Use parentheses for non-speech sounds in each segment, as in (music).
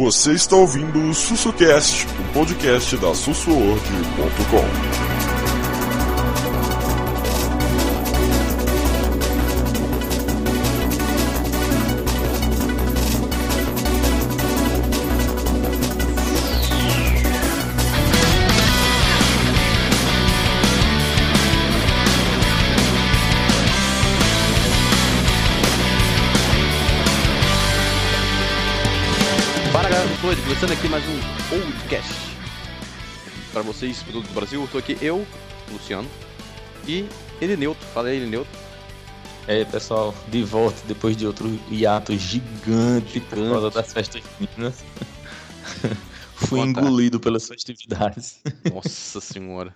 Você está ouvindo o SussuCast, o podcast da sussuorg.com. começando aqui mais um podcast para vocês, para todo o Brasil. Tô aqui eu, Luciano, e ele Neutro. Fala aí, ele Neutro. E aí, pessoal, de volta depois de outro hiato gigante por causa das festas finas. (laughs) Fui Conta. engolido pelas festividades. Nossa senhora.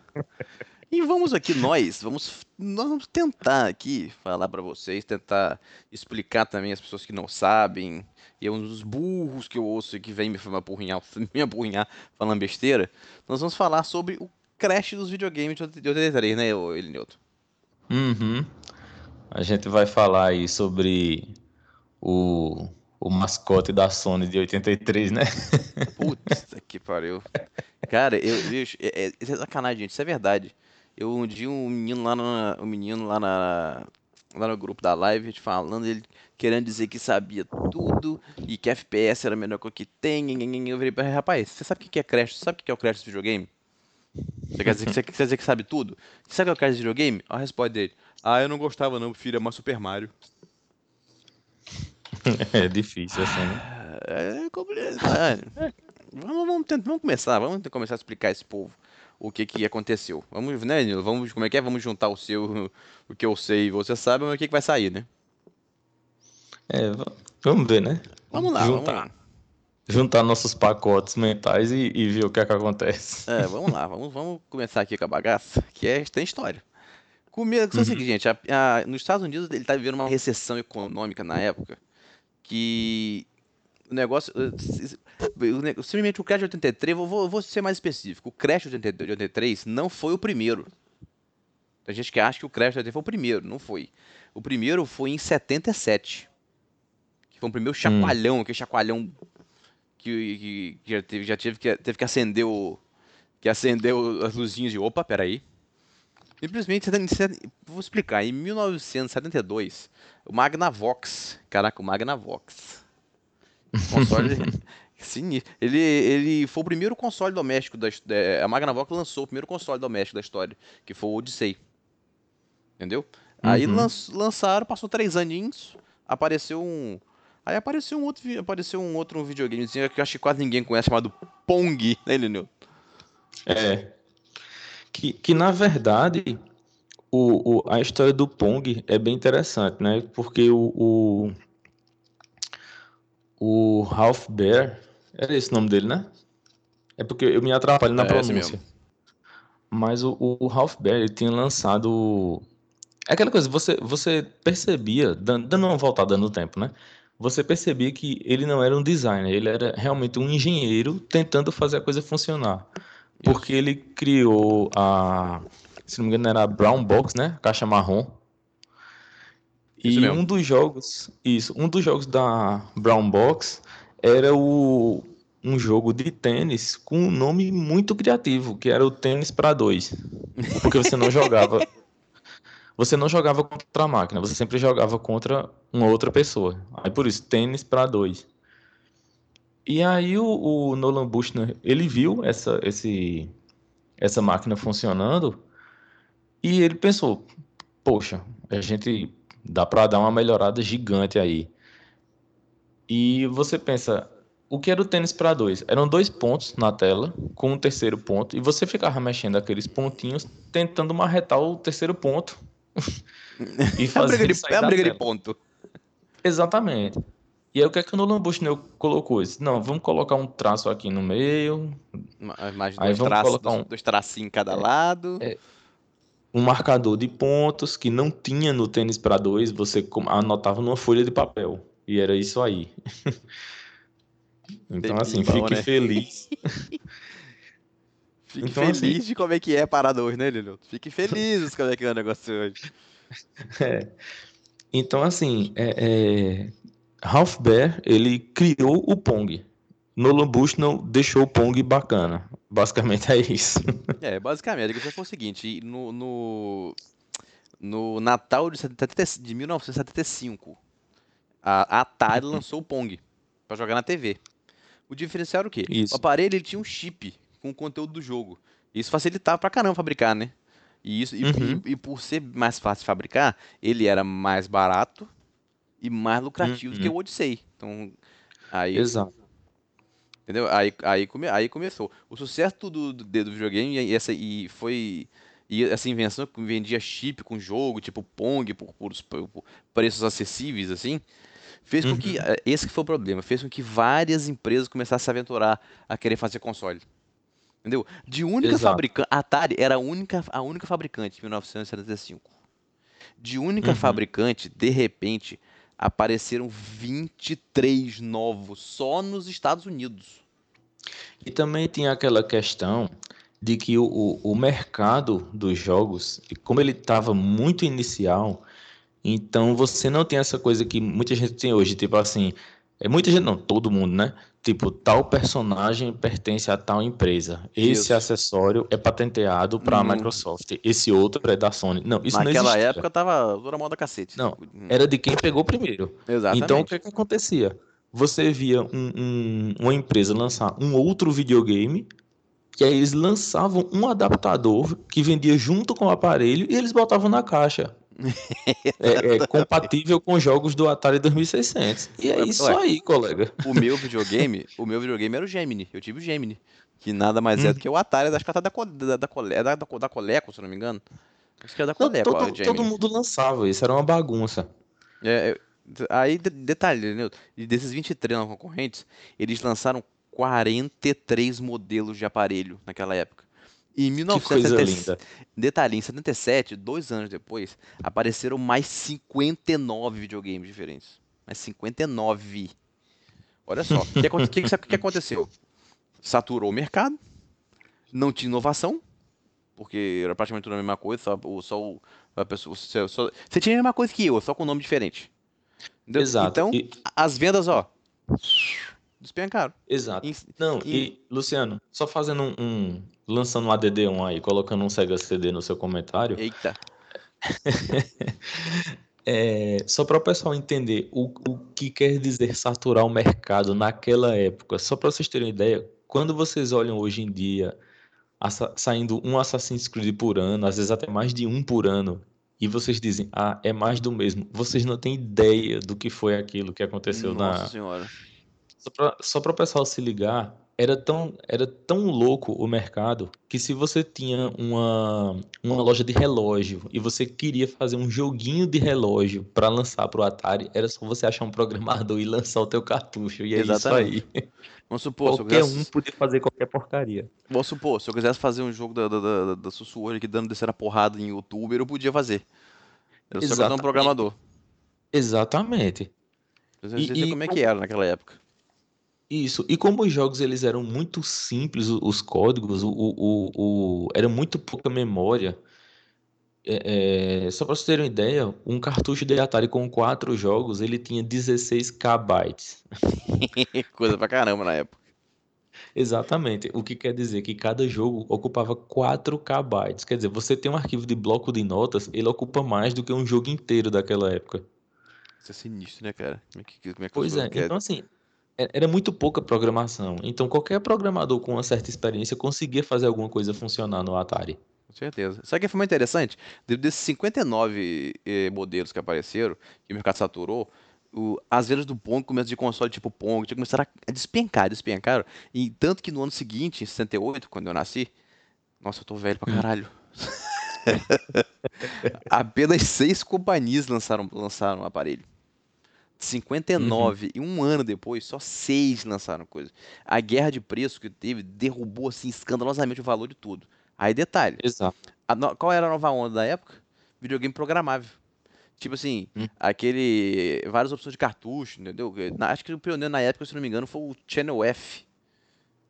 E vamos aqui nós, vamos, nós vamos tentar aqui falar para vocês, tentar explicar também às pessoas que não sabem, e é um dos burros que eu ouço e que vem me apurrinhar, (laughs) me apurrinhar falando besteira. Nós vamos falar sobre o crash dos videogames de 83, né, Neutro? Uhum. A gente vai falar aí sobre o, o mascote da Sony de 83, né? (laughs) Putz, que pariu. Cara, eu, bicho, é, é, isso é sacanagem, gente, isso é verdade. Eu um dia um menino lá na, um menino lá na lá no grupo da live, a gente falando, ele querendo dizer que sabia tudo e que FPS era a melhor coisa que tem. Eu virei pra ele, rapaz, você sabe o que é crash? Você sabe o que é o crash desse videogame? Você quer dizer que, você quer dizer que sabe tudo? Você sabe o que é o crash desse videogame? Olha a resposta dele. Ah, eu não gostava não, filho, é mais Super Mario. (laughs) É difícil assim, né? É complicado. Vamos, vamos, tentar, vamos começar, vamos começar a explicar esse povo o que que aconteceu. Vamos, né, Nilo? Vamos, como é que é? Vamos juntar o seu, (laughs) o que eu sei e você sabe, mas o que que vai sair, né? É, va- vamos ver, né? Vamos lá, juntar, vamos lá. juntar nossos pacotes mentais e, e ver o que é que acontece. É, vamos lá, vamos, vamos começar aqui com a bagaça, que é, tem história. Começo é o seguinte, gente, a- a- nos Estados Unidos ele tá vivendo uma recessão econômica na época, que o negócio, eh, o ne- simplesmente o Crash de 83, vou, vou, ser mais específico, o Crash de 80 de 83 não foi o primeiro. Tem gente que acha que o Crash de 83 foi o primeiro, não foi. O primeiro foi em 77, que foi o primeiro chacoalhão, aquele chacoalhão que, que- que já teve, já teve que, teve que acender o, que acendeu as luzinhas de opa, peraí. Simplesmente, vou explicar, em 1972, o Magnavox, caraca, o Magnavox, (laughs) console sinistro, ele, ele foi o primeiro console doméstico, da, é, a Magnavox lançou o primeiro console doméstico da história, que foi o Odyssey, entendeu? Aí Uhum. lanç- lançaram, passou três aninhos, apareceu um... Aí apareceu um outro, apareceu um outro videogamezinho que eu acho que quase ninguém conhece, chamado Pong, né, Lineu? É. Que, que na verdade, o, o- a história do Pong é bem interessante, né? Porque o, o, o Ralph Baer, era esse o nome dele, né? É porque eu me atrapalho na É, pronúncia. Mas o, o Ralph Baer ele tinha lançado. É aquela coisa, você, você percebia, dan- dando uma voltada no tempo, né? Você percebia que ele não era um designer, ele era realmente um engenheiro tentando fazer a coisa funcionar. Porque ele criou a. Se não me engano, era a Brown Box, né? Caixa marrom. Isso E mesmo. um dos jogos. Isso, um dos jogos da Brown Box era o, um jogo de tênis com um nome muito criativo, que era o Tênis para dois. Porque você não jogava. (laughs) Você não jogava contra a máquina, você sempre jogava contra uma outra pessoa. Aí por isso, tênis para dois. E aí o, o Nolan Bushnell, ele viu essa, esse, essa máquina funcionando e ele pensou, poxa, a gente dá para dar uma melhorada gigante aí. E você pensa, o que era o tênis para dois? Eram dois pontos na tela, com um terceiro ponto, e você ficava mexendo aqueles pontinhos, tentando marretar o terceiro ponto. (laughs) e É fazer briga ele de, é briga de ponto. Exatamente. E aí o que é que o Nolan Bushnell colocou? Isso? Não, vamos colocar um traço aqui no meio, Ma- Mais Aí dois vamos traços, colocar dois, um- dois tracinhos em cada lado. é, um marcador de pontos que não tinha no tênis para dois, você anotava numa folha de papel. E era isso aí. (laughs) Então, assim, bom, fique né? feliz. (laughs) Fique então, feliz assim- de como é que é a parada hoje, né, Lilo? Fique feliz de como é que é o negócio hoje. (laughs) É. Então, assim, é, é, Ralph Baer, ele criou o Pong. Nolan Bushnell deixou o Pong bacana. Basicamente é isso. É, basicamente, a questão foi o seguinte, no, no, no Natal de, 70, de 1975, a Atari lançou o Pong para jogar na TV. O diferencial era o quê? Isso. O aparelho ele tinha um chip com o conteúdo do jogo. Isso facilitava pra caramba fabricar, né? E, isso, e, Uhum. e- e por ser mais fácil de fabricar, ele era mais barato e mais lucrativo do que Uhum. o Odyssey. Então, aí, Exato. Entendeu? Aí, aí, come, aí começou. O sucesso do, do, do videogame e, essa, e foi... E essa invenção que vendia chip com jogo, tipo Pong, por, por, por preços acessíveis, assim, fez com que... Uhum. eh, Esse que foi o problema. Fez com que várias empresas começassem a se aventurar a querer fazer console. Entendeu? De única fabricante. A Atari era a única, a única fabricante em 1975. De única Uhum. fabricante, de repente, apareceram 23 novos só nos Estados Unidos. E também tinha aquela questão de que o, o, o mercado dos jogos, como ele estava muito inicial, então você não tem essa coisa que muita gente tem hoje, tipo assim, é muita gente, não, todo mundo, né? Tipo, tal personagem pertence a tal empresa. Esse Isso. acessório é patenteado para a Hum. Microsoft. Esse outro é da Sony. Não, isso não Naquela época tava toda moda cacete. Não, Hum, Era de quem pegou primeiro. Exatamente. Então, o que, que acontecia? Você via um- um- uma empresa lançar um outro videogame, e aí eles lançavam um adaptador que vendia junto com o aparelho e eles botavam na caixa. É, é compatível com jogos do Atari 2600. E é isso Ué. aí, colega. O meu videogame, o meu videogame era o Gemini. Eu tive o Gemini. Que nada mais é Hum. do que o Atari, acho que até da, da, da, Cole- da, da, da Coleco, se não me engano. Acho que é da Não, Coleco, todo, o Gemini. todo mundo lançava, isso era uma bagunça. É, é, aí, de- detalhe, né? E desses 23 não concorrentes, eles lançaram 43 modelos de aparelho naquela época. E em Que coisa 1977, linda. detalhe, em 77, dois anos depois, apareceram mais 59 videogames diferentes. Mais 59. Olha só, o que, que, que, aconteceu? Saturou o mercado, não tinha inovação, porque era praticamente tudo a mesma coisa, só, o- só, a pessoa, você, só- você tinha a mesma coisa que eu, só com nome diferente. Entendeu? Exato. Então, e- as vendas, ó, despencaram. exato. Em- Não, E- e Luciano, só fazendo um, um- lançando um ADD1 aí, colocando um Sega CD no seu comentário, Eita. (laughs) é, só para o pessoal entender o, o que quer dizer saturar o mercado naquela época, só para vocês terem ideia, quando vocês olham hoje em dia saindo um Assassin's Creed por ano, às vezes até mais de um por ano, e vocês dizem, ah, é mais do mesmo, vocês não têm ideia do que foi aquilo que aconteceu Nossa na, senhora. Só para o pessoal se ligar, era tão, era tão louco o mercado que se você tinha uma, uma loja de relógio e você queria fazer um joguinho de relógio para lançar para o Atari, era só você achar um programador e lançar o teu cartucho. E é Exatamente. isso aí. Vamos supor, eu Qualquer quisesse, um podia fazer qualquer porcaria. vamos supor, se eu quisesse fazer um jogo da, da, da, da Sussurro aqui dando descer a porrada em youtuber, eu podia fazer. Era só Exatamente. programador. Exatamente. Você E- e como é que era naquela época. Isso. E como os jogos eles eram muito simples, os códigos, o, o, o, era muito pouca memória. É, é, só para vocês terem uma ideia, um cartucho de Atari com quatro jogos, ele tinha 16 KB. (laughs) Coisa pra caramba na época. Exatamente. O que quer dizer que cada jogo ocupava 4 KB. Quer dizer, você tem um arquivo de bloco de notas, ele ocupa mais do que um jogo inteiro daquela época. Isso é sinistro, né, cara? Como é que, como é que Pois é, querem? então assim, é- era muito pouca programação. Então qualquer programador com uma certa experiência conseguia fazer alguma coisa funcionar no Atari. Com certeza. Sabe o que foi mais interessante? De- Desses 59 eh, modelos que apareceram, que o mercado saturou, o- as vendas do Pong, começo de console tipo Pong, tinha começaram a despencar, despencaram. E tanto que no ano seguinte, em 68, quando eu nasci, nossa, eu tô velho pra Hum. caralho. (laughs) Apenas seis companhias lançaram, lançaram o aparelho. 59, e um ano depois, só seis lançaram coisa. A guerra de preço que teve derrubou assim escandalosamente o valor de tudo. Aí detalhe, Exato. no- Qual era a nova onda da época? Videogame programável. Tipo assim, Hum. aquele. Várias opções de cartucho, entendeu? Na- acho que o pioneiro na época, se não me engano, foi o Channel F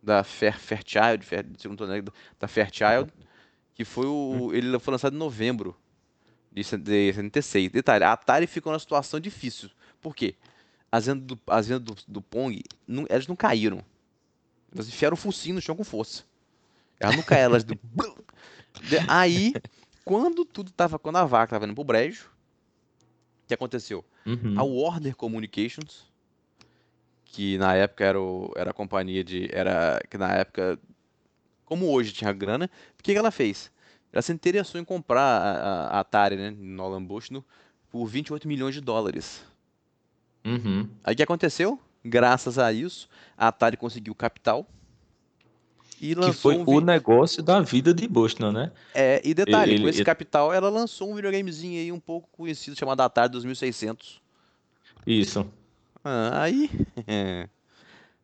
da Fair, Fairchild, Fair, se eu não tô enganado, da Fairchild, que foi o. Ele foi lançado em novembro de 76. Detalhe, a Atari ficou numa situação difícil. Por quê? As vendas do, as vendas do, do Pong, não- elas não caíram. Elas enfiaram o focinho no chão com força. Elas não caíram, elas... (laughs) De- Aí, quando tudo tava... Quando a vaca tava indo pro brejo, o que aconteceu? Uhum. A Warner Communications, que na época era, o- era a companhia de. Era. Que na época, como hoje tinha grana, o que, que ela fez? Ela se interessou em comprar a, a- a Atari, né? Nolan Bushnell, por 28 milhões de dólares. Uhum. Aí o que aconteceu? Graças a isso, a Atari conseguiu capital e Que lançou foi um o negócio da vida de Boston, né? É, e detalhe, com ele- esse ele- capital, ela lançou um videogamezinho aí um pouco conhecido chamado Atari 2600. Isso. Ah, aí. (laughs)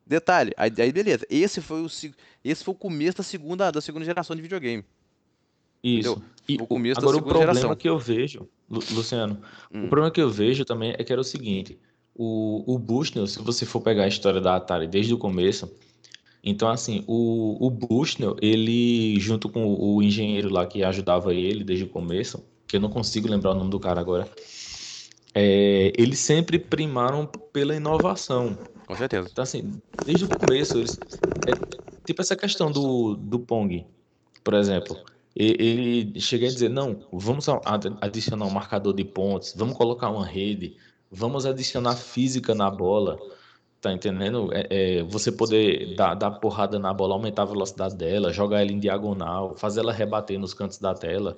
Detalhe, aí, aí beleza. Esse foi o se- esse foi o começo da segunda da segunda geração de videogame. Isso. E O o- começo da agora o segunda problema geração. que eu vejo, Lu- Luciano, Hum. o problema que eu vejo também é que era o seguinte, o, o Bushnell, se você for pegar a história da Atari desde o começo, então assim, o, o Bushnell, ele junto com o, o engenheiro lá que ajudava ele desde o começo, que eu não consigo lembrar o nome do cara agora, é, eles sempre primaram pela inovação. Com certeza. Então, assim, desde o começo, eles. É, tipo essa questão do, do Pong, por exemplo. Ele chega a dizer: não, vamos adicionar um marcador de pontos, vamos colocar uma rede, vamos adicionar física na bola. Tá entendendo? É, é, você poder dar, dar porrada na bola, aumentar a velocidade dela, jogar ela em diagonal, fazer ela rebater nos cantos da tela.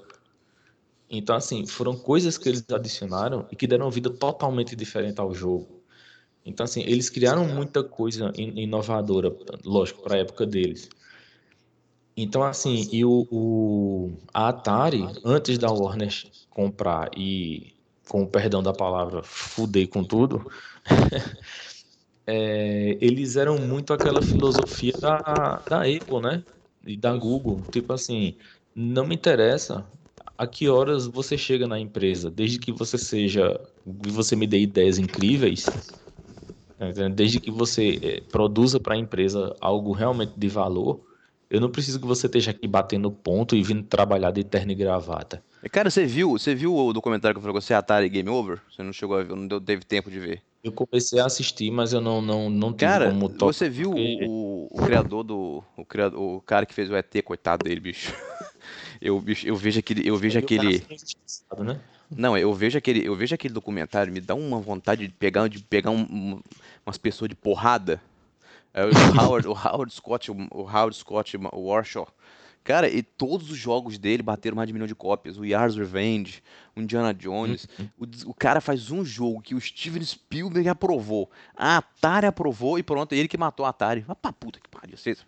Então, assim, foram coisas que eles adicionaram e que deram vida totalmente diferente ao jogo. Então, assim, eles criaram muita coisa in- inovadora, lógico, para a época deles. Então, assim, e o, o- a Atari, antes da Warner comprar e, com o perdão da palavra, fuder com tudo, (laughs) é, eles eram muito aquela filosofia da, da Apple, né? E da Google. Tipo assim, não me interessa a que horas você chega na empresa, desde que você seja, que você me dê ideias incríveis, tá desde que você eh, produza para a empresa algo realmente de valor, eu não preciso que você esteja aqui batendo ponto e vindo trabalhar de terno e gravata. Cara, você viu, você viu o documentário que eu falei com você, Atari Game Over? Você não chegou a ver, não deu, teve tempo de ver. Eu comecei a assistir, mas eu não, não, não tive Cara, como tocar. você viu porque- o, o criador do. O, criador, o cara que fez o ET, coitado dele, bicho. (laughs) Eu, bicho, eu vejo aquele. Eu vejo cara aquele. né? Não, eu vejo aquele, eu vejo aquele documentário, me dá uma vontade de pegar, de pegar um- um- umas pessoas de porrada. É o (laughs) Howard, o Howard Scott, o, o Howard Scott, o Warshaw. Cara, e todos os jogos dele bateram mais de um milhão de cópias. O Yars Revenge, o Indiana Jones. O, des- o cara faz um jogo que o Steven Spielberg aprovou. A Atari aprovou e pronto, ele que matou a Atari. Vai pra puta que pariu. Vocês...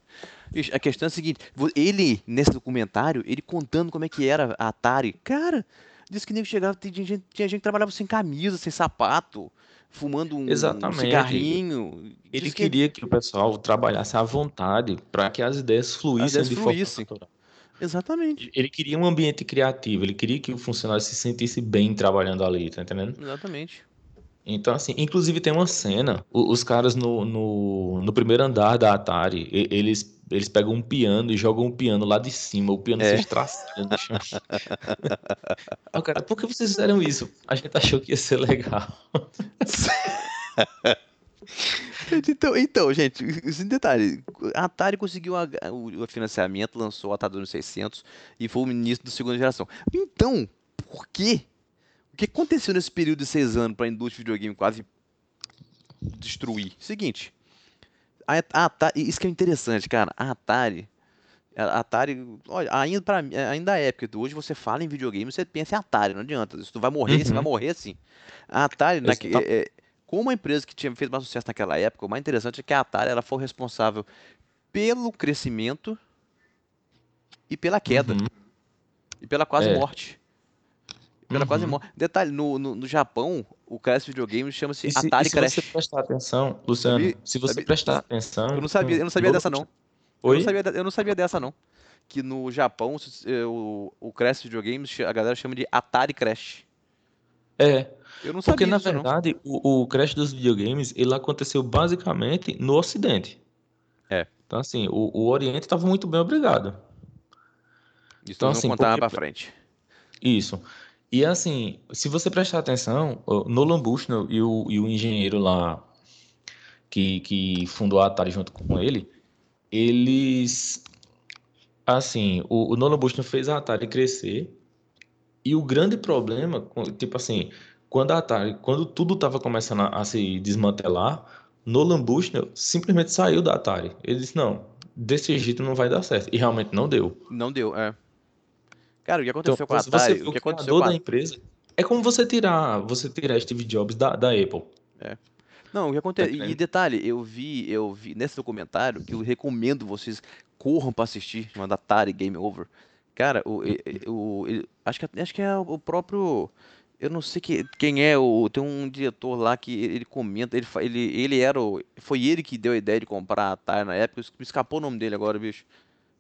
A questão é a seguinte: ele, nesse documentário, ele contando como é que era a Atari. Cara, disse que nem chegava, tinha gente, tinha gente que trabalhava sem camisa, sem sapato, fumando um, um Exatamente. cigarrinho. Ele que queria que o pessoal trabalhasse à vontade para que as ideias fluíssem ideias de fluíssem. forma natural. Exatamente. Ele queria um ambiente criativo, ele queria que o funcionário se sentisse bem trabalhando ali, tá entendendo? Exatamente. Então, assim, inclusive tem uma cena, os caras no, no, no primeiro andar da Atari, eles, eles pegam um piano e jogam um piano lá de cima, o piano É. se estraçalha no chão. Aí o cara, por que vocês fizeram isso? A gente achou que ia ser legal. (laughs) Então, então, gente, esse detalhe, a Atari conseguiu a- o, o financiamento, lançou o Atari 2600 e foi o ministro da segunda geração. Então, por quê? O que aconteceu nesse período de seis anos para a indústria de videogame quase destruir? Seguinte, a, a Atari, isso que é interessante, cara, a Atari, a Atari, olha, ainda, pra, mim- ainda é, porque hoje você fala em videogame, você pensa em Atari, não adianta, se tu vai morrer, você Uhum. vai morrer assim. A Atari, naque- Exato. é- é- como uma empresa que tinha feito mais sucesso naquela época, o mais interessante é que a Atari ela foi responsável pelo crescimento e pela queda. Uhum. E pela quase É. morte. Pela quase Uhum. morte. Detalhe, no, no, no Japão, o Crash Videogame chama-se se, Atari e se Crash. você prestar atenção, Luciano, Sabia- se você sabia- prestar atenção. Eu não sabia, eu não sabia dessa não. Eu Oi? não, sabia, eu não sabia dessa não. Que no Japão, se- eh, o, o Crash Videogames, a galera chama de Atari Crash. É, Eu não porque sabia na disso não. verdade o, o crash dos videogames ele aconteceu basicamente no Ocidente. É. Então assim, o, o Oriente estava muito bem obrigado. Isso Então, nós assim, contar porque- pra frente. Isso. E assim, se você prestar atenção, Nolan Bushnell e o, e o engenheiro lá que, que fundou a Atari junto com ele, eles. Assim, o, o Nolan Bushnell fez a Atari crescer. E o grande problema, tipo assim, quando a Atari, quando tudo estava começando a, a se desmantelar, Nolan Bushnell simplesmente saiu da Atari. Ele disse: Não, desse jeito não vai dar certo. E realmente não deu. Não deu, é. Cara, o que Então, aconteceu com a Atari? O que aconteceu com a da empresa. É como você tirar, você tirar Steve Jobs da, da Apple. Não, o que acontece. E, e entendendo? detalhe, eu vi, eu vi nesse documentário que eu recomendo vocês corram pra assistir, chamado Atari Game Over. Cara, o, e- e- o, ele- acho que acho que é o próprio, eu não sei que, quem é o, tem um diretor lá que ele, comenta, ele, ele, ele era o, foi ele que deu a ideia de comprar a Atari na época, me escapou o nome dele agora, bicho.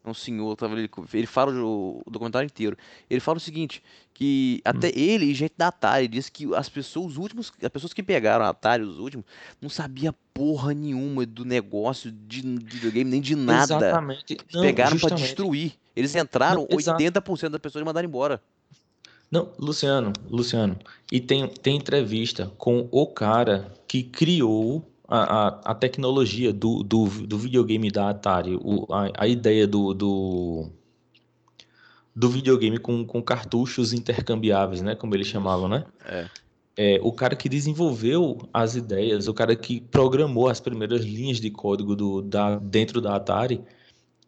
Um senhor, tava ali, ele fala o, o documentário inteiro. Ele fala o seguinte, que até ele e gente da Atari disse que as pessoas, os últimos, as pessoas que pegaram a Atari, os últimos, não sabia porra nenhuma do negócio de, de videogame, nem de nada. Exatamente. Não, pegaram pra justamente. destruir. Eles entraram, Não, exato. 80% das pessoas mandaram embora. Não, Luciano, Luciano. E tem, tem entrevista com o cara que criou a, a, a tecnologia do, do, do videogame da Atari, o, a, a ideia do, do, do videogame com, com cartuchos intercambiáveis, né? Como eles chamavam, né? É. É, o cara que desenvolveu as ideias, o cara que programou as primeiras linhas de código do, da, dentro da Atari,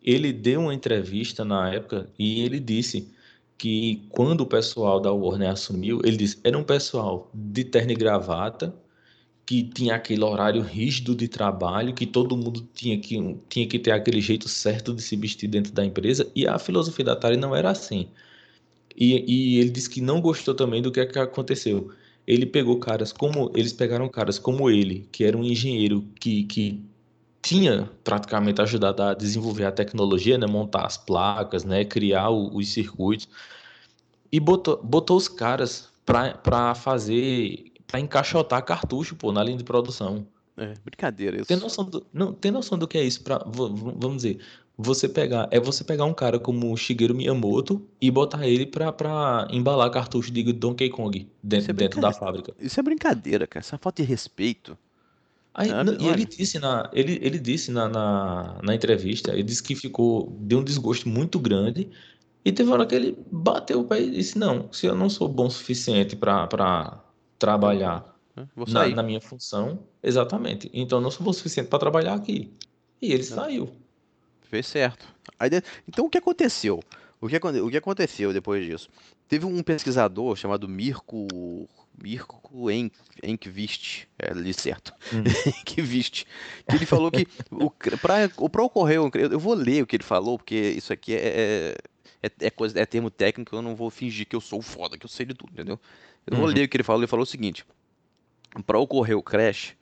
ele deu uma entrevista na época e ele disse que quando o pessoal da Warner assumiu, ele disse, era um pessoal de terno e gravata, que tinha aquele horário rígido de trabalho, que todo mundo tinha que, tinha que ter aquele jeito certo de se vestir dentro da empresa, e a filosofia da Atari não era assim. E, e ele disse que não gostou também do que, é que aconteceu. Ele pegou caras como. Eles pegaram caras como ele, que era um engenheiro que, que tinha praticamente ajudado a desenvolver a tecnologia, né? Montar as placas, né? Criar o- os circuitos. E botou, botou os caras para fazer. Para encaixotar cartucho, pô, na linha de produção. É, brincadeira isso. Tem noção do, não, tem noção do que é isso para vamos dizer, você pegar, é você pegar um cara como o Shigeru Miyamoto e botar ele pra, pra embalar cartucho de Donkey Kong dentro, é dentro da fábrica. Isso é brincadeira, cara. Essa falta de respeito. Aí, Ah, não, e ele disse na, ele, ele disse na, na, na entrevista, ele disse que ficou, deu um desgosto muito grande e teve hora que ele bateu o pé e disse, não, se eu não sou bom o suficiente pra pra trabalhar? Vou na, na minha função, exatamente, então eu não sou suficiente pra trabalhar aqui. E ele Não. saiu. Fez certo. Aí Então o que aconteceu? O que, o que aconteceu depois disso? Teve um pesquisador chamado Mirko. Mirko Enk- Enkvist, é ali certo. Hum. (laughs) Enkvist. Que ele falou que o, para ocorrer, eu vou ler o que ele falou, porque isso aqui é, é, é coisa, é termo técnico, eu não vou fingir que eu sou foda, que eu sei de tudo, entendeu? Eu vou Uhum. ler o que ele falou, ele falou o seguinte: para ocorrer o crash,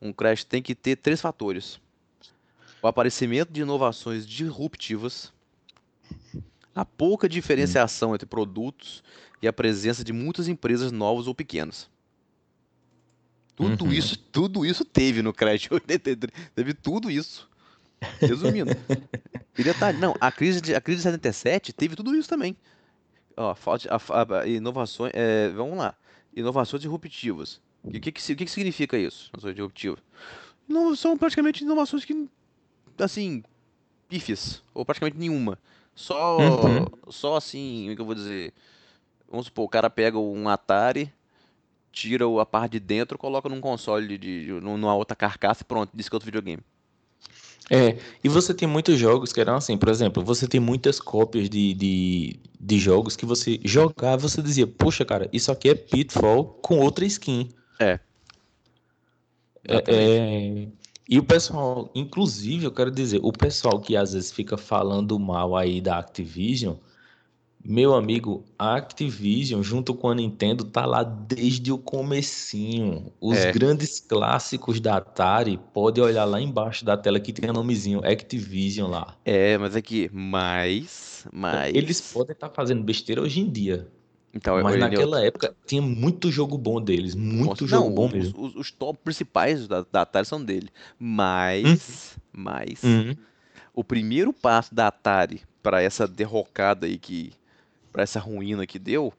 um crash tem que ter três fatores o aparecimento de inovações disruptivas, a pouca diferenciação entre produtos e a presença de muitas empresas novas ou pequenas. Tudo Uhum. isso, tudo isso teve no Crash 83. Teve tudo isso. Resumindo. (laughs) e detalhe, não, a crise de, a crise de 77 teve tudo isso também. Ó, falta, a, a- inovações, é, vamos lá. Inovações disruptivas. O que, que, o que, que significa isso? Inovações disruptivas? Não, são praticamente inovações que, assim, pífias, ou praticamente nenhuma. Só, Uhum. só assim, como é que eu vou dizer? Vamos supor, o cara pega um Atari, tira o- a parte de dentro, coloca num console de, de, de- numa outra carcaça e pronto, diz que é outro videogame. É, e você tem muitos jogos que eram assim, por exemplo, você tem muitas cópias de, de, de jogos que você jogava, você dizia, poxa, cara, isso aqui é Pitfall com outra skin. É. É, é, e o pessoal, inclusive, eu quero dizer, o pessoal que às vezes fica falando mal aí da Activision, meu amigo, a Activision junto com a Nintendo tá lá desde o comecinho. Os É. grandes clássicos da Atari, pode olhar lá embaixo da tela que tem o nomezinho Activision lá. É, mas aqui, mais, mais... Eles podem estar fazendo besteira hoje em dia, Então, mas eu- eu- naquela época tinha muito jogo bom deles, muito jogo não, bom os, mesmo. os, os top principais da, da Atari são dele. Mas, mas, Uhum. o primeiro passo da Atari para essa derrocada aí que, para essa ruína que deu,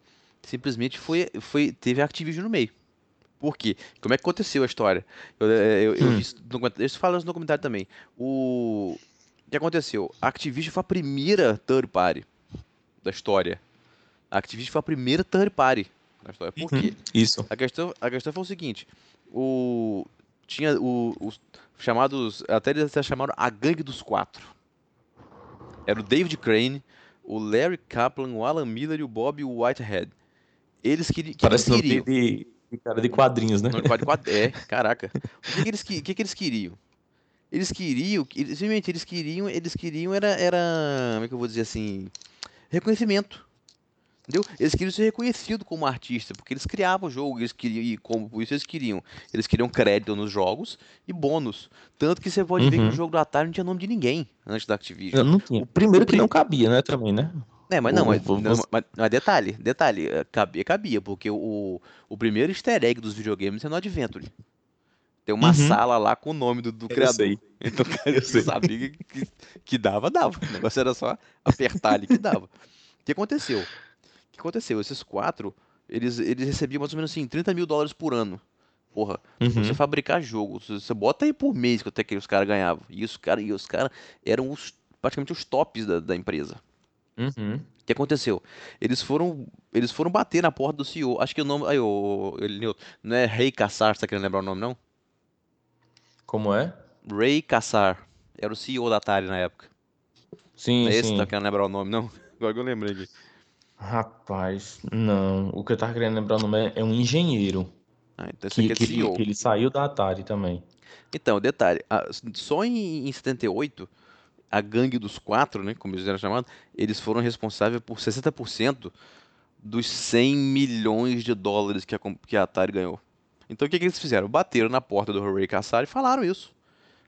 simplesmente foi, foi teve a Activision no meio. Por quê? Como é que aconteceu a história? Eu, eu, eu Hum. isso fala no documentário também. O que aconteceu? A Activision foi a primeira third party da história. A Activision foi a primeira third party da história. Por quê? Isso. A questão, a questão foi o seguinte: o, tinha o- os chamados. Até eles até chamaram a Gangue dos Quatro. Era o David Crane, o Larry Kaplan, o Alan Miller e o Bob Whitehead. Eles queri- que Parece nome queriam. de, de cara de quadrinhos, né? Não, quadro- quadro- É, caraca. O que, que eles, que, que, que eles queriam? Eles queriam, eles, simplesmente eles queriam, eles queriam era, era, como é que eu vou dizer assim, reconhecimento. Entendeu? Eles queriam ser reconhecidos como artista, porque eles criavam o jogo, eles queriam, e como por isso eles queriam. Eles queriam crédito nos jogos e bônus. Tanto que você pode ver que o Uhum. jogo do Atari não tinha nome de ninguém antes da Activision. Eu não tinha. O- Primeiro que não cabia, né? Também, né? É, mas não, mas, não, mas- mas detalhe, detalhe, eh, cabia, cabia, porque o, o primeiro easter egg dos videogames é no Adventure. Tem uma Uhum. sala lá com o nome do, do criador. sei. (laughs) Então, cara, Eu sabia que, que, que dava, dava. O negócio era só apertar ali que dava. O que aconteceu? O que aconteceu? Esses quatro, eles, eles recebiam mais ou menos assim, 30 mil dólares por ano. Porra, Uhum. você fabricar jogo, você bota aí por mês que até que os caras ganhavam. E os caras os cara eram os, praticamente os tops da, da empresa. Uhum. O que aconteceu? Eles foram, eles foram bater na porta do CEO. Acho que o nome. Aí, o, não é Rei Kassar, você tá querendo lembrar o nome, não? Como é? Ray Kassar. Era o CEO da Atari na época. Sim, Não é esse que sim. tá querendo lembrar o nome, não? (laughs) Agora que eu lembrei aqui. Rapaz, não. O que eu tava querendo lembrar o nome é, é um engenheiro. Ah, então esse Que, aqui é que, CEO. que ele saiu da Atari também. Então, detalhe, a- só em, em 78, a gangue dos quatro, né, como eles eram chamados, eles foram responsáveis por 60% dos 100 milhões de dólares que a, com- que a Atari ganhou. Então o que, que eles fizeram? Bateram na porta do Ray Kassar e falaram isso.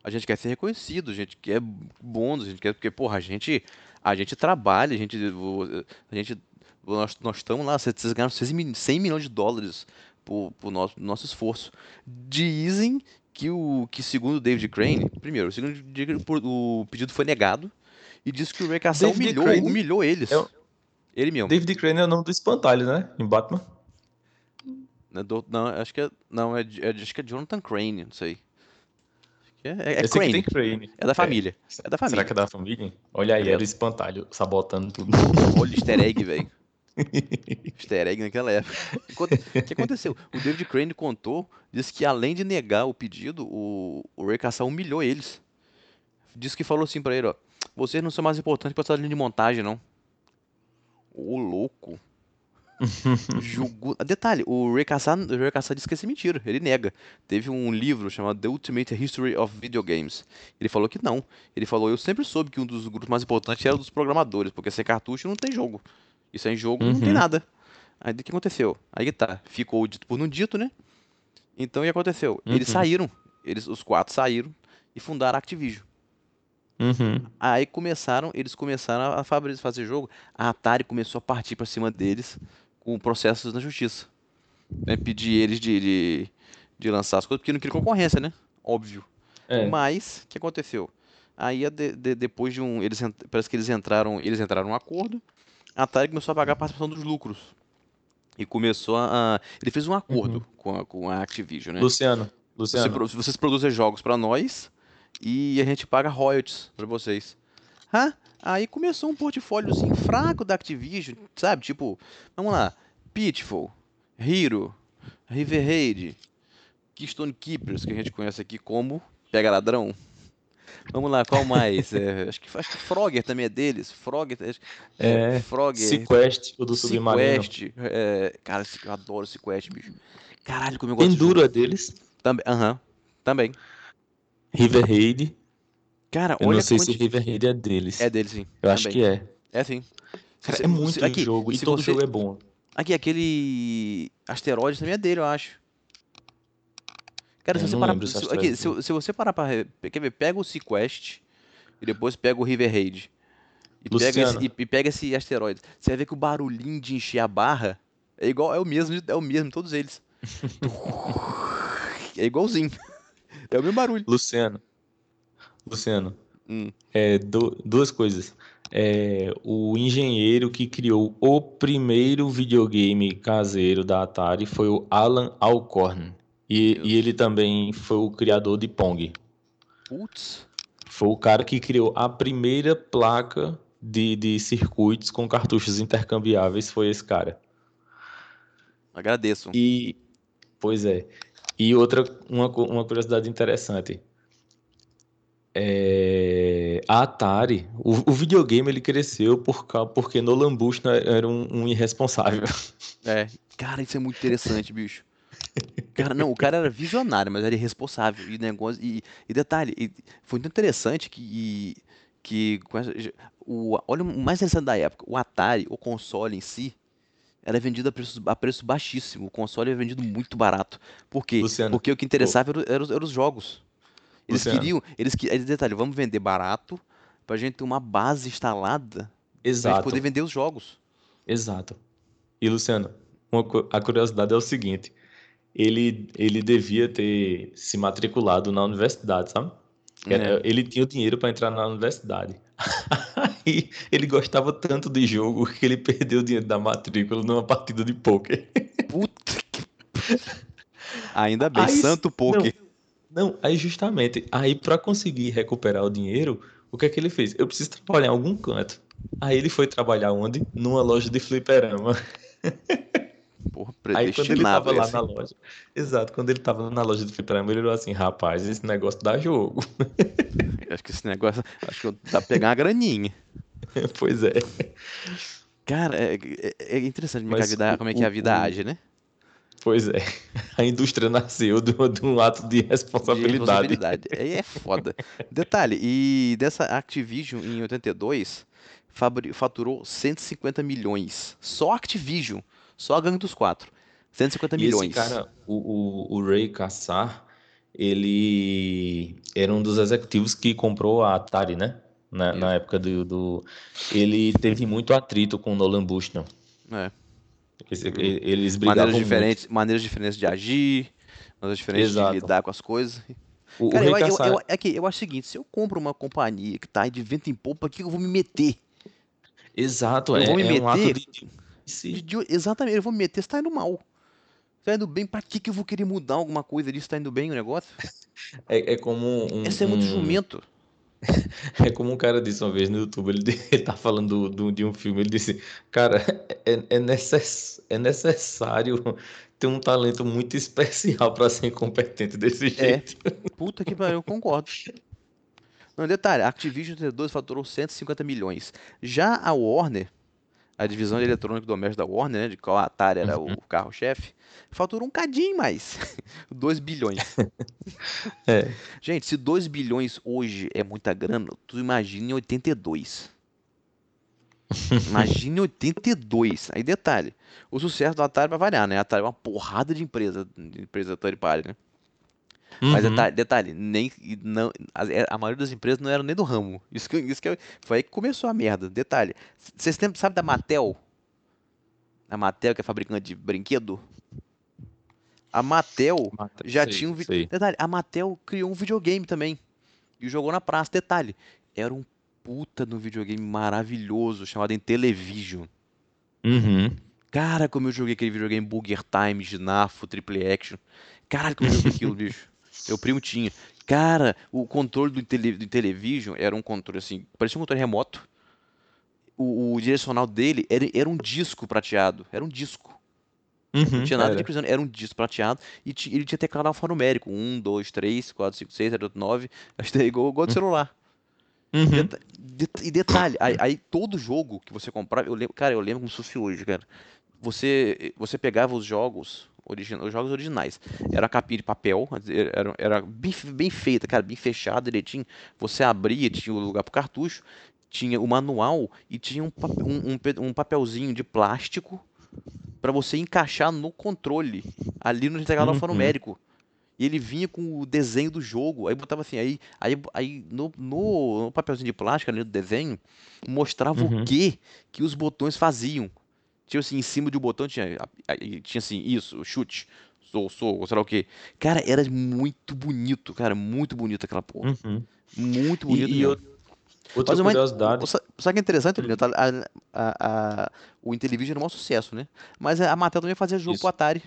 A gente quer ser reconhecido, a gente quer bônus, a gente quer, porque, porra, a gente, a gente trabalha, a gente, a gente, nós, nós estamos lá, vocês ganharam 100 milhões de dólares por, por nosso, nosso esforço. Dizem que o que segundo o David Crane, primeiro, segundo o o pedido foi negado e disse que o Ray David humilhou, Crane humilhou eles. é o- Ele mesmo. David Crane é o nome do espantalho, né? Em Batman. Não, é não, acho que é, não, é, é, acho que é Jonathan Crane, não sei. É, é, é Crane, Crane. é da família, é da Será família. que é da família? Olha aí, É. era o espantalho sabotando tudo. Olha, easter egg, velho. (laughs) Easter egg naquela época. O que aconteceu? O David Crane contou, disse que além de negar o pedido, o, o Ray Kassar humilhou eles. Disse que falou assim pra ele, ó, vocês não são mais importantes pra essa linha de montagem, não. Ô, louco. (laughs) Julgou... Detalhe, o Ray Kassar, o Ray Kassar disse que isso é mentira, ele nega. Teve um livro chamado The Ultimate History of Video Games. Ele falou que não. Ele falou, eu sempre soube que um dos grupos mais importantes era o dos programadores, porque sem cartucho não tem jogo. E sem jogo não tem Uhum. nada. Aí o que aconteceu? Aí tá, ficou dito por não dito, né? Então o que aconteceu? Eles Uhum. saíram, eles, os quatro saíram e fundaram a Activision. Uhum. Aí começaram, eles começaram a fabricar, fazer jogo. A Atari começou a partir pra cima deles com processos na justiça. Né? Pedir eles de, de, de lançar as coisas, porque não queria concorrência, né? Óbvio. É. Mas, o que aconteceu? Aí, de- de- depois de um. Eles, parece que eles entraram, eles entraram num acordo. A Atari começou a pagar a participação dos lucros. E começou a. ele fez um acordo Uhum. com, a, com a Activision, né? Luciano, Você Luciano, pro- vocês produzem jogos pra nós e a gente paga royalties pra vocês. Hã? Aí começou um portfóliozinho fraco da Activision, sabe? Tipo, vamos lá, Pitfall, Hero, River Raid, Keystone Keepers, que a gente conhece aqui como Pega Ladrão. Vamos lá, qual mais? É, acho, que, acho que Frogger também é deles. Frogger, acho- É, Frogger, Sequest, o do submarino. Sequest. É, cara, eu adoro Sequest, bicho. Caralho, como eu gosto de Enduro jogo. é deles. Também, aham, também. River Raid. Cara, Eu olha não sei se quanti- River Raid é deles. É dele, sim. Eu acho também. que é. É sim. Cara, é muito se- aqui, jogo e todo você- jogo é bom. Aqui, aquele asteroide também é dele, eu acho. Cara, se você parar. esse Se, aqui, se, se você parar pra. Quer ver? Pega o Sequest e depois pega o River Raid. E pega, esse, e, e pega esse asteroide. Você vai ver que o barulhinho de encher a barra é igual, é o mesmo, é o mesmo, todos eles. (laughs) é igualzinho. É o mesmo barulho. Luciano. Luciano. Hum. É, du- duas coisas. É, o engenheiro que criou o primeiro videogame caseiro da Atari foi o Alan Alcorn. E, e ele também foi o criador de Pong. Putz. Foi o cara que criou a primeira placa de, de circuitos com cartuchos intercambiáveis, foi esse cara. Agradeço. E, pois é. E outra, uma, uma curiosidade interessante. É, a Atari, o, o, videogame ele cresceu por, porque Nolan Bush era um, um, irresponsável. É, cara, isso é muito interessante, bicho. Cara, não, o cara era visionário, mas era irresponsável. E negócio. E, e detalhe, e foi muito interessante que. que o, olha o mais interessante da época, o Atari, o console em si, era vendido a preço, a preço baixíssimo. O console era vendido muito barato. Por quê? Luciano, Porque o que interessava eram era, era, os jogos. Eles Luciano. queriam. Eles, eles detalhe, vamos vender barato pra gente ter uma base instalada Exato. pra gente poder vender os jogos. Exato. E, Luciano, uma, a curiosidade é o seguinte: ele, ele devia ter se matriculado na universidade, sabe? É. Ele tinha o dinheiro para entrar na universidade. (laughs) Aí ele gostava tanto de jogo que ele perdeu o dinheiro da matrícula numa partida de pôquer. Puta que. Ainda bem, aí, santo pôquer. Não, não, aí justamente, aí para conseguir recuperar o dinheiro, o que é que ele fez? Eu preciso trabalhar em algum canto. Aí ele foi trabalhar onde? Numa loja de fliperama. (laughs) Porra, Aí quando ele tava lá na loja. Exato, quando ele tava na loja de fliperama, ele falou assim, rapaz, esse negócio dá jogo. (laughs) acho que esse negócio. Acho que dá pra pegar uma graninha. (laughs) pois é. Cara, é, é, é interessante Mas vida, como é que a vida o, age, né? Pois é. (laughs) A indústria nasceu de, de um ato de responsabilidade. De responsabilidade. Aí é foda. Detalhe, e dessa Activision em 82 faturou 150 milhões. Só Activision. Só a gangue dos quatro. 150 e milhões. Esse cara, o, o, o Ray Kassar, ele era um dos executivos que comprou a Atari, né? Na, na época do, do, Ele teve muito atrito com o Nolan Bushnell. É. Eles brigavam maneiras diferentes, muito. maneiras diferentes de agir, maneiras diferentes Exato. de lidar com as coisas. O, Cara, o eu, eu, eu, é que eu acho o seguinte, se eu compro uma companhia que tá de vento em popa, que eu vou me meter? Exato, eu é, vou me é meter, um ato de, se... Exatamente, eu vou me meter, você tá indo mal. Você tá indo bem, pra que, que eu vou querer mudar alguma coisa disso? Tá indo bem o negócio? (laughs) É, é como um. Esse é muito um... jumento. (laughs) É como um cara disse uma vez no YouTube, ele, (laughs) ele tá falando do, do, de um filme, ele disse, cara, é, é, necess, é necessário ter um talento muito especial para ser incompetente desse é. jeito. É. Puta que pariu, eu concordo. Não, detalhe, a Activision T2 faturou 150 milhões. Já a Warner, a divisão de eletrônico doméstico da Warner, né, de qual a Atari era uhum. o carro-chefe, faturou um cadinho mais. (laughs) 2 bilhões. (laughs) é. Gente, se 2 bilhões hoje é muita grana, tu imagina em 82. Imagine 82. Aí detalhe, o sucesso do Atari vai variar, né? A Atari é uma porrada de empresa, de empresa third party, né? Uhum. Mas detalhe, detalhe, nem, não, a, é, a, maioria das empresas não eram nem do ramo. Isso que, isso que foi aí que começou a merda. Detalhe, vocês sabem da Mattel? A Mattel, que é fabricante de brinquedo? A Mattel, Mattel já sei, tinha um. Sei. Detalhe, a Mattel criou um videogame também. E jogou na praça. Detalhe, era um puta no videogame maravilhoso chamado Intellivision. Uhum. Cara, como eu joguei aquele videogame Booger Time, Ginafo, Triple Action. Caralho, como eu joguei aquilo, (laughs) bicho. Meu primo tinha. Cara, o controle do, tele, do Television era um controle assim, parecia um controle remoto. O, o direcional dele era, era um disco prateado. Era um disco. Uhum, não tinha nada era. de era um disco prateado e ele tinha teclado alfanumérico. 1, 2, 3, 4, 5, 6, 7, 8, 9. Acho que é igual, igual do uhum. celular. Uhum. Deta de e detalhe, aí, aí, todo jogo que você comprava, eu lembro, cara, eu lembro como se fosse hoje, cara. Você, você pegava os jogos, os jogos originais. Era a capinha de papel, era, era bem, bem feita, cara, bem fechada, direitinho. Você abria, tinha o lugar pro cartucho, tinha o manual e tinha um, um, um, papelzinho de plástico para você encaixar no controle, ali no teclado uhum. alfanumérico. E ele vinha com o desenho do jogo, aí botava assim, aí, aí, aí no, no, no papelzinho de plástico ali do desenho, mostrava uhum. o que que os botões faziam. Tinha assim, em cima de um botão tinha, tinha assim, isso, chute, sou, sou, sei lá o que. Cara, era muito bonito, cara, muito bonito aquela porra. Uhum. Muito bonito. E, e outra Mas curiosidade. Sabe o que é interessante, hum. a, a, a, o Intellivision era um maior sucesso, né? Mas a Mattel também fazia jogo isso. pro Atari.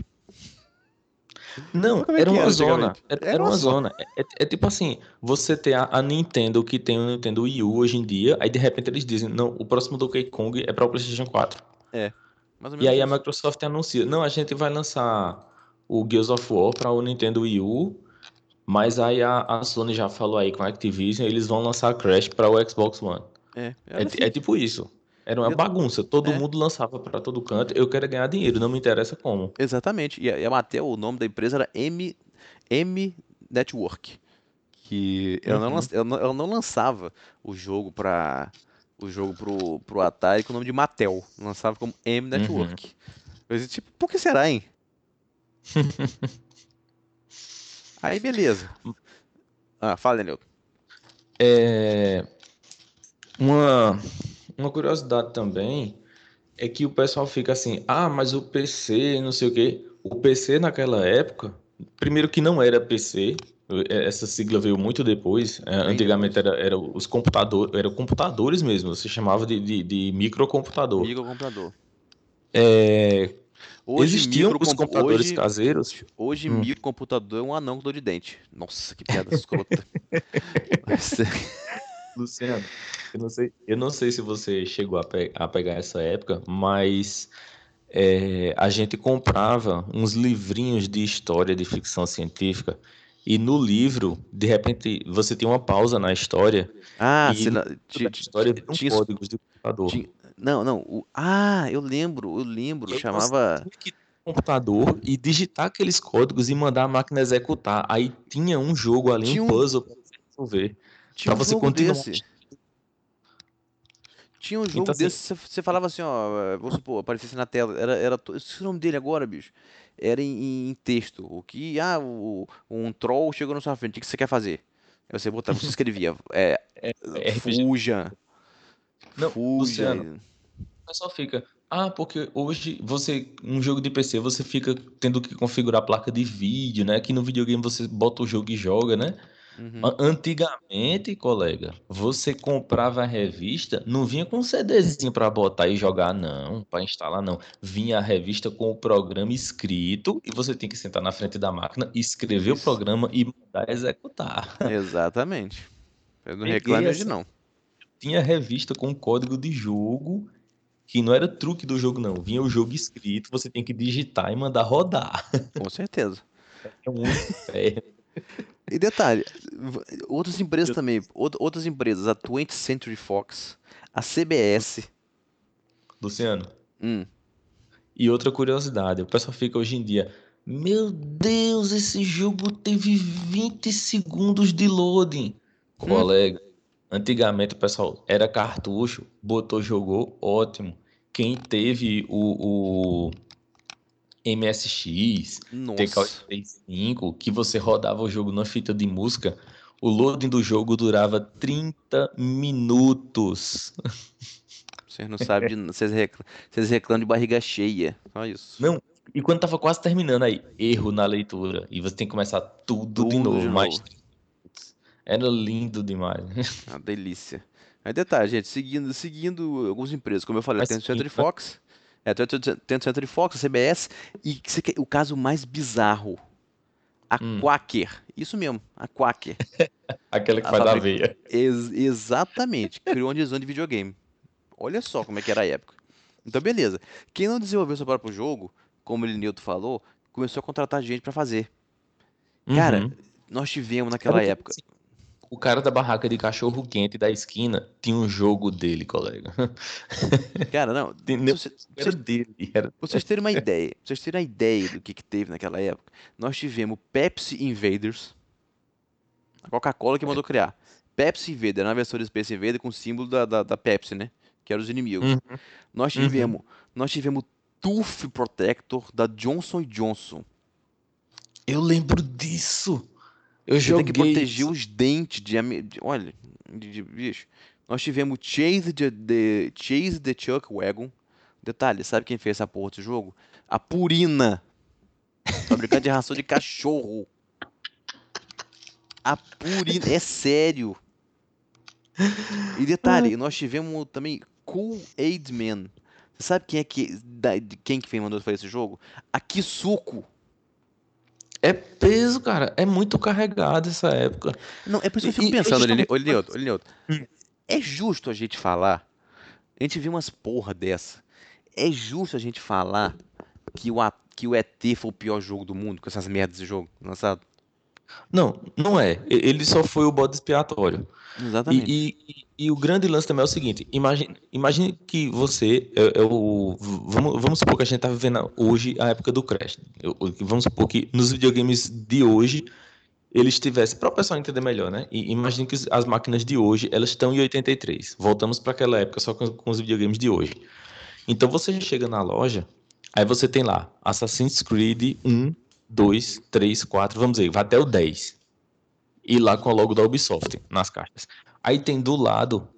Não, é era uma era zona. Era, uma zona. É, é- é tipo assim, você tem a, a Nintendo que tem o Nintendo Wii U hoje em dia, aí de repente eles dizem, não, o próximo Donkey Kong é para o PlayStation 4. Mais ou E aí a isso. Microsoft anuncia, não, a gente vai lançar o Gears of War para o Nintendo Wii U, mas aí a, a Sony já falou aí com a Activision, eles vão lançar Crash para o Xbox One. É, É, assim. é tipo isso. Era uma Eu- bagunça. Todo é. mundo lançava para todo canto. Eu quero ganhar dinheiro, não me interessa como. Exatamente. E a, e a Mattel, o nome da empresa era M, M Network. Que Uhum. ela não, ela não lançava o jogo para o jogo pro, pro Atari com o nome de Mattel. Lançava como M Network. Eu disse, tipo, por que será, hein? (laughs) Aí, beleza. Ah, fala, Daniel. É, uma, uma curiosidade também é que o pessoal fica assim, ah, mas o PC, não sei o quê. O PC naquela época, primeiro que não era PC, essa sigla veio muito depois. Bem Antigamente era, era os computadores, eram computadores mesmo, você chamava de, de, de microcomputador. Microcomputador. É, Hoje, existiam os computadores hoje, caseiros. hoje Hum. microcomputador é um anão com dor de dente. Nossa, que piada (laughs) escrota. Nossa. Luciano, eu não sei, eu não sei se você chegou a, pe- a pegar essa época, mas é, a gente comprava uns livrinhos de história de ficção científica e no livro, de repente, você tinha uma pausa na história Ah, sei lá, no ti- da história tinha- códigos de computador. tinha- Não, não. o- Ah, eu lembro, eu lembro. Eu chamava. tinha que ter um computador e digitar aqueles códigos e mandar a máquina executar. Aí tinha um jogo ali, Tinha um um- puzzle para você resolver. Tinha um Pra você jogo continuar desse. Tinha um jogo Então, assim- desse, você- você falava assim, ó, vamos supor, aparecesse na tela, era, era, eu esqueci o nome dele agora, bicho, era em, em texto, o que, ah, o, um troll chegou na sua frente, o que você quer fazer? Aí você botava, você escrevia, (laughs) é, RPG. fuja, Não, fuja, Luciano, O pessoal fica, ah, porque hoje você, um jogo de PC, você fica tendo que configurar a placa de vídeo, né? Que no videogame você bota o jogo e joga, né? Uhum. Antigamente, colega, você comprava a revista, não vinha com um CDzinho pra botar e jogar, não, pra instalar, não. Vinha a revista com o programa escrito e você tem que sentar na frente da máquina, escrever o Isso. programa e mandar executar. Exatamente. Eu não reclamo hoje essa- não. Tinha revista com código de jogo, que não era truque do jogo, não. Vinha o jogo escrito, você tem que digitar e mandar rodar. Com certeza. (laughs) É um inferno. E detalhe, outras empresas também, out- outras empresas, a 20th Century Fox, a CBS, Luciano, hum, e outra curiosidade, o pessoal fica hoje em dia, meu Deus, esse jogo teve 20 segundos de loading. Hum. Colega, antigamente o pessoal era cartucho, botou, jogou, ótimo. Quem teve o, o MSX, nossa. TK85, que você rodava o jogo na fita de música, o loading do jogo durava 30 minutos. Vocês não sabem de. Vocês reclamam, vocês reclamam de barriga cheia. Só isso. Não, e quando tava quase terminando aí, erro na leitura, e você tem que começar tudo, de Tudo novo, de novo. 30 minutos. Era lindo demais. Uma delícia. Aí detalhe, gente, seguindo, seguindo algumas empresas, como eu falei, Vai tem o Century? Fox, é, tem o tem o Century Fox, a CBS, e o caso mais bizarro, a Hum. Quaker. Isso mesmo, a Quaker. (laughs) Aquela que A faz da fabrica- veia. Ex- exatamente, criou um design de videogame. Olha só como é que era a época. Então, beleza. Quem não desenvolveu seu próprio jogo, como o Nilton falou, começou a contratar gente pra fazer. Cara, Uhum. nós tivemos naquela época. assim, O cara da barraca de cachorro quente da esquina tinha um jogo dele, colega. (laughs) Cara, não. Você- Era vocês- dele. Era... vocês terem uma ideia, vocês terem uma ideia do (laughs) que, que teve naquela época, nós tivemos Pepsi Invaders, a Coca-Cola que mandou criar. Pepsi Invader, na versão de Space Invader com o símbolo da, da, da Pepsi, né? Que eram os inimigos. Uhum. Nós Uhum. tivemos, nós tivemos Tooth Protector da Johnson Johnson. Eu lembro disso. Eu Você tem joguei. que proteger os dentes de, de- olha, de, de bicho. Nós tivemos Chase the, the Chase the Chuck Wagon. Detalhe, sabe quem fez essa porra desse jogo? A Purina. Fabricante de ração de cachorro. A Purina, é sério. E detalhe, nós tivemos também Cool Aid Man. Você sabe quem é que da- quem que fez mandou fazer esse jogo? A Kisuko. É peso, cara. É muito carregado essa época. Não, é por isso que eu fico e pensando, justamente- Olinoto, Olinoto. Hum. É justo a gente falar, a gente viu umas porra dessa, é justo a gente falar que o, que o ET foi o pior jogo do mundo, com essas merdas de jogo lançado? Não, não é. Ele só foi o bode expiatório. Exatamente. E, e- o grande lance também é o seguinte: imagine, imagine que você. É, é o, vamos, vamos supor que a gente está vivendo hoje a época do Crash. Eu- eu- vamos supor que nos videogames de hoje eles tivessem. Para o pessoal entender melhor, né? E imagine que as máquinas de hoje elas estão em 83. Voltamos para aquela época só com, com os videogames de hoje. Então você chega na loja, aí você tem lá Assassin's Creed 1, 2, 3, 4, vamos dizer, vai até o 10 e lá com o logo da Ubisoft nas caixas. Aí tem do lado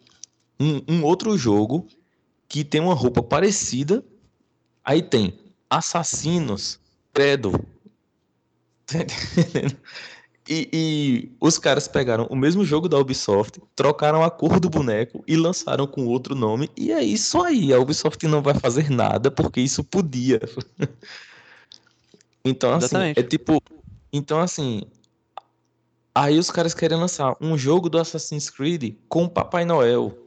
um, um outro jogo que tem uma roupa parecida. Aí tem Assassinos, Credo. (laughs) Tá? E, e os caras pegaram o mesmo jogo da Ubisoft, trocaram a cor do boneco e lançaram com outro nome. E é isso aí. A Ubisoft não vai fazer nada porque isso podia. (laughs) Então, assim, Exatamente. é tipo. Então, assim. Aí os caras querem lançar um jogo do Assassin's Creed com Papai Noel.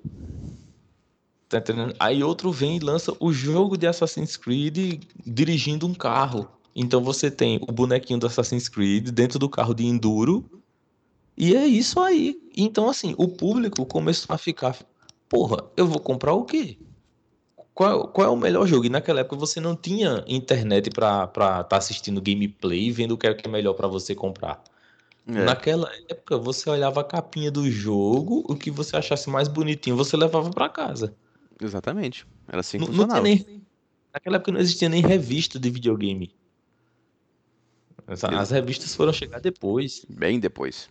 Tá entendendo? Aí outro vem e lança o jogo de Assassin's Creed dirigindo um carro. Então você tem o bonequinho do Assassin's Creed dentro do carro de Enduro. E é isso aí. Então, assim, o público começou a ficar. Porra, eu vou comprar o quê? Qual, qual é o melhor jogo? E naquela época você não tinha internet pra estar tá assistindo gameplay vendo o que é é melhor pra você comprar. É, Naquela época você olhava a capinha do jogo, o que você achasse mais bonitinho, você levava pra casa. Exatamente. Era assim que Não, funcionava. nem, naquela época não existia nem revista de videogame. As, as revistas foram chegar depois. Bem depois.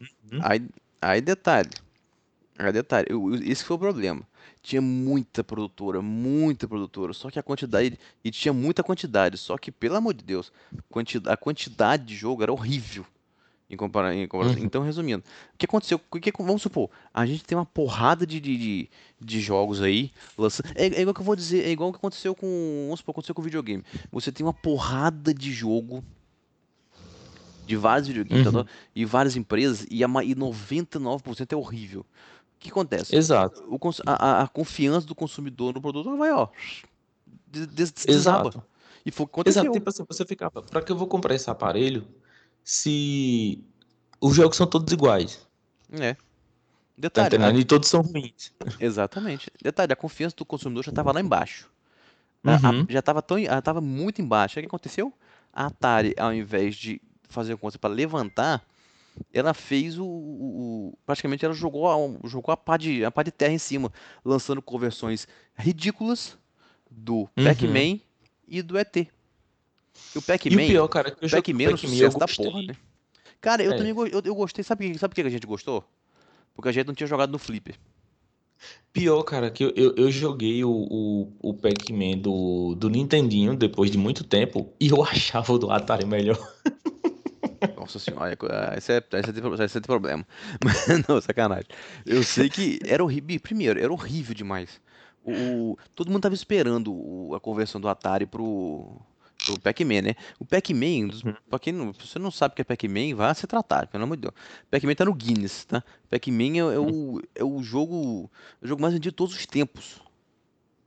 Uhum. Aí, aí detalhe. Aí detalhe. Esse foi o problema. Tinha muita produtora, muita produtora. Só que a quantidade. E tinha muita quantidade. Só que, pelo amor de Deus, a quantidade de jogo era horrível. Em compara- em comparação. Uhum. Então, resumindo, o que aconteceu? O que, vamos supor, a gente tem uma porrada de, de, de, jogos aí. Lança... É, é igual que eu vou dizer, é igual o que aconteceu com. Vamos supor, aconteceu com o videogame. Você tem uma porrada de jogo de vários videogames, Uhum. tá? e várias empresas, e, a, e 99% é horrível. O que acontece? Exato. O a, a- confiança do consumidor no produto vai, ó, des- des- desaba. Exato. E foi o que aconteceu. Exato. Tipo assim, você ficava, pra que eu vou comprar esse aparelho se os jogos são todos iguais? É. Tá Detalhe, a- E todos são ruins. exatamente. Detalhe, a confiança do consumidor já estava lá embaixo. Uhum. já estava tão, ela tava muito embaixo. O que aconteceu? A Atari, ao invés de fazer conta para levantar, ela fez o, o- o- praticamente ela jogou a, jogou a pá de a pá de terra em cima, lançando conversões ridículas do Uhum. Pac-Man e do ET. E o E o Pac-Man, pior, cara, é que eu Pac-Man era um Pac-Man, eu sucesso da porra, né? Cara, eu É. também eu, eu gostei. Sabe, por que- sabe por que a gente gostou? Porque a gente não tinha jogado no Flipper. Pior, cara, que eu, eu, eu joguei o, o, o Pac-Man do, do Nintendinho depois de muito tempo e eu (laughs) achava o do Atari melhor. (laughs) Nossa senhora, é- esse é, esse é, tem pro- esse é tem problema. Mas, (laughs) não, sacanagem. Eu sei que era horrível. Primeiro, era horrível demais. O, todo mundo tava esperando a conversão do Atari pro, pro Pac-Man, né? O Pac-Man, Uhum. pra quem não, se você não sabe o que é Pac-Man, vá se tratar, pelo amor de Deus. Pac-Man tá no Guinness, tá? Pac-Man é, é o, é o jogo, é o jogo mais vendido de todos os tempos.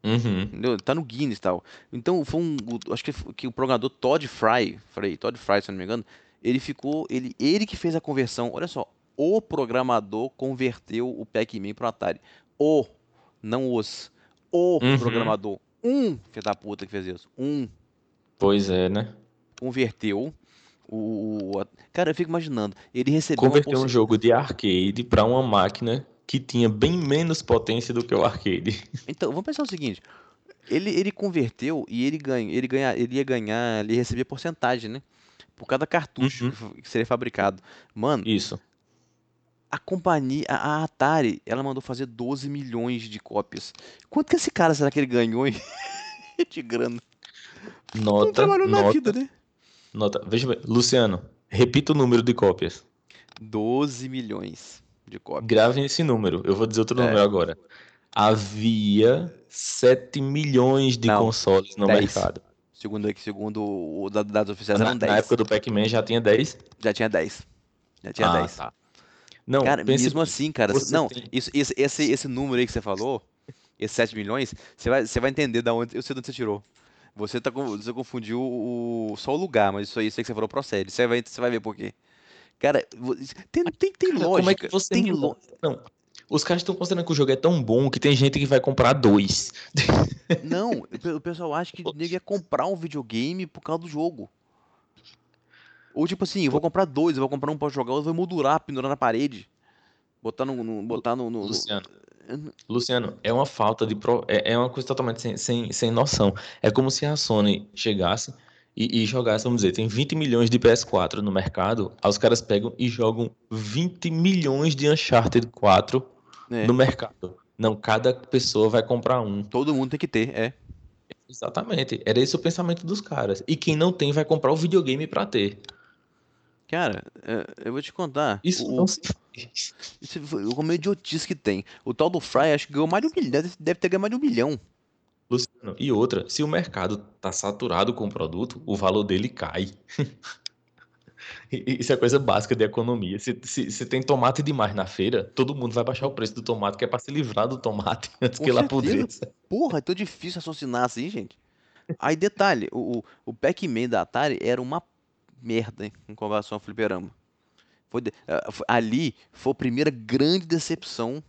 Uhum. Entendeu? Tá no Guinness e tal. Então foi um. o- Acho que, que o programador Todd Fry, Frey, Todd Fry, se não me engano, ele ficou. Ele, ele que fez a conversão. Olha só, o programador converteu o Pac-Man pro Atari. O, não os. O Uhum. programador. Um filho da puta que fez isso. Um Pois é, né? converteu o. Cara, eu fico imaginando. Ele recebeu uma Converter um jogo de arcade pra uma máquina que tinha bem menos potência do que o arcade. (laughs) Então, vamos pensar o seguinte. Ele, ele converteu e ele ganha, ele ganha, ele ia ganhar, ele ia receber porcentagem, né? Por cada cartucho Uhum. que seria fabricado. Mano, Isso. a companhia, a, Atari, ela mandou fazer 12 milhões de cópias. Quanto que esse cara será que ele ganhou (laughs) de grana? Não Nota, trabalhou na nota, vida, né? nota. Veja bem, Luciano, repita o número de cópias. 12 milhões de cópias. Gravem esse número. Eu vou dizer outro É. número agora. Havia 7 milhões de Não, consoles no 10. mercado. Segundo, segundo o da- dados oficiais Na, eram 10. na época do Pac-Man já tinha 10? Já tinha 10. Já tinha Ah, 10. tá. Não, Cara, mesmo assim, cara. Não, tem- isso, esse, esse, esse número aí que você falou, esses 7 milhões, você vai, você vai entender da onde, eu sei de onde você tirou. Você, tá, você confundiu o, só o lugar, mas isso aí, isso aí que você falou procede. Você vai, você vai ver por quê. Cara, tem, tem, tem Cara, lógica. como é que você tem lo- Não, os caras estão considerando que o jogo é tão bom que tem gente que vai comprar dois. (laughs) Não, o pe- o pessoal acha que o nego ia comprar um videogame por causa do jogo. Ou tipo assim, eu vou comprar dois, eu vou comprar um pra jogar, eu vou moldurar, pendurar na parede. Botar no. no- botar no. no- no- Luciano, Luciano, é uma falta de. pro- É, é uma coisa totalmente sem, sem, sem noção. É como se a Sony chegasse e, e jogasse, vamos dizer, tem 20 milhões de PS4 no mercado, aí os caras pegam e jogam 20 milhões de Uncharted 4 É, no mercado. Não, cada pessoa vai comprar um. todo mundo tem que ter, é. Exatamente. Era esse o pensamento dos caras. E quem não tem vai comprar o videogame pra ter. Cara, é, eu vou te contar. Isso o, não se. Isso foi como idiotice que tem. O tal do Fry acho que ganhou mais de um milhão. Deve, ter ganho mais de um milhão. Luciano, e outra, se o mercado tá saturado com o produto, o valor dele cai. (laughs) Isso é coisa básica de economia. Se, se, se tem tomate demais na feira, todo mundo vai baixar o preço do tomate, que é pra se livrar do tomate (laughs) antes Com que ele apodreça. Porra, é tão difícil raciocinar assim, gente. Aí, detalhe, o, o- Pac-Man da Atari era uma merda hein, em comparação ao Fliperama. Foi foi- ali foi a primeira grande decepção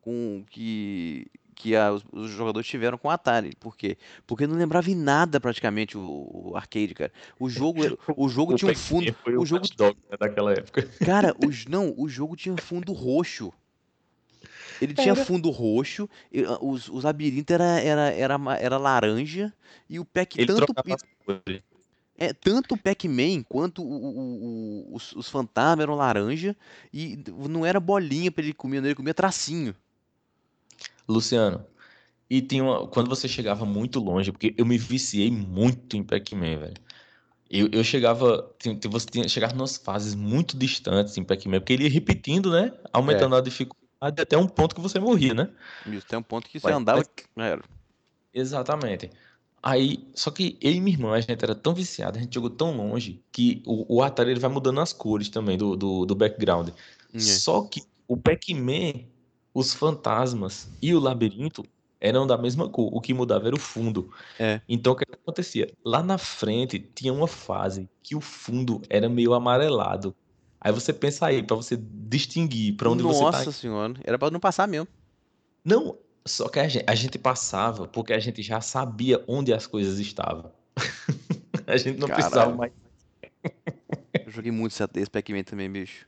com que, que a- os, jogadores tiveram com o Atari. Por quê? Porque não lembrava em nada praticamente o, o arcade, cara. O jogo, o jogo O tinha um fundo. foi o o jogo né, daquela época. Cara, os, (laughs) não, o jogo tinha fundo roxo. Ele tinha fundo roxo, ah, os, os labirintos era, era, era, era laranja, e o Pac Ele tanto, trocava e- as cores. É, tanto o Pac-Man quanto o- o- o- os, os fantasmas eram laranja, e não era bolinha pra ele comer, não, ele comia tracinho. Luciano, e tinha uma, quando você chegava muito longe, porque eu me viciei muito em Pac-Man, velho. Eu, eu chegava, você tinha, chegava nas fases muito distantes em Pac-Man, porque ele ia repetindo, né? Aumentando a dificuldade até um ponto que você morria, né? Isso tem um ponto que você Mas- andava. mas- Era. Exatamente. Aí, só que eu e minha irmã, a gente era tão viciado, a gente jogou tão longe, que o, o Atari ele vai mudando as cores também do, do, do background. É. Só que o Pac-Man, os fantasmas e o labirinto eram da mesma cor. O que mudava era o fundo. É. Então, o que que acontecia? Lá na frente tinha uma fase que o fundo era meio amarelado. Aí você pensa aí, pra você distinguir pra onde você tá Nossa senhora, era pra não passar mesmo. não, só que a gente, a gente passava porque a gente já sabia onde as coisas estavam. (laughs) A gente não precisava Caralho. mais. Eu joguei muito esse Pac-Man também, bicho.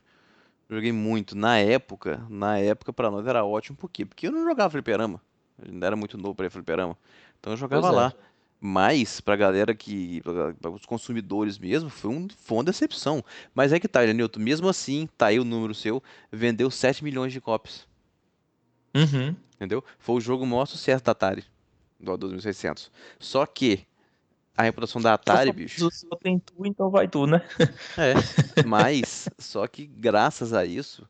Joguei muito. Na época, na época pra nós era ótimo, por quê? Porque eu não jogava fliperama. Eu ainda era muito novo pra ir fliperama. Então eu jogava Pois é. lá. Mas pra galera que. pra, os consumidores mesmo, foi, um, foi uma decepção. Mas é que tá, Newton, mesmo assim, tá aí o número seu, vendeu 7 milhões de cópias. Uhum. Entendeu? Foi o jogo maior sucesso da Atari. Do 2600. Só que a reputação da Atari, bicho. Só tem tu, então vai tu, né? É, mas só que graças a isso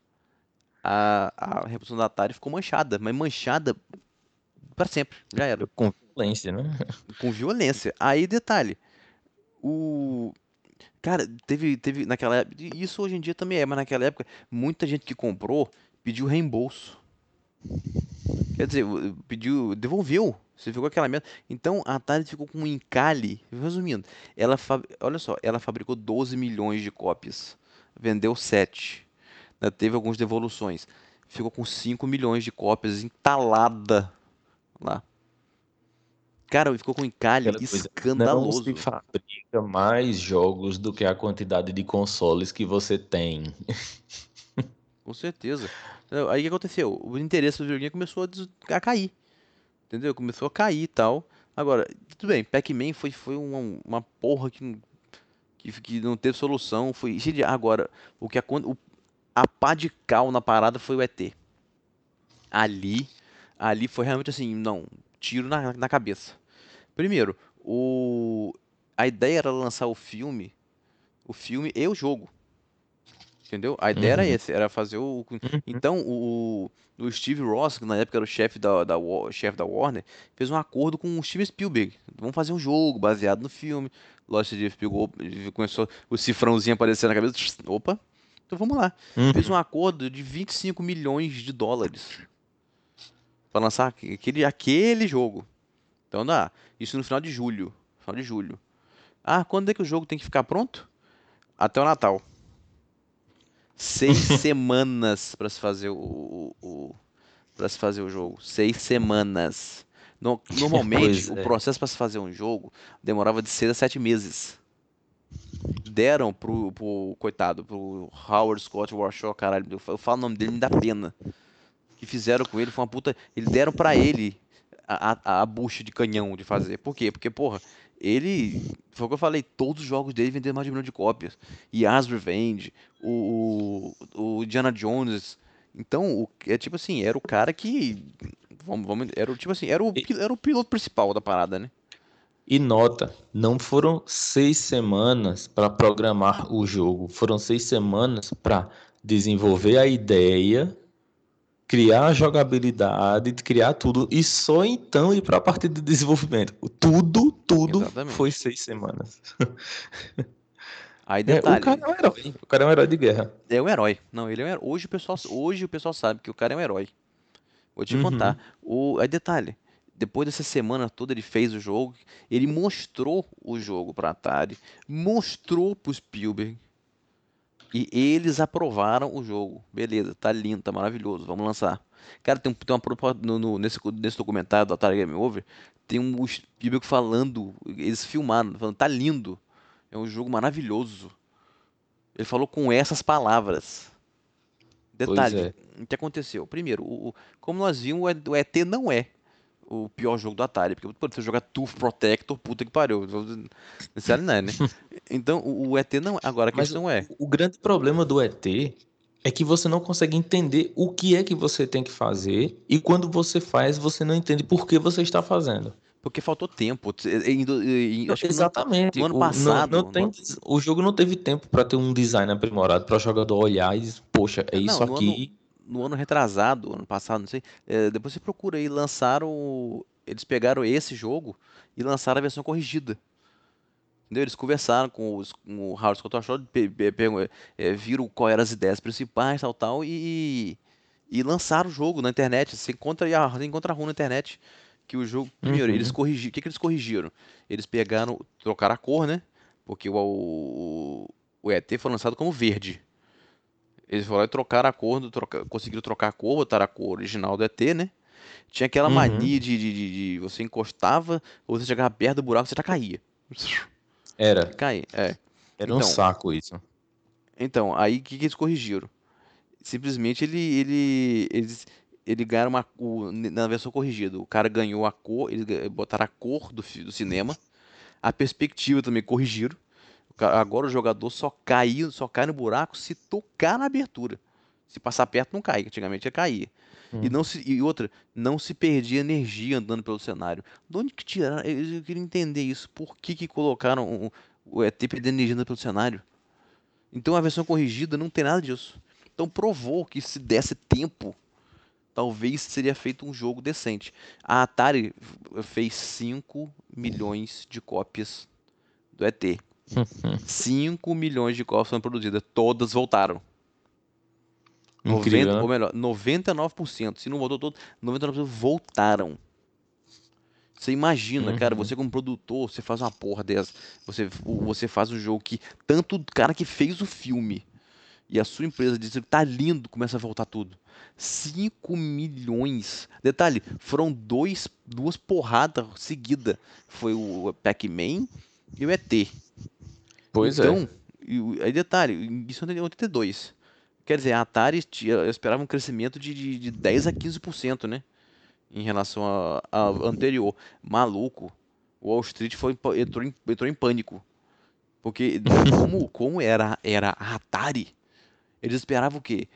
a, a reputação da Atari ficou manchada, mas manchada pra sempre, já era, Com violência, né? com violência. Aí detalhe, o cara teve teve naquela época, isso hoje em dia também é, mas naquela época muita gente que comprou pediu reembolso. Quer dizer, pediu, devolveu. Você ficou aquela merda. Então a Atari ficou com um encalhe. Resumindo, ela olha só, ela fabricou 12 milhões de cópias, vendeu 7. Ainda teve algumas devoluções. Ficou com 5 milhões de cópias entalada lá. Cara, ficou com um encalhe Aquela coisa, Não escandaloso. se fabrica mais jogos do que a quantidade de consoles que você tem. (laughs) Com certeza. Aí o que aconteceu? O interesse do videogame começou a, a cair. Entendeu? Começou a cair e tal. Agora, tudo bem, Pac-Man foi, foi uma, uma porra que, que, que não teve solução. Foi. Agora, o que acon- o, a pá de cal na parada foi o ET. Ali, ali foi realmente assim, não, tiro na, na cabeça. Primeiro, o, a ideia era lançar o filme, o filme e o jogo. Entendeu? A ideia era Uhum. esse, era fazer o. Então, o, o Steve Ross, que na época era o chefe da, da, chefe da Warner, fez um acordo com o Steven Spielberg. Vamos fazer um jogo baseado no filme. Lógico, Steven Spielberg começou o cifrãozinho aparecendo na cabeça. Opa, então vamos lá. Uhum. Fez um acordo de 25 milhões de dólares para lançar aquele, aquele jogo. Então dá. Isso no final de julho. Final de julho. Ah, quando é que o jogo tem que ficar pronto? Até o Natal. Seis (laughs) semanas para se fazer o, o, o para se fazer o jogo. Seis semanas. No- (laughs) normalmente Pois o é. processo para se fazer um jogo demorava de seis a sete meses. Deram pro, pro coitado, pro Howard Scott Warshaw, caralho, eu fa- eu falo o nome dele, me dá pena. O que fizeram com ele foi uma puta. Eles deram pra ele a, a, a bucha de canhão de fazer. Por quê? Porque, porra, ele. Foi o que eu falei, todos os jogos dele venderam mais de um milhão de cópias. Yas Revenge, o, o, o Indiana Jones. Então, o, é tipo assim, era o cara que. Vamos, vamos, era o tipo assim, era o, E- era o piloto principal da parada, né? E nota, não foram seis semanas para programar o jogo, foram seis semanas para desenvolver a ideia, criar a jogabilidade, criar tudo e só então ir para a parte de desenvolvimento. Tudo, tudo Exatamente. foi seis semanas. Aí É, detalhe. o cara é um herói, o cara é um herói de guerra. É um herói. Não, ele é um herói. Hoje o pessoal, hoje o pessoal sabe que o cara é um herói. Vou te Uhum. contar. O, aí detalhe, depois dessa semana toda ele fez o jogo, ele mostrou o jogo pra Atari, mostrou pro Spielberg e eles aprovaram o jogo. Beleza, tá lindo, tá maravilhoso, vamos lançar. Cara, tem, um- tem uma proposta no, no- nesse, nesse documentário do Atari Game Over, tem um Spielberg falando, eles filmaram, falando, tá lindo, é um jogo maravilhoso. Ele falou com essas palavras. Detalhe, é. o que aconteceu? Primeiro, o, o- como nós vimos, o ET não é o pior jogo do Atari, porque você jogar Tooth Protector, puta que pariu. Não é, né? (laughs) Então, o, o ET não é. Agora, a Mas questão é. O grande problema do ET é que você não consegue entender o que é que você tem que fazer e quando você faz, você não entende por que você está fazendo. Porque faltou tempo. No- Exatamente. no ano O- não- passado, não tem- o jogo não teve tempo para ter um design aprimorado para o jogador olhar e dizer, poxa, é Não, isso no aqui. no ano retrasado, ano passado, não sei. é, depois você procura aí, lançaram. Eles pegaram esse jogo e lançaram a versão corrigida. Entendeu? Eles conversaram com, os, com o Howard Scott pegam, é, viram quais eram as ideias principais, tal, tal, e, e lançaram o jogo na internet. Você encontra, você encontra a ROM na internet. Que o jogo. Primeiro, Uhum. eles corrigiram. O que, que eles corrigiram? Eles pegaram, trocaram a cor, né? Porque o, o, o ET foi lançado como verde. Eles foram lá e trocaram a cor, troca, conseguiram trocar a cor, botaram a cor original do ET, né? Tinha aquela Uhum. mania de, de, de- de você encostava, ou você chegava perto do buraco, você já caía. Era, Caía, é. era um Então, saco isso. Então, aí o que, que eles corrigiram? Simplesmente ele, ele, eles, ele ganharam uma, o- na versão corrigida. O cara ganhou a cor, eles botaram a cor do, do cinema, a perspectiva também corrigiram. Agora o jogador só cai, só cai no buraco se tocar na abertura. Se passar perto, não cai. Antigamente ia cair. E, Hum. não se, e outra, não se perdia energia andando pelo cenário. De onde que tiraram? Eu, eu queria entender isso. Por que, que colocaram o, o ET perdendo energia andando pelo cenário? Então a versão corrigida não tem nada disso. Então provou que se desse tempo, talvez seria feito um jogo decente. A Atari fez 5 milhões de cópias do ET. 5 (laughs) milhões de cópias foram produzidas. Todas voltaram. 90, Incrível, né? ou melhor, 99%. Se não voltou todo, 99% voltaram. Você imagina, cara, Uhum. você como produtor, você faz uma porra dessa. Você, você faz um jogo que tanto o cara que fez o filme e a sua empresa diz que tá lindo, começa a voltar tudo. 5 milhões. Detalhe, foram dois, duas porradas seguidas. Foi o Pac-Man e o ET. Pois é. então, e o- aí detalhe, isso em 82. Quer dizer, a Atari eu esperava um crescimento de, de, de 10 a 15%, né? Em relação ao anterior. Maluco. O Wall Street foi, entrou, em, entrou em pânico. Porque (laughs) como, como era, era a Atari, eles esperavam o quê?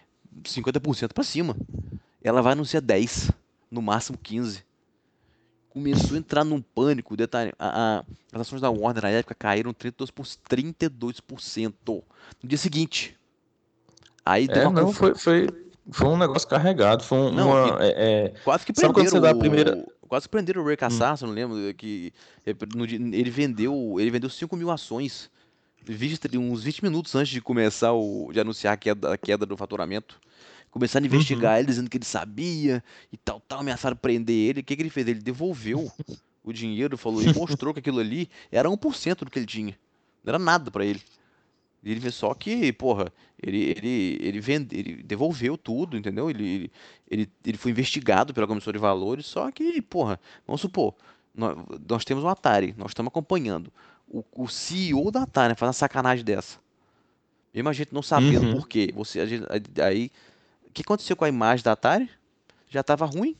50% pra cima. Ela vai anunciar 10, no máximo 15. Começou a entrar num pânico. Detalhe, a- a- as ações da Warner na época caíram 32%, 32%. No dia seguinte, Aí deu É, uma não, foi, foi, foi um negócio carregado. Foi um- Não, uma. é, é, Quase que Sabe quando prenderam você dá a o... primeira- Quase que prenderam o Ray Kassar, se eu não lembro, que é, ele vendeu, ele vendeu 5 mil ações 20 uns 20 minutos antes de começar o, de anunciar a queda, a queda do faturamento. Começaram a investigar ele, dizendo que ele sabia e tal, tal, ameaçaram prender ele. O que, que ele fez? Ele devolveu o dinheiro, falou, e mostrou que aquilo ali era 1% do que ele tinha. Não era nada pra ele. Ele só que, porra, ele, ele, ele, vende, ele devolveu tudo, entendeu? Ele, ele, ele, foi investigado pela Comissão de Valores, só que, porra, vamos supor, nós, nós temos um Atari, nós estamos acompanhando. O, o CEO da Atari faz uma sacanagem dessa. Mesmo a gente não sabendo Uhum. por quê. Você, a gente- aí, o que aconteceu com a imagem da Atari? Já tava ruim,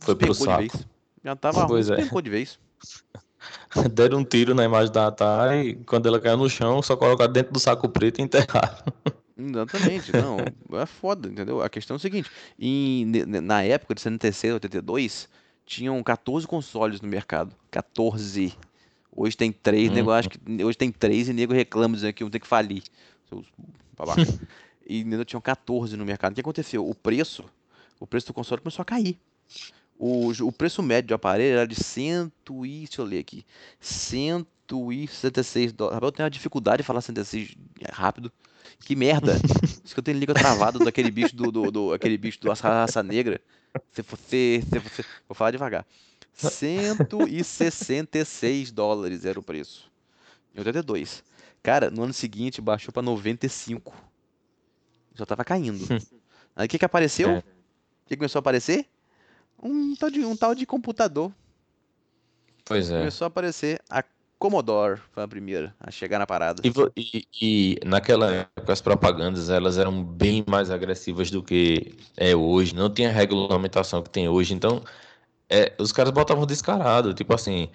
foi pro saco. Já tava ruim, é. de vez. (laughs) (laughs) Deram um tiro na imagem da Atari e quando ela caiu no chão, só colocaram dentro do saco preto e enterraram. Exatamente, não, (laughs) é foda, entendeu? A questão é o seguinte, em, na época de 76, 82, tinham 14 consoles no mercado, 14. Hoje tem 3, Hum. nego acha que hoje tem 3 e nego reclama dizendo que vão ter que falir. Seus babaca. (laughs) e ainda tinham 14 no mercado. O que aconteceu? O preço, o preço do console começou a cair. O, o preço médio do aparelho era de 100 e, deixa eu ler aqui, 166 dólares. Eu tenho uma dificuldade de falar 166 rápido. Que merda! (laughs) Isso que eu tenho língua travada daquele bicho do, do, do- aquele bicho do raça, negra. Se você, se você, vou falar devagar. 166 dólares era o preço. Em 82. Cara, no ano seguinte baixou pra 95. Já tava caindo. Aí o que que apareceu? O É. que começou a aparecer? Um tal de, um tal de computador. Pois é. Começou a aparecer a Commodore, foi a primeira a chegar na parada. E, e- e naquela época as propagandas elas eram bem mais agressivas do que é hoje. Não tinha regulamentação que tem hoje. Então, é, os caras botavam descarado. Tipo assim,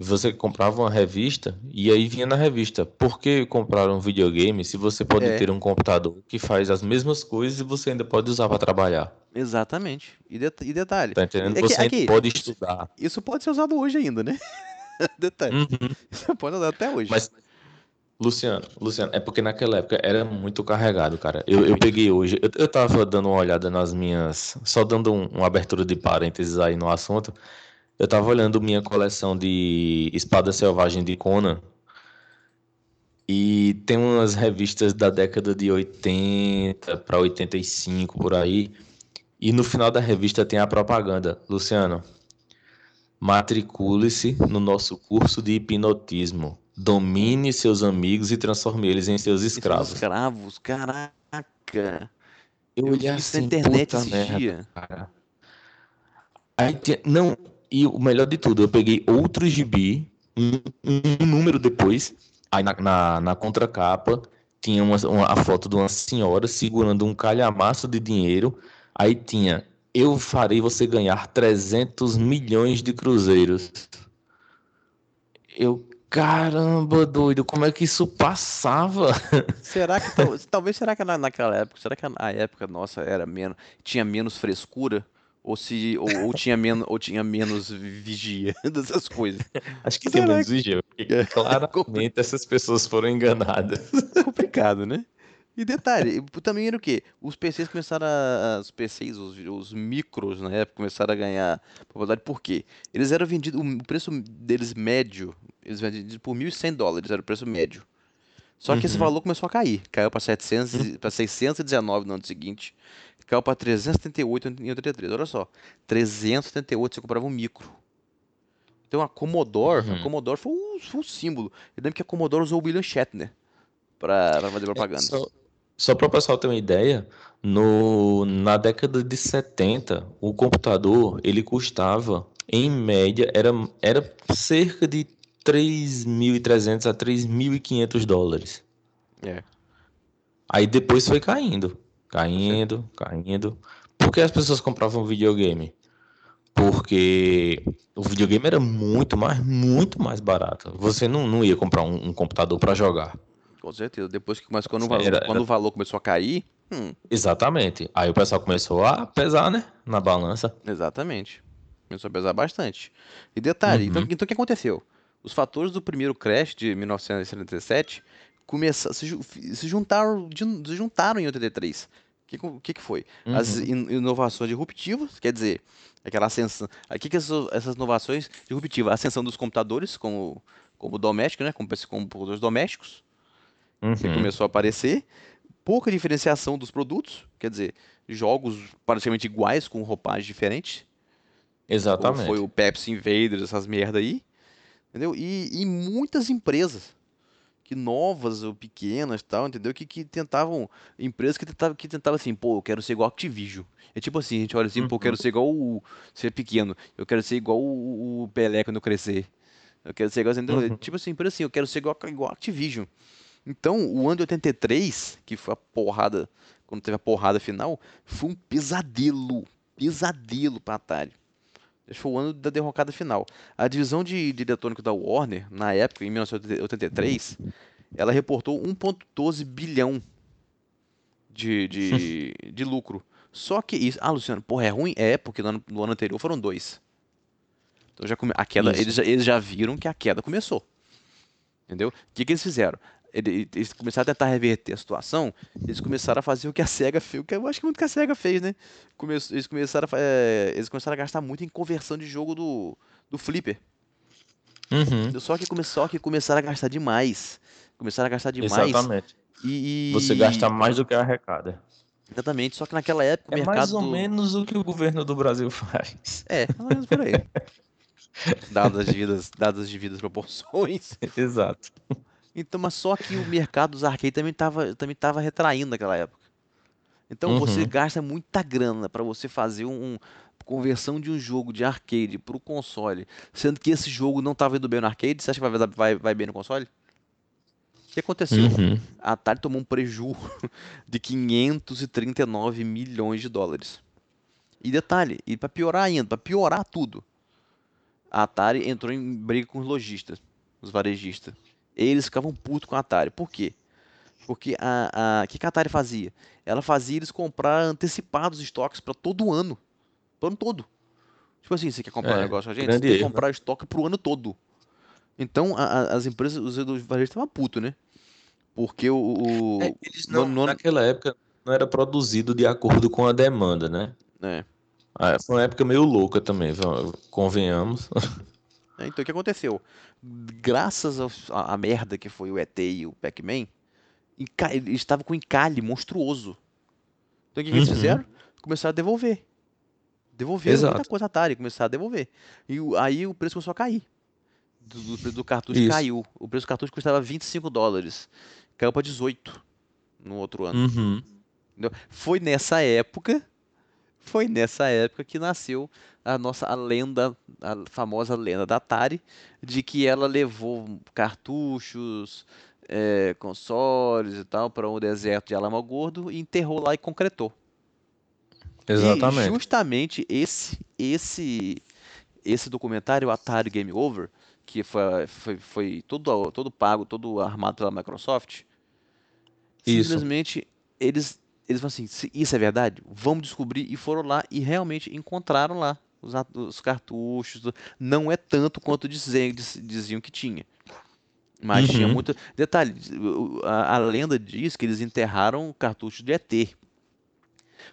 você comprava uma revista e aí vinha na revista. Por que comprar um videogame se você pode É. ter um computador que faz as mesmas coisas e você ainda pode usar para trabalhar? Exatamente. E, det- e detalhe, Tá entendendo? É que- Você aqui- pode estudar. isso pode ser usado hoje ainda, né? (laughs) detalhe, Uhum. isso (laughs) pode usar até hoje. Mas, Luciano, Luciano, é porque naquela época era muito carregado, cara. Eu, eu peguei hoje, eu, eu tava dando uma olhada nas minhas. Só dando um- uma abertura de parênteses aí no assunto. Eu tava olhando minha coleção de Espada Selvagem de Conan. E tem umas revistas da década de 80 para 85 por aí. E no final da revista tem a propaganda. Luciano, matricule-se no nosso curso de hipnotismo. Domine seus amigos e transforme eles em seus escravos. escravos, caraca. Eu Eu olhei na assim, internet puta merda, dias. cara. Aí não, e o melhor de tudo, eu peguei outro gibi, um, um número depois, aí na, na, na contracapa tinha uma, uma- a foto de uma senhora segurando um calhamaço de dinheiro, aí tinha, eu farei você ganhar 300 milhões de cruzeiros. Eu, caramba, doido, como é que isso passava? (laughs) Será que tal- talvez será que na, naquela época, será que a época nossa era menos, tinha menos frescura ou se ou, ou tinha menos ou tinha menos vigia (laughs) dessas coisas? Acho que tem Será menos vigia, porque É. (laughs) claramente essas pessoas foram enganadas. (laughs) complicado, né? E detalhe, também era o quê? Os PCs começaram a. Os PCs, os, os micros na época, começaram a ganhar popularidade. Por quê? Eles eram vendidos. O preço deles médio, eles vendidos por 1.100 dólares, era o preço médio. Só que esse Uhum. valor começou a cair. Caiu para 700, e- pra 619 no ano seguinte. Caiu para 378 em 83. Olha só. 378 você comprava um micro. Então a Commodore, a Uhum. Commodore foi um, foi um símbolo. Eu lembro que a Commodore usou o William Shatner para fazer propaganda. Só, só para o pessoal ter uma ideia, no, na década de 70, o computador ele custava, em média, era, era cerca de 3.300 a 3.500 dólares. É. Aí depois foi caindo, caindo, caindo. Por que as pessoas compravam videogame? Porque o videogame era muito mais, muito mais barato. Você não, não ia comprar um, um computador para jogar. Com certeza. Depois que mas quando, o valor, Era- quando o valor começou a cair, hum, Exatamente. Aí o pessoal começou a pesar, né? Na balança. exatamente. Começou a pesar bastante. E detalhe, então, Uhum. então o que aconteceu? Os fatores do primeiro crash de 1977 começar, se, se juntaram, de- se juntaram em 83. O que, que, que foi? As Uhum. in- inovações disruptivas, quer dizer, aquela ascensão. O que, que essas, essas inovações disruptivas? A ascensão dos computadores como, como doméstico, né? Como, como computadores domésticos, que Uhum. começou a aparecer. Pouca diferenciação dos produtos, quer dizer, jogos praticamente iguais com roupagem diferente. Como Exatamente. foi o Pepsi Invaders, essas merda aí. Entendeu? E, e muitas empresas que novas ou pequenas tal, entendeu? Que, que tentavam, empresas que tentavam, que tentavam assim, pô, eu quero ser igual a Activision. É tipo assim, a gente olha assim, pô, eu quero Uhum. ser igual o, ser pequeno, eu quero ser igual o, o Pelé quando eu crescer. Eu quero ser igual, entendeu? Uhum. Tipo assim, empresa assim, eu quero ser igual, igual a Activision. Então, o ano de 83, que foi a porrada, quando teve a porrada final, foi um pesadelo, pesadelo pra Atari. Esse foi o ano da derrocada final. A divisão de, de eletrônico da Warner, na época, em 1983, ela reportou 1,12 bilhão de, de, (laughs) de lucro. Só que isso. Ah, Luciano, porra, é ruim? É, porque no ano, no ano anterior foram dois. Então já come, a queda, eles, já, eles já viram que a queda começou. Entendeu? O que, que eles fizeram? Ele- Eles começaram a tentar reverter a situação, eles começaram a fazer o que a SEGA fez, o que eu acho que muito que a SEGA fez, né? Come- eles, começaram a, eh, eles começaram a gastar muito em conversão de jogo do, do Flipper. Uhum. Só que, come, só que começaram a gastar demais. Começaram a gastar demais. Exatamente. E, e- Você gasta mais do que arrecada. Exatamente. Só que naquela época o É mercado. mais ou do- menos o que o governo do Brasil faz. É, mais ou menos por aí. (laughs) dadas as devidas, dadas as devidas proporções. Exato. Então, mas só que o mercado dos arcades também estava também tava retraindo naquela época. Então você Uhum. gasta muita grana para você fazer um, um- conversão de um jogo de arcade para o console, sendo que esse jogo não estava indo bem no arcade, você acha que vai, vai, vai bem no console? O que aconteceu? Uhum. A Atari tomou um prejuízo (laughs) de 539 milhões de dólares. E detalhe, e para piorar ainda, para piorar tudo, a Atari entrou em briga com os lojistas, os varejistas. Eles ficavam putos com a Atari. Por quê? Porque a, a, o que que a Atari fazia? Ela fazia eles comprar antecipados estoques para todo ano. Pro ano todo. Tipo assim, você quer comprar um É, negócio com a gente? Você tem que comprar estoque pro ano todo. Então a- a- as empresas, os varejistas estavam putos, né? Porque o. o- É, não, no naquela época não era produzido de acordo com a demanda, né? é. Ah, foi uma época meio louca também, convenhamos. (laughs) É, Então, o que aconteceu? Graças à merda que foi o ET e o Pac-Man, eles estavam com encalhe monstruoso. Então, o que, que eles Uhum. fizeram? Começaram a devolver. Devolveram muita coisa Atari, começaram a devolver. E aí o preço começou a cair. Do, do preço do cartucho Isso. caiu. O preço do cartucho custava 25 dólares. Caiu para 18 no outro ano. Uhum. Foi nessa época, foi nessa época que nasceu a nossa a lenda, a famosa lenda da Atari, de que ela levou cartuchos, eh, consoles e tal para um deserto de Alamogordo e enterrou lá e concretou. E Exatamente. justamente esse esse esse documentário Atari Game Over, que foi, foi, foi todo, todo pago, todo armado pela Microsoft, Isso. simplesmente eles eles falam assim, "Se isso é verdade? Vamos descobrir e foram lá e realmente encontraram lá os, os cartuchos. Não é tanto quanto diziam, diz- diziam que tinha. Mas tinha Uhum. muito. Detalhe, a, a lenda diz que eles enterraram cartuchos de ET.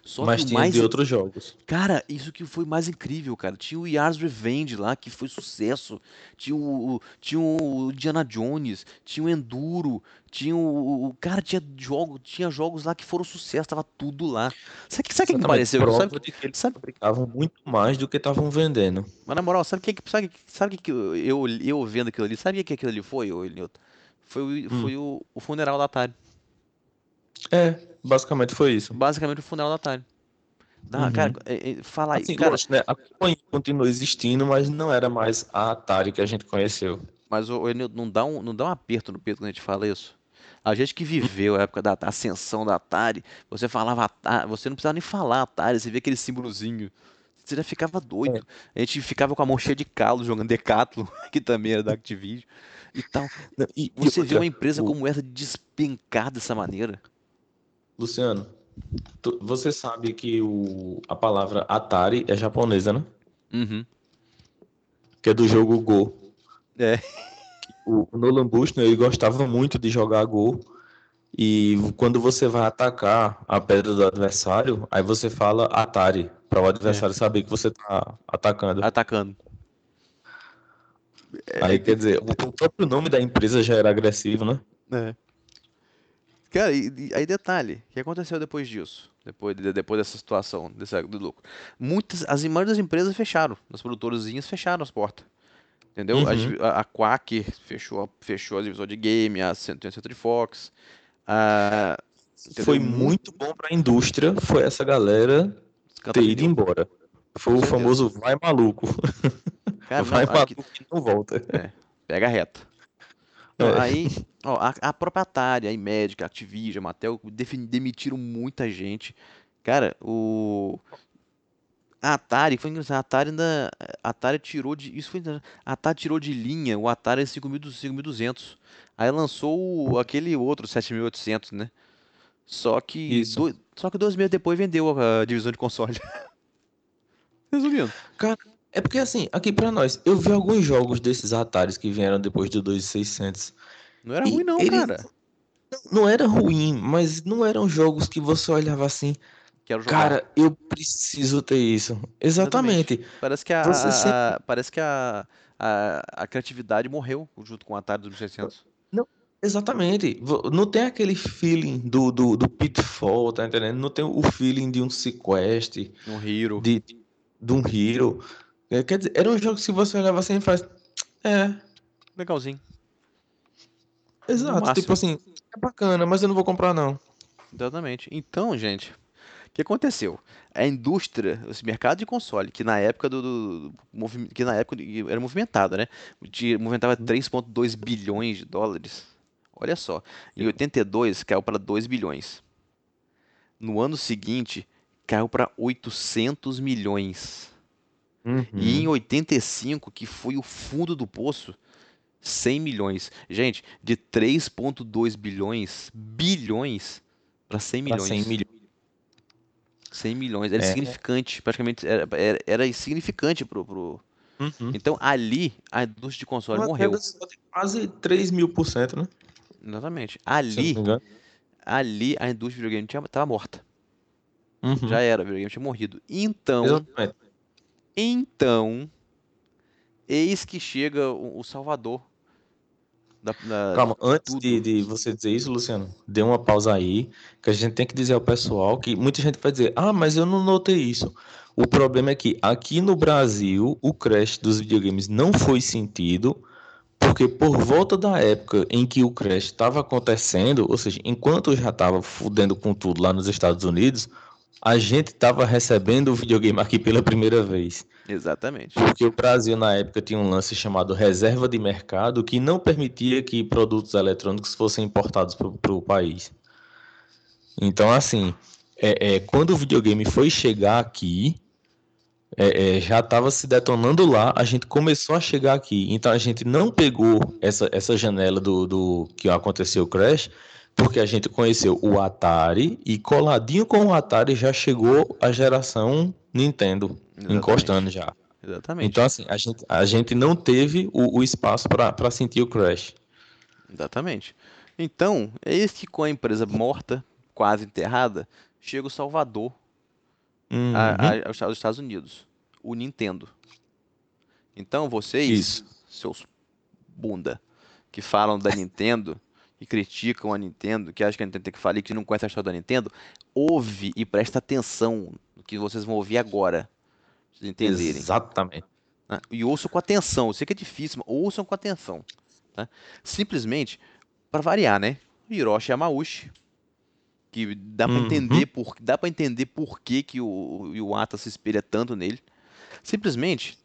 Só Mas que tinha mais de outros jogos. Cara, isso que foi mais incrível, cara. Tinha o Yars Revenge lá, que foi sucesso. Tinha o, tinha o Indiana Jones, tinha o Enduro, tinha o, cara, tinha jogo, tinha jogos lá que foram sucesso, tava tudo lá. Sabe o que, sabe o que pareceu? Prova Sabe, de que eles sabe- fabricavam muito mais do que estavam vendendo. mas na moral, sabe o que, sabe, sabe que, eu, eu, vendo aquilo ali? Sabe o que aquilo ali foi, ô Nilton? Foi, o, Hum. foi o, o funeral da Atari. É, basicamente foi isso. Basicamente o funeral da Atari. Dá, Uhum. Cara, é, é, fala aí, Assim, cara, lógico, né? A companhia continua existindo, mas não era mais a Atari que a gente conheceu. Mas Nilton, não dá um, não dá um aperto no peito quando a gente fala isso? A gente que viveu a época da ascensão da Atari, você falava Atari, você não precisava nem falar Atari, você via aquele símbolozinho. Você já ficava doido. A gente ficava com a mão cheia de calo jogando Decathlon, (laughs) que também era da Activision e tal. E, e Você vê outra, uma empresa o- como essa despencar dessa maneira. Luciano, tu- você sabe que o, a palavra Atari é japonesa, né? Uhum. Que é do jogo Go. É. o Nolan Bushnell ele gostava muito de jogar gol. E quando você vai atacar a pedra do adversário, aí você fala Atari, para o adversário é. saber que você tá atacando. Atacando. Aí quer dizer, o próprio nome da empresa já era agressivo, né? É. Cara, e, e, aí detalhe, o que aconteceu depois disso? Depois, de, depois dessa situação, desse, do lucro. Muitas, as maioria das empresas fecharam, as produtorazinhas fecharam as portas. Entendeu? Uhum. A, a Quack fechou, fechou a divisão de game, a Century Fox. A, foi muito bom para a indústria, foi essa galera ter ido embora. Foi o famoso vai maluco. Cara, (laughs) vai não, maluco que não volta. É, pega reta. Então, é. Aí, (laughs) ó, a, a própria Atari, a Imagic, a Activision, a Mattel demitiram muita gente. Cara, o. A Atari, foi engraçado, a Atari ainda. A Atari tirou de. Isso foi. A Atari tirou de linha o Atari 5200. Aí lançou o, aquele outro 7800, né? Só que. Do, só que dois meses depois vendeu a, a divisão de console. (laughs) Resumindo. Cara, é porque assim, aqui pra nós, eu vi alguns jogos desses Ataris que vieram depois do 2600. Não era ruim não, cara. Não era ruim, mas não eram jogos que você olhava assim. Cara, eu preciso ter isso. Exatamente. Exatamente. Parece que a, a, sempre... a, parece que a, a, a criatividade morreu junto com o Atari dos 2600. Não, exatamente. Não tem aquele feeling do, do, do Pitfall, tá entendendo? Não tem o feeling de um Sequest. Um Hero. De, de um Hero. É, quer dizer, era um jogo que se você olhava assim e faz. É. Legalzinho. Exato, tipo assim, é bacana, mas eu não vou comprar, não. Exatamente. Então, gente, o que aconteceu? A indústria, esse mercado de console, que na época do, do, do que na época era movimentado, né? De, movimentava 3.2 uhum. bilhões de dólares. Olha só, em 82 caiu para 2 bilhões. No ano seguinte, caiu para 800 milhões. Uhum. E em 85, que foi o fundo do poço, 100 milhões. Gente, de 3,2 bilhões, bilhões, para 100 milhões. 100 milhões. 100 milhões. Era é. significante, praticamente era, era, era insignificante pro. pro... Uhum. Então ali a indústria de console Uma morreu. Quase 3 mil por cento, né? Exatamente. Ali, ali a indústria de videogame estava morta. Uhum. Já era, o videogame tinha morrido. Então, Exatamente. Então, eis que chega o, Salvador. Da, da, Calma, antes de, de, você dizer isso, Luciano, dê uma pausa aí, que a gente tem que dizer ao pessoal que muita gente vai dizer, ah, mas eu não notei isso. O problema é que aqui no Brasil, o crash dos videogames não foi sentido, porque por volta da época em que o crash estava acontecendo, ou seja, enquanto já estava fudendo com tudo lá nos Estados Unidos, a gente estava recebendo o videogame aqui pela primeira vez. Exatamente. Porque o Brasil, na época, tinha um lance chamado reserva de mercado que não permitia que produtos eletrônicos fossem importados para o país. Então, assim, é, é, quando o videogame foi chegar aqui, é, é já estava se detonando lá, a gente começou a chegar aqui. Então, a gente não pegou essa, essa janela do, do que aconteceu o crash porque a gente conheceu o Atari e coladinho com o Atari já chegou a geração Nintendo, Exatamente. encostando já. Exatamente. Então, assim, a gente, a gente não teve o, o espaço para sentir o crash. Exatamente. Então, é isso que com a empresa morta, quase enterrada, chega o Salvador uhum. a, a, aos Estados Unidos, o Nintendo. Então, vocês, isso. seus bunda, que falam da Nintendo, e criticam a Nintendo, que acham que a Nintendo tem que falir, que não conhece a história da Nintendo, ouve e presta atenção no que vocês vão ouvir agora. Vocês entenderem. Exatamente. Né? E ouçam com atenção. Eu sei que é difícil, mas ouçam com atenção. Tá? Simplesmente, para variar, né? Hiroshi Yamauchi, que dá para uhum. entender por dá para entender por que, que o, o Iwata se espelha tanto nele. Simplesmente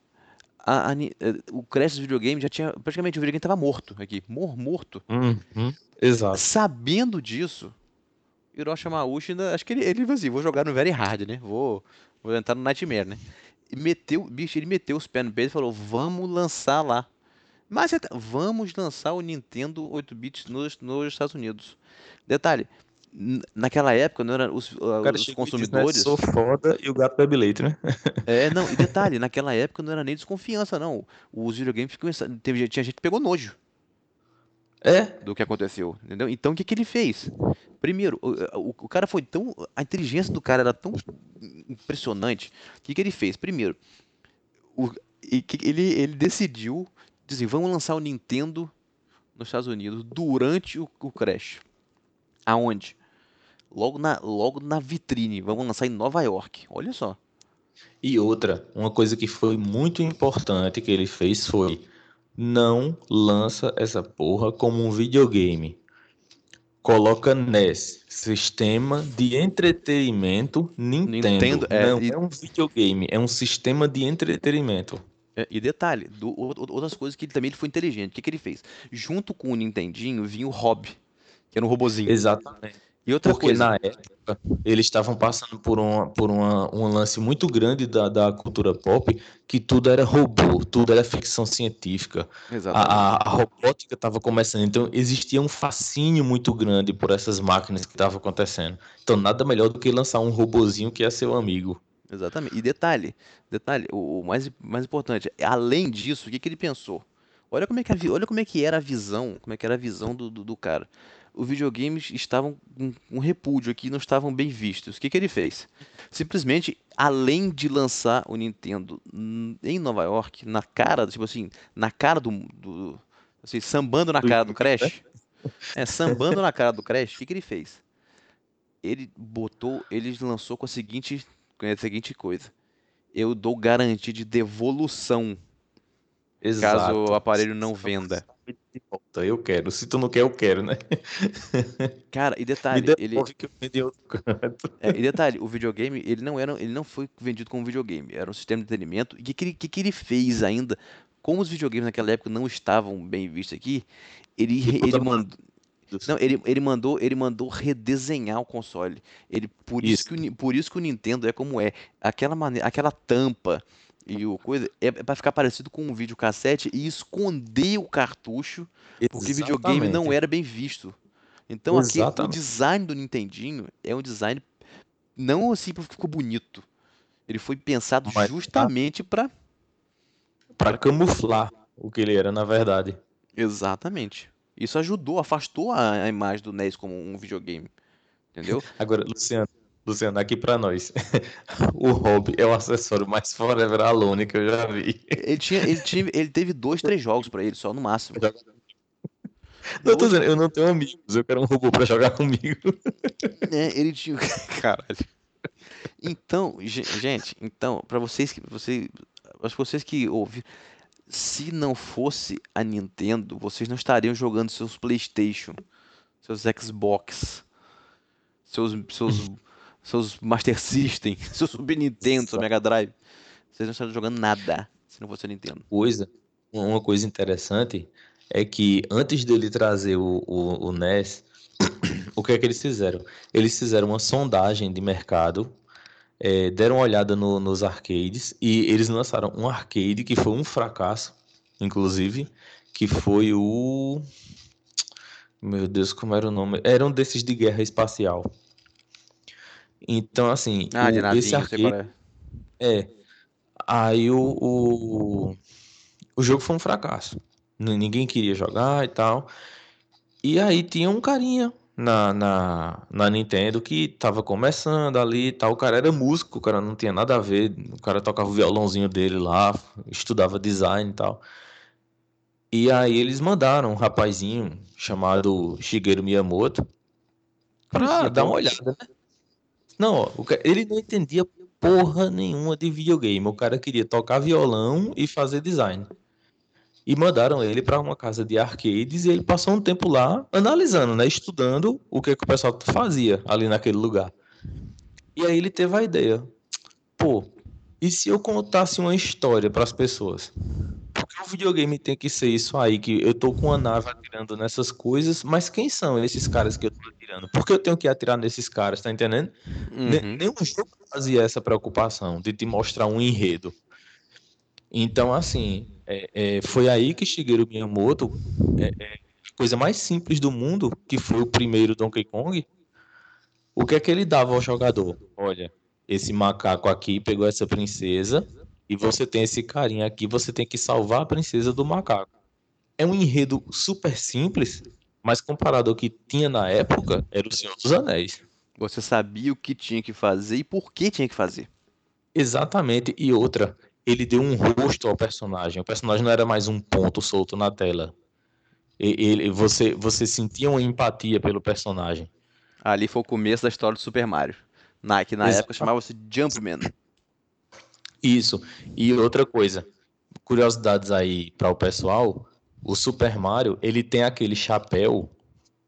a, a, eh, o Crash dos videogames já tinha. Praticamente o videogame estava morto aqui. Mor morto. Uhum, exato. Sabendo disso, Hiroshi Maushi ainda. Acho que ele, ele assim, vou jogar no Very Hard, né? Vou, vou entrar no Nightmare, né? E meteu, bicho, ele meteu os pés no peito e falou: vamos lançar lá. Mas vamos lançar o Nintendo 8-bits nos, nos Estados Unidos. Detalhe, naquela época não eram os, uh, os consumidores. Diz, né? Sou foda e o gato bebe leite, né? (laughs) é, não, e detalhe, naquela época não era nem desconfiança, não. Os videogames começaram. Teve, tinha gente que pegou nojo. É, do que aconteceu, entendeu? Então o que, que ele fez? Primeiro, o, o, o cara foi tão. A inteligência do cara era tão impressionante. O que, que ele fez? Primeiro, o, ele, ele decidiu dizer, vamos lançar o Nintendo nos Estados Unidos durante o, o Crash. Aonde? Logo na, logo na vitrine. Vamos lançar em Nova York. Olha só. E outra, uma coisa que foi muito importante que ele fez foi não lança essa porra como um videogame. Coloca NES, Sistema de Entretenimento Nintendo. Nintendo, é, não e- é um videogame, é um sistema de entretenimento. É, E detalhe, do- outras coisas que ele também ele foi inteligente. O que, que ele fez? Junto com o Nintendinho vinha o Hobby, que era um robozinho. Exatamente. E outra Porque coisa, na época eles estavam passando por, uma, por uma, um lance muito grande da, da cultura pop, que tudo era robô, tudo era ficção científica. A, a, robótica estava começando, então existia um fascínio muito grande por essas máquinas que estavam acontecendo. Então nada melhor do que lançar um robozinho que é seu amigo. Exatamente. E detalhe, detalhe, o, mais, mais importante, além disso, o que, que ele pensou? Olha como é que, a olha como é que era a visão, como é que era a visão do, do, do cara. Os videogames estavam com um repúdio aqui, não estavam bem vistos. O que, que ele fez? Simplesmente, além de lançar o Nintendo em Nova York, na cara, tipo assim, na cara do, do assim, sambando na cara do? Crash. É, sambando na cara do Crash, o que, que ele fez? Ele botou, ele lançou com a seguinte, com a seguinte coisa. Eu dou garantia de devolução caso o aparelho não venda. De volta, Eu quero. Se tu não quer, eu quero, né? Cara, e (laughs) Me detalhe, ele, devolve que eu vendi outro canto. é, e detalhe, o videogame, ele não era, ele não foi vendido como videogame, era um sistema de entretenimento. E o que, que, ele- que, ele fez ainda? Como os videogames naquela época não estavam bem vistos aqui, ele, Ele ele mandou, Não, ele, ele mandou, ele mandou redesenhar o console. Ele, por isso, Isso. que o, por isso que o Nintendo é como é. Aquela maneira, aquela tampa e o coisa é para ficar parecido com um videocassete e esconder o cartucho, porque videogame não Exatamente. era bem visto. Então aqui o Exatamente. design do Nintendinho é um design não assim porque ficou bonito. Ele foi pensado Mas tá. justamente para Pra camuflar o que ele era, na verdade. exatamente. Isso ajudou, afastou a, a imagem do NES como um videogame. Entendeu? (laughs) Agora, Luciano, Luciano, aqui pra nós. (laughs) O hobby é o acessório mais forever alone que eu já vi. Ele tinha, ele tinha, ele teve dois, três jogos pra ele, só no máximo. Não, eu tô dizendo, eu não tenho amigos, eu quero um robô pra jogar comigo. É, ele tinha. (laughs) Caralho. Então, ge- gente, então, pra vocês que você, as vocês que ouvem, se não fosse a Nintendo, vocês não estariam jogando seus PlayStation, seus Xbox, seus seus seus Master System, (laughs) seu Super Nintendo, seu Mega Drive. Vocês não estariam jogando nada se não fosse a Nintendo. Coisa, uma coisa interessante é que antes dele trazer o, o, o NES, (coughs) o que é que eles fizeram? Eles fizeram uma sondagem de mercado, eh, deram uma olhada no- nos arcades e eles lançaram um arcade que foi um fracasso, inclusive, que foi o. Meu Deus, como era o nome? Era um desses de guerra espacial. Então, assim, Ah, de o- esse sei qual arcade. é. É. Aí o, o, o jogo foi um fracasso. Ninguém queria jogar e tal. E aí tinha um carinha na, na, na Nintendo que tava começando ali e tal. O cara era músico, o cara não tinha nada a ver. O cara tocava o violãozinho dele lá, estudava design e tal. E aí eles mandaram um rapazinho chamado Shigeru Miyamoto pra dar uma olhada, né? Não, ele não entendia porra nenhuma de videogame. O cara queria tocar violão e fazer design. E mandaram ele para uma casa de arcades e ele passou um tempo lá analisando, né, estudando o que, que o pessoal fazia ali naquele lugar. E aí ele teve a ideia, pô, e se eu contasse uma história para as pessoas? Porque o videogame tem que ser isso aí, que eu tô com uma nave atirando nessas coisas, mas quem são esses caras que eu tô atirando? Por que eu tenho que atirar nesses caras, tá entendendo? Uhum. Nenhum jogo fazia essa preocupação de te mostrar um enredo. Então, assim, é- é, foi aí que Shigeru Miyamoto, é, é, a coisa mais simples do mundo, que foi o primeiro Donkey Kong, o que é que ele dava ao jogador? Olha, esse macaco aqui pegou essa princesa e você tem esse carinha aqui, você tem que salvar a princesa do macaco. é um enredo super simples, mas comparado ao que tinha na época, era o Senhor dos Anéis. Você sabia o que tinha que fazer e por que tinha que fazer. Exatamente. E outra, ele deu um rosto ao personagem. O personagem não era mais um ponto solto na tela. Ele, você, você sentia uma empatia pelo personagem. Ali foi o começo da história do Super Mario. Nike na época chamava-se Jumpman. Isso. E outra coisa, curiosidades aí para o pessoal, o Super Mario, ele tem aquele chapéu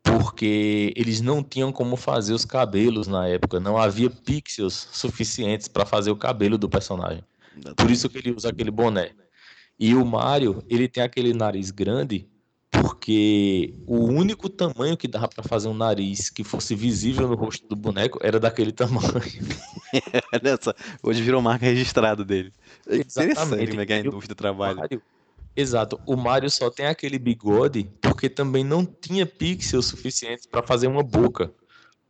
porque eles não tinham como fazer os cabelos na época, não havia pixels suficientes para fazer o cabelo do personagem. Por isso que ele usa aquele boné. E o Mario, ele tem aquele nariz grande porque o único tamanho que dava para fazer um nariz que fosse visível no rosto do boneco era daquele (laughs) tamanho. Olha só, hoje virou marca registrada dele. É interessante como é que a indústria trabalha. Mario, exato, o Mario só tem aquele bigode porque também não tinha pixels suficientes para fazer uma boca.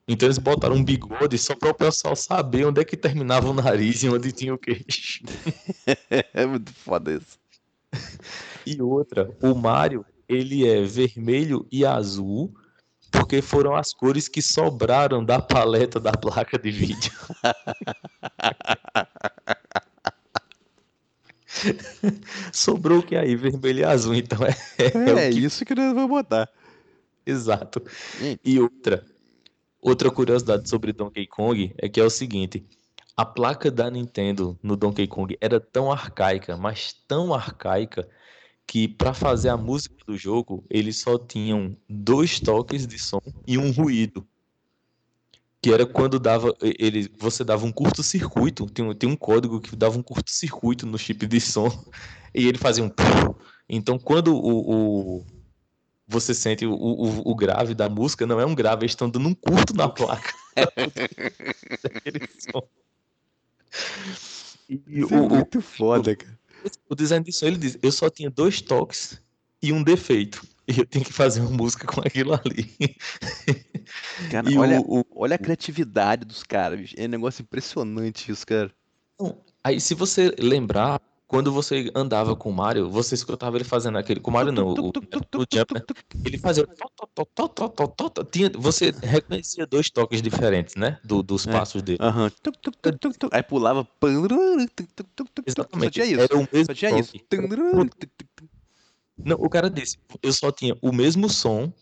Então eles botaram um bigode só para o pessoal saber onde é que terminava o nariz e onde tinha o queixo. (laughs) é muito foda isso. E outra, o Mario, ele é vermelho e azul porque foram as cores que sobraram da paleta da placa de vídeo. (laughs) Sobrou o que aí? Vermelho e azul, então é. É, é que... isso que nós vamos botar. Exato. E outra, Outra curiosidade sobre Donkey Kong é que é o seguinte: a placa da Nintendo no Donkey Kong era tão arcaica, mas tão arcaica, que para fazer a música do jogo eles só tinham dois toques de som e um ruído. Que era quando dava, ele, você dava um curto-circuito, tem, tem um código que dava um curto-circuito no chip de som, (laughs) e ele fazia um. (laughs) Então, quando o, o você sente o, o, o, grave da música, não é um grave, eles estão dando um curto na (laughs) placa. e o, é muito foda, cara. O design de som, ele diz, eu só tinha dois toques e um defeito. E eu tenho que fazer uma música com aquilo ali. (laughs) Cara, olha, o, olha a criatividade dos caras, É um negócio impressionante isso, cara. Aí, se você lembrar, quando você andava com o Mario, você escutava ele fazendo aquele. Com o Mario não, o, o Jump, né? Ele fazia. Tinha, você reconhecia dois toques diferentes, né? Do, dos passos dele. Aham. Aí pulava. Exatamente. Só tinha isso. Era o mesmo só tinha isso. Não, o cara disse, eu só tinha o mesmo som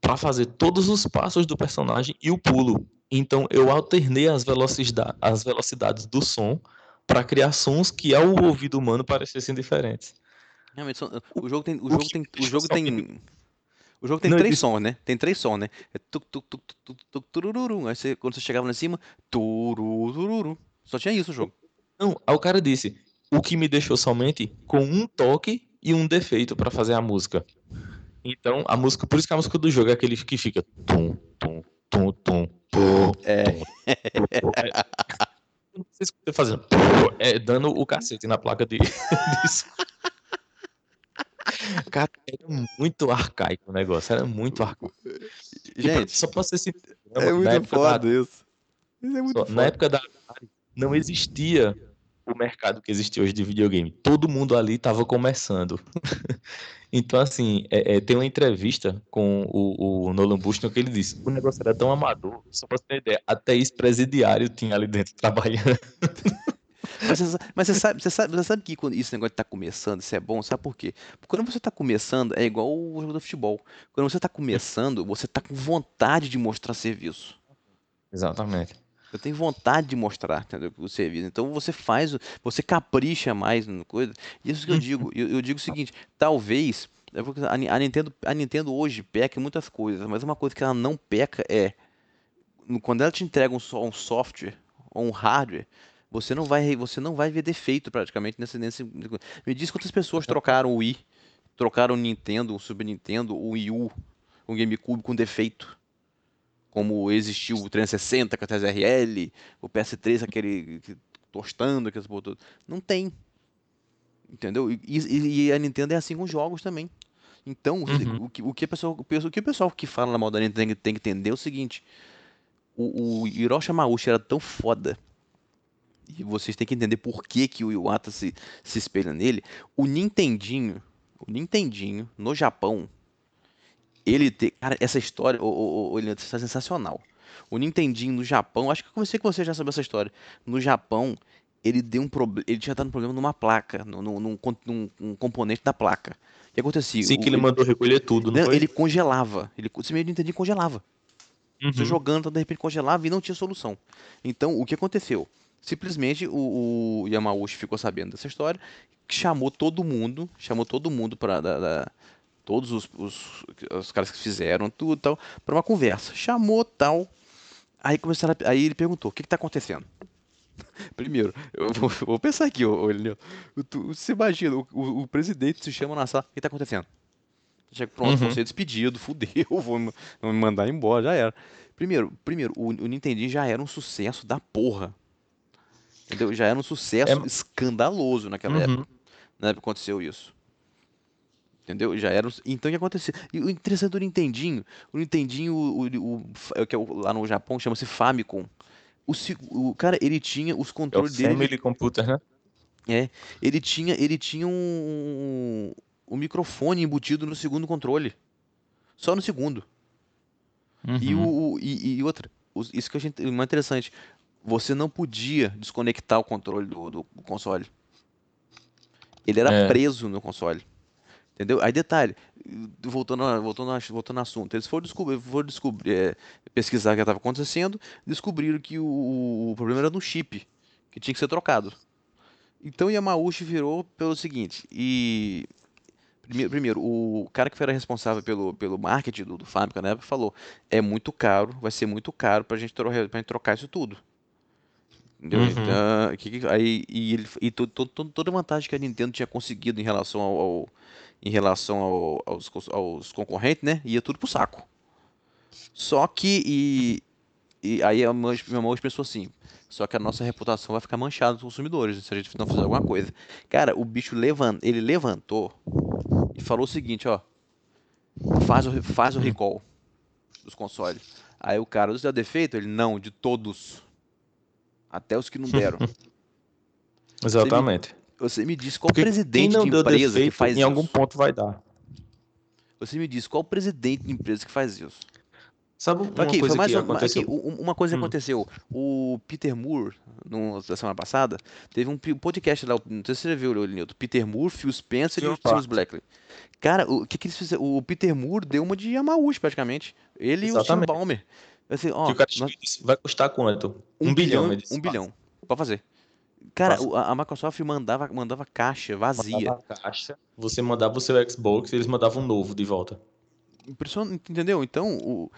para fazer todos os passos do personagem e o pulo. Então eu alternei as velocidades, as velocidades do som para criar sons que ao ouvido humano parecessem diferentes. Realmente, o jogo tem, o jogo tem, o jogo tem, o jogo tem não, três isso... sons, né? Tem três sons, né? É tuk tuk tuk tuk tuk tururu. Aí você, quando você chegava lá em cima, tururu. Só tinha isso o jogo. Não, aí o cara disse, o que me deixou somente com um toque e um defeito para fazer a música. Então, a música, por isso que a música do jogo é aquele que fica tum tum tum tum. tum é. Tum, tum, não (laughs) se você fazendo. É, dando o cacete na placa de. (laughs) Cara, era muito arcaico o negócio, era muito arcaico. Gente, só pra ser sincero, é muito foda da... isso. Isso é muito só, foda. Na época da não existia o mercado que existe hoje de videogame. Todo mundo ali estava começando. (laughs) então, assim, é, é, tem uma entrevista com o, o Nolan Bushnell que ele disse: o negócio era tão amador, só pra você ter ideia, até ex-presidiário tinha ali dentro (laughs) trabalhando. Mas, você, mas você, sabe, você, sabe, você sabe que quando esse negócio está começando, isso é bom, sabe por quê? Porque quando você está começando, é igual o jogo do futebol. Quando você está começando, você está com vontade de mostrar serviço. Exatamente. Eu tenho vontade de mostrar entendeu, o serviço. Então você faz, você capricha mais na coisa. Isso que eu digo. Eu, eu digo o seguinte: talvez a Nintendo, a Nintendo hoje peca em muitas coisas, mas uma coisa que ela não peca é quando ela te entrega um, um software ou um hardware, você não vai, você não vai ver defeito praticamente nesse, nesse. Me diz quantas pessoas trocaram o Wii, trocaram o Nintendo, o Super Nintendo, o Wii U, o GameCube com defeito como existiu o 360 com a TSRL, o PS3 aquele tostando, aqueles botões. Não tem. Entendeu? E, e, e, a Nintendo é assim com jogos também. Então, uhum. o, que, o, que pessoa, o que o pessoal que fala na moda da Nintendo tem que entender é o seguinte: o, o Hiroshi Yamauchi era tão foda e vocês têm que entender por que, que o Iwata se, se espelha nele. O Nintendinho, o Nintendinho, no Japão, ele tem. Cara, essa história, o, o, o, ele é sensacional. O Nintendinho no Japão, acho que eu comecei com você já saber essa história. No Japão, ele deu um problema. Ele tinha dado um problema numa placa, num, num, num, num componente da placa. O que acontecia? Sim, que ele, ele mandou recolher tudo, não, não Ele congelava. Ele, esse meio Nintendinho congelava. Uhum. Você jogando, de repente congelava e não tinha solução. Então, o que aconteceu? Simplesmente o, o Yamauchi ficou sabendo dessa história, chamou todo mundo, chamou todo mundo para todos os, os, os, caras que fizeram tudo tal, para uma conversa. Chamou tal. Aí começaram a, aí ele perguntou: "O que está acontecendo?" (laughs) Primeiro, eu vou, vou, pensar aqui, ô, Você imagina, o, o, o, presidente se chama na sala, o que está acontecendo? Chega, pronto, uhum. vou ser despedido, (laughs) fudeu, vou, me mandar embora, já era. Primeiro, primeiro o, o Nintendo já era um sucesso da porra. Entendeu? Já era um sucesso é... escandaloso naquela uhum. época. Na época aconteceu isso. Entendeu? Já era. Então o que aconteceu? E o interessante do Nintendinho, o Nintendinho, o, o, o, que é lá no Japão chama-se Famicom. O, o cara, ele tinha os controles é dele. Family Computer, né? É, ele tinha, ele tinha um, um microfone embutido no segundo controle. Só no segundo. Uhum. E, o, e, e outra, isso que eu achei mais interessante você não podia desconectar o controle do, do console. Ele era é. preso no console. Entendeu? Aí detalhe, voltando, voltando, voltando ao assunto, eles foram descobrir, foram descobrir é, pesquisar o que estava acontecendo, descobriram que o, o, problema era no chip, que tinha que ser trocado. Então Yamauchi virou pelo seguinte, e primeiro, primeiro o cara que era responsável pelo, pelo marketing do, do fábrica na época falou, é muito caro, vai ser muito caro para gente, pra gente trocar isso tudo. Entendeu? Uhum. Então, que, aí, e ele, e to, to, to, toda a vantagem que a Nintendo tinha conseguido em relação ao, ao em relação ao, aos, aos, concorrentes, né? Ia tudo pro saco. Só que e, e aí a minha mãe pensou assim, só que a nossa reputação vai ficar manchada dos consumidores se a gente não fizer alguma coisa. Cara, o bicho levant, ele levantou e falou o seguinte, ó, faz o, faz o recall dos consoles. Aí o cara, dos deu defeito? Ele, não, de todos. Até os que não deram. (laughs) Exatamente. Você me, diz qual Porque presidente de empresa defeito, que faz em isso? Em algum ponto vai dar. Você me diz qual presidente de empresa que faz isso? Sabe uma aqui, coisa que aconteceu? Aqui, uma coisa hum. aconteceu. O Peter Moore, no, na semana passada, teve um podcast lá, não sei se você viu, Nilton. Peter Moore, Phil Spencer Sim, e o James Blackley. Cara, o que, que eles fizeram? O Peter Moore deu uma de Yamauchi, praticamente. Ele Exatamente. e o Tim Balmer. Assim, ó, nós... vai custar quanto? Um, um bilhão, bilhão um bilhão para fazer. Cara, a, Microsoft mandava, mandava caixa vazia. Mandava caixa, você mandava o seu Xbox e eles mandavam um novo de volta. Impressionante, entendeu? Então, o,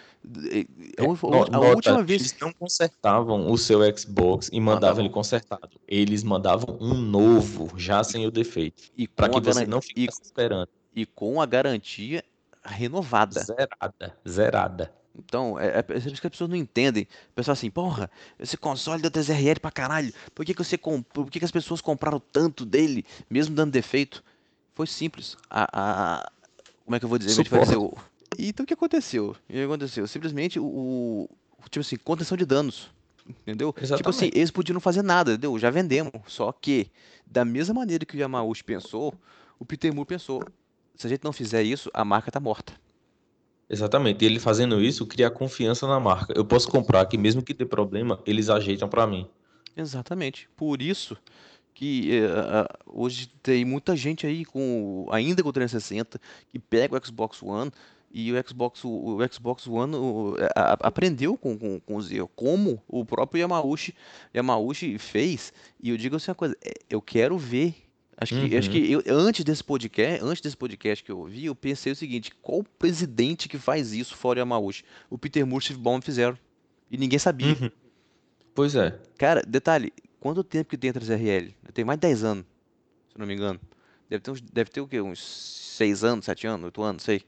é, a, a, a última vez. Eles não consertavam o seu Xbox e mandavam ele consertado. Eles mandavam um novo, já sem o defeito. E para que você não ficasse esperando. E com a garantia renovada. Zerada. Zerada. Então, é, é, é por isso que as pessoas não entendem. Pessoal assim, porra, esse console deu TZRL pra caralho. Por que, que você comprou? Por que, que as pessoas compraram tanto dele, mesmo dando defeito? Foi simples. A, a como é que eu vou dizer? Dizer o... Então o que aconteceu? O que aconteceu? Simplesmente o, o tipo assim, contenção de danos. Entendeu? Exatamente. Tipo assim, eles podiam não fazer nada, entendeu? Já vendemos. Só que, da mesma maneira que o Yamauchi pensou, o Peter Moore pensou: se a gente não fizer isso, a marca tá morta. Exatamente. E ele fazendo isso cria confiança na marca. Eu posso comprar que mesmo que dê problema, eles ajeitam para mim. Exatamente. Por isso que uh, hoje tem muita gente aí com ainda com o 360 que pega o Xbox One e o Xbox, o, Xbox One o, a, aprendeu com, com, com os como o próprio Yamauchi, Yamauchi fez. E eu digo assim uma coisa, é, eu quero ver Acho que, uhum. acho que eu, antes desse podcast, antes desse podcast que eu ouvi, eu pensei o seguinte: qual presidente que faz isso fora Yamauchi? O Peter Moore e o Steve Ballmer fizeram. E ninguém sabia. Uhum. Pois é. Cara, detalhe: quanto tempo que tem a 3RL? Tem mais de 10 anos, se não me engano. Deve ter, uns, deve ter o quê? Uns 6 anos, 7 anos, 8 anos, sei.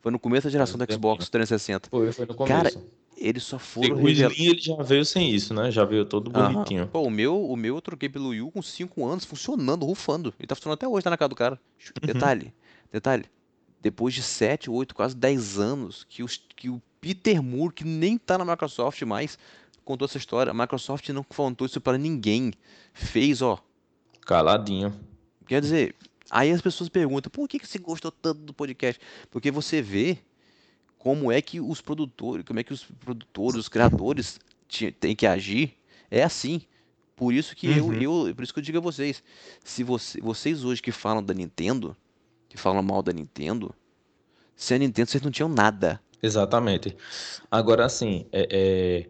Foi no começo da geração do Xbox 360. Foi, foi no começo. Cara, eles só foram. O Slim ele já veio sem isso, né? Já veio todo bonitinho. Uhum. Pô, o meu, o meu eu troquei pelo Yu com 5 anos, funcionando, rufando. Ele tá funcionando até hoje, tá na casa do cara. Uhum. Detalhe, detalhe. Depois de 7, 8, quase 10 anos que, os, que o Peter Moore, que nem tá na Microsoft mais, contou essa história. A Microsoft não contou isso para ninguém. Fez, ó. Caladinho. Quer dizer, Aí as pessoas perguntam, por que, que você gostou tanto do podcast? Porque você vê como é que os produtores, como é que os produtores, os criadores têm que agir. É assim. Por isso que uhum. eu, eu, por isso que eu digo a vocês, se você, vocês hoje que falam da Nintendo, que falam mal da Nintendo, sem a Nintendo vocês não tinham nada. Exatamente. Agora, assim, é,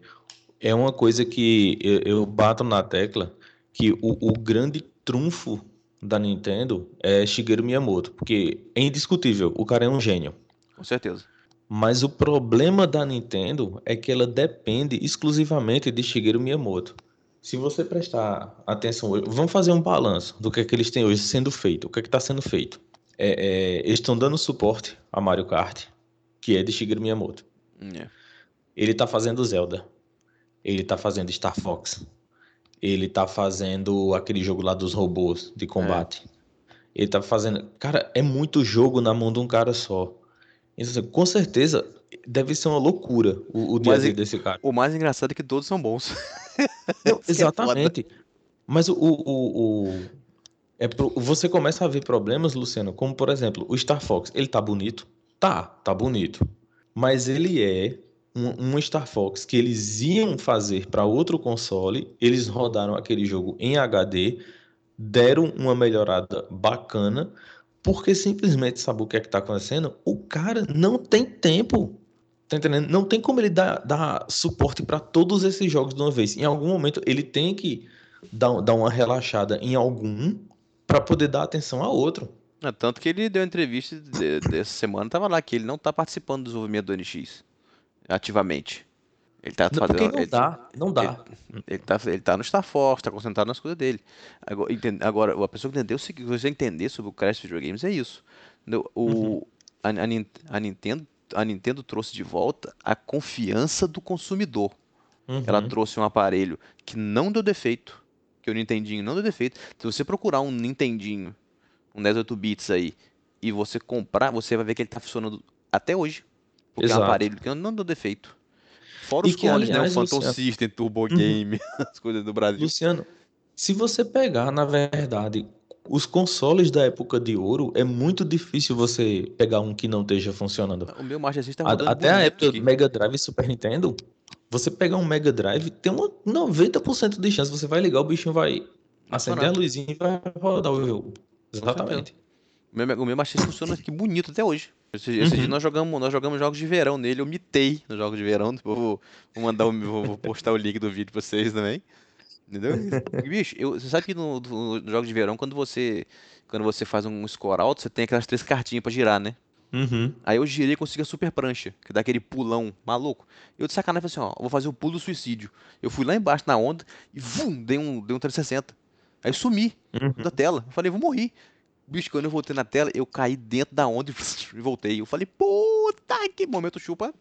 é, é uma coisa que eu, eu, bato na tecla que o, o grande trunfo da Nintendo é Shigeru Miyamoto, porque é indiscutível, o cara é um gênio. Com certeza. Mas o problema da Nintendo é que ela depende exclusivamente de Shigeru Miyamoto. Se você prestar atenção hoje, vamos fazer um balanço do que é que eles têm hoje sendo feito, o que é que está sendo feito. É, é, eles estão dando suporte a Mario Kart, que é de Shigeru Miyamoto. Yeah. É. Ele tá fazendo Zelda. Ele tá fazendo Star Fox. Ele tá fazendo aquele jogo lá dos robôs de combate. É. Ele tá fazendo. Cara, é muito jogo na mão de um cara só. Então, assim, com certeza deve ser uma loucura o, o dia a dia desse cara. O mais engraçado é que todos são bons. (laughs) Não, (laughs) é exatamente. É Mas o, o, o, é pro, você começa a ver problemas, Luciano, como por exemplo, o Star Fox. Ele tá bonito? Tá, tá bonito. Mas ele é um, um Star Fox que eles iam fazer para outro console, eles rodaram aquele jogo em HD, deram uma melhorada bacana, porque simplesmente sabe o que é que tá acontecendo? O cara não tem tempo. Tá entendendo? Não tem como ele dar, dar suporte para todos esses jogos de uma vez. Em algum momento ele tem que dar, dar uma relaxada em algum para poder dar atenção a outro. É, tanto que ele deu entrevista de, dessa semana, tava lá, que ele não tá participando do desenvolvimento do NX ativamente. Ele tá não, fazendo. Não ele, dá, não dá. Ele, ele, tá, ele tá no Star Force, tá concentrado nas coisas dele. Agora, entende, agora a pessoa que entendeu, se você entender sobre o Crash Videogames, é isso. O, uhum. a, a, a, Nintendo, a Nintendo trouxe de volta a confiança do consumidor. Uhum. Ela trouxe um aparelho que não deu defeito, que o Nintendinho não deu defeito. Se você procurar um Nintendinho um 18 bits aí, e você comprar, você vai ver que ele tá funcionando até hoje. Porque Exato. é um aparelho que não deu defeito. Fora os que, clones, aliás, né? O Phantom Luciano... System, Turbo uhum. Game, (laughs) as coisas do Brasil. Luciano, se você pegar, na verdade, os consoles da época de ouro, é muito difícil você pegar um que não esteja funcionando. O meu Master System tá Até a época do Mega Drive e Super Nintendo, você pegar um Mega Drive, tem uma 90% de chance. Você vai ligar, o bichinho vai acender a luzinha e vai rodar o jogo. Exatamente. O meu, o meu Master funciona aqui bonito até hoje. Esse, esse uhum. dia nós jogamos, nós jogamos jogos de verão nele, eu mitei nos jogos de verão. Vou, vou mandar o, vou postar o link do vídeo pra vocês também. Entendeu? Bicho, eu, você sabe que no, no, de verão, quando você, quando você faz um score alto, você tem aquelas três cartinhas pra girar, né? Uhum. Aí eu girei e consegui a super prancha, que dá aquele pulão maluco. Eu de sacanagem falei assim, ó, vou fazer o pulo do suicídio. Eu fui lá embaixo na onda e vum, dei um, dei um 360. Aí sumi uhum. da tela. Eu falei, vou morrer. Bicho, quando eu voltei na tela, eu caí dentro da onda (laughs) e voltei. Eu falei, puta que momento chupa.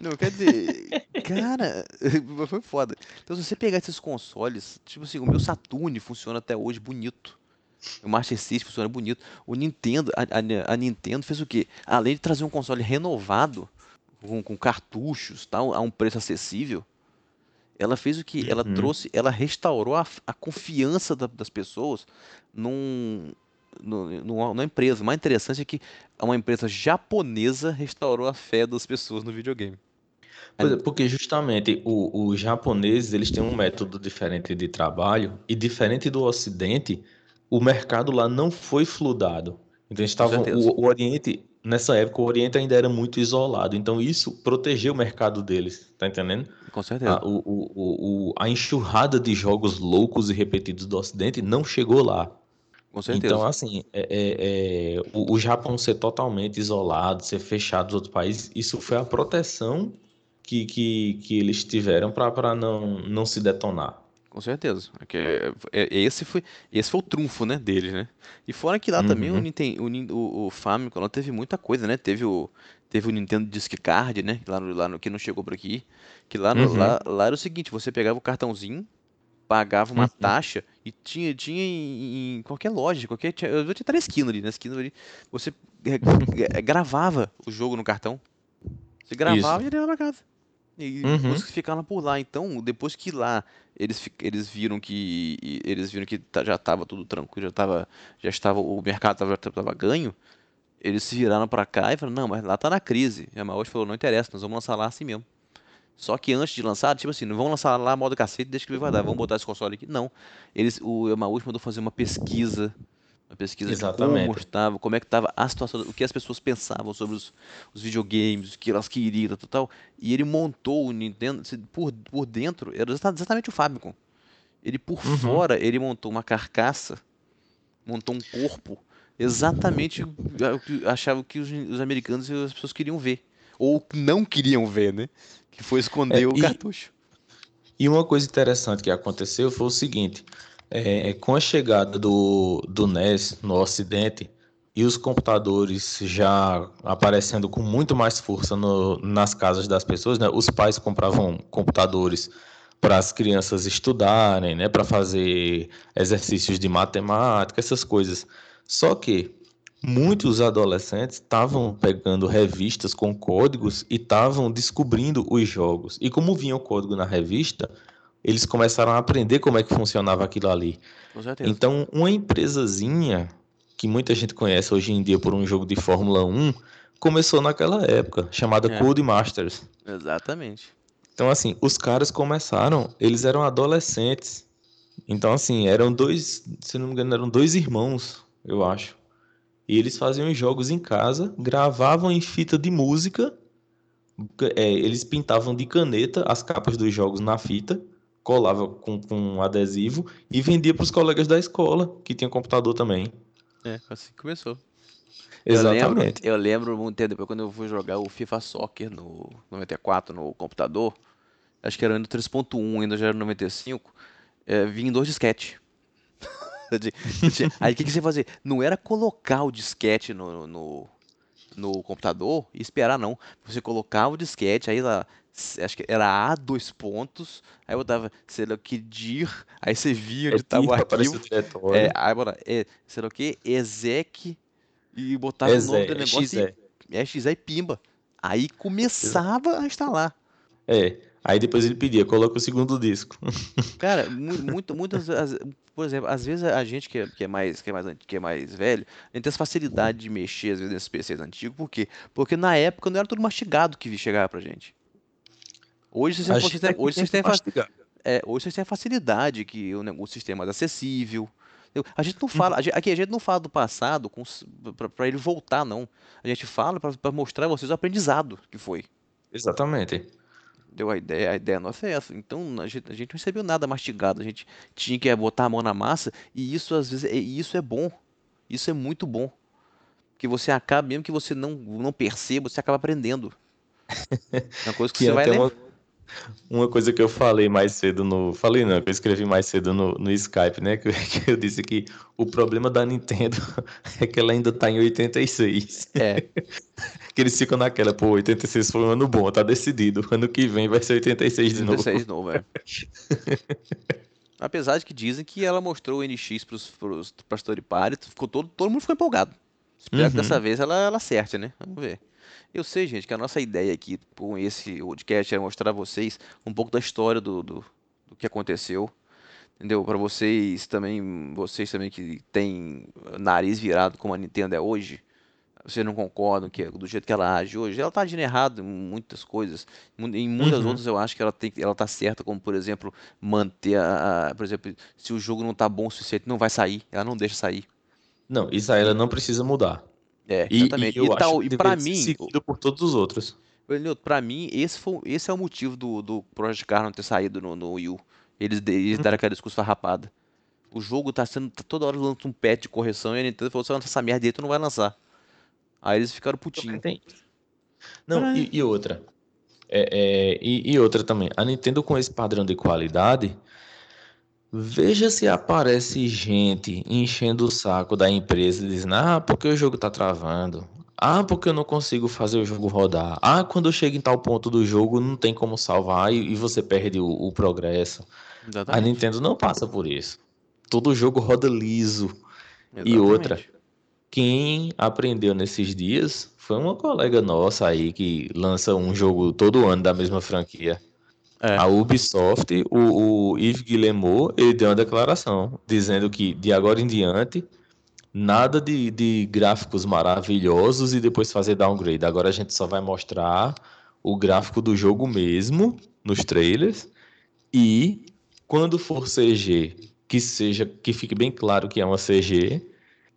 Não, quer dizer, (laughs) cara, (laughs) foi foda. Então, se você pegar esses consoles, tipo assim, o meu Saturn funciona até hoje bonito. O Master System funciona bonito. O Nintendo, a, a, a Nintendo fez o quê? Além de trazer um console renovado, com, com cartuchos, tal, a um preço acessível, ela fez o que? Uhum. Ela trouxe, ela restaurou a, a confiança da, das pessoas num, no, no, na empresa. O mais interessante é que uma empresa japonesa restaurou a fé das pessoas no videogame. É, porque justamente os japoneses eles têm um método diferente de trabalho e diferente do Ocidente, o mercado lá não foi fludado. Então estavam o, o, Oriente nessa época o Oriente ainda era muito isolado, então isso protegeu o mercado deles, tá entendendo? Com certeza. A, o, o, a enxurrada de jogos loucos e repetidos do Ocidente não chegou lá. Com certeza. Então, assim, é, é, é, o, o, Japão ser totalmente isolado, ser fechado dos outros países, isso foi a proteção que, que, que eles tiveram para não, não se detonar. Com certeza. É, é, esse, foi, esse foi o trunfo né, deles, né? E fora que lá uhum. também o, Nintendo, o, o Famicom lá teve muita coisa, né? Teve o, teve o Nintendo Disc Card, né? Lá no, lá no, que não chegou por aqui. Que lá, no, uhum. lá, lá era o seguinte, você pegava o cartãozinho, pagava uma uhum. taxa e tinha, tinha em, em, qualquer loja, qualquer. Eu vou te na esquina ali, na esquina ali. Você (laughs) gravava o jogo no cartão. Você gravava Isso. e levava pra casa. E Uhum. músicos ficaram por lá. Então, depois que lá eles, eles viram que eles viram que tá- já estava tudo tranquilo, já tava, já estava o mercado tava, já tava ganho, eles se viraram pra cá e falaram: "Não, mas lá tá na crise". E a Yamaha falou: "Não interessa, nós vamos lançar lá assim mesmo". Só que antes de lançar, tipo assim, não vamos lançar lá modo cacete, deixa que ele vai dar, vamos botar esse console aqui. Não. Eles, o Yamauchi mandou fazer uma pesquisa, uma pesquisa de como Exatamente. estava, como é que estava a situação, o que as pessoas pensavam sobre os, os videogames, o que elas queriam, tal, tal. E ele montou o Nintendo, por, por dentro, era exata- exatamente o Famicom. Ele por Uhum. fora, ele montou uma carcaça, montou um corpo, exatamente o que achava que os, os americanos e as pessoas queriam ver. Ou não queriam ver, né? Que foi esconder É, o e- cartucho. E uma coisa interessante que aconteceu foi o seguinte: é, com a chegada do, do NES no Ocidente e os computadores já aparecendo com muito mais força no- nas casas das pessoas, né? Os pais compravam computadores para as crianças estudarem, né? Para fazer exercícios de matemática, essas coisas. Só que muitos adolescentes estavam pegando revistas com códigos e estavam descobrindo os jogos. E como vinha o código na revista, eles começaram a aprender como é que funcionava aquilo ali. Com certeza. Então, uma empresazinha que muita gente conhece hoje em dia por um jogo de Fórmula 1 começou naquela época, chamada É. Codemasters. Exatamente. Então, assim, os caras começaram, eles eram adolescentes. Então, assim, eram dois, se não me engano, eram dois irmãos, eu acho. E eles faziam os jogos em casa, gravavam em fita de música, é, eles pintavam de caneta as capas dos jogos na fita, colavam com, com um adesivo e vendia para os colegas da escola, que tinham computador também. É, assim que começou. Eu lembro, Exatamente. eu lembro muito tempo depois quando eu fui jogar o FIFA Soccer no 94 no computador, acho que era no 3.1, ainda já era no 95, é, vinha em dois disquete. (laughs) (laughs) De- de- Aí o que, que você fazia? Não era colocar o disquete no, no, no computador e esperar, não. Você colocava o disquete, aí lá, acho que era A, dois pontos, aí botava, sei lá o que, dir, aí você via onde estava o aparece arquivo. o. É, aí bora, é, sei lá o que, exec, e botava o nome do negócio e XE. é XE e pimba. Aí começava a instalar. É. Aí depois ele pedia, coloca o segundo disco. (laughs) Cara, mu- muito, muitas, as- por exemplo, às vezes a gente que é, que é mais, que é mais, que é mais velho, a gente tem essa facilidade de mexer às vezes nesses PCs antigos, por quê? Porque na época não era tudo mastigado que chegava pra gente. Hoje vocês têm, A vocês gente têm- hoje vocês tem têm, é, hoje vocês têm a facilidade que o, o sistema é mais acessível. A gente não fala, a gente- aqui a gente não fala do passado pra ele voltar, não. A gente fala pra mostrar a vocês o aprendizado que foi. Exatamente. Deu a ideia, a ideia nossa é essa. Então a gente, a gente não recebeu nada mastigado, a gente tinha que botar a mão na massa e isso às vezes, é- isso é bom. Isso é muito bom. Que você acaba, mesmo que você não, não perceba, você acaba aprendendo. (laughs) É uma coisa que, Que você vai até lembrar. uma, uma coisa que eu falei mais cedo no. Falei não, que eu escrevi mais cedo no, no Skype, né? (laughs) Que, que eu disse que o problema da Nintendo (laughs) é que ela ainda tá em 86. É, (laughs) Que eles ficam naquela, pô, 86 foi um ano bom, tá decidido. Ano que vem vai ser 86 de novo. 16 de novo, é. Apesar de que dizem que ela mostrou o NX pros, pros, pras third party, ficou todo, todo mundo ficou empolgado. Espero que Uhum. dessa vez ela, ela acerte, né? Vamos ver. Eu sei, gente, que a nossa ideia aqui com esse podcast é mostrar a vocês um pouco da história do, do, do que aconteceu. Entendeu? Para vocês também, vocês também que têm nariz virado como a Nintendo é hoje, vocês não concordam que do jeito que ela age hoje, ela tá agindo errado em muitas coisas. Em muitas Uhum. outras eu acho que ela tem, ela tá certa, como por exemplo, manter a, a- por exemplo, se o jogo não tá bom o suficiente, não vai sair, ela não deixa sair. Não, isso aí ela não precisa mudar. É, E, exatamente. e E tal, e para mim, seguido por todos os outros. Nilton, pra mim, esse, foi, esse é o motivo do, do Project Cars não ter saído no, no Wii U. Eles, eles deram aquela discurso farrapada. O jogo tá sendo. tá toda hora lançando um patch de correção e a Nintendo falou: se lança essa merda aí, tu não vai lançar. Aí eles ficaram putinhos. Não, e, e outra. É, é, e, e outra também. A Nintendo com esse padrão de qualidade. Veja se aparece gente enchendo o saco da empresa dizendo: Ah, porque o jogo tá travando. Ah, porque eu não consigo fazer o jogo rodar. Ah, quando eu chego em tal ponto do jogo não tem como salvar e, e você perde o, o progresso. A Exatamente. Nintendo não passa por isso. Todo jogo roda liso. E Exatamente. outra, quem aprendeu nesses dias foi uma colega nossa aí que lança um jogo todo ano da mesma franquia. É. A Ubisoft, o, o Yves Guillemot, ele deu uma declaração dizendo que de agora em diante nada de, de gráficos maravilhosos e depois fazer downgrade. Agora a gente só vai mostrar o gráfico do jogo mesmo nos trailers e quando for CG, que seja que fique bem claro que é uma CG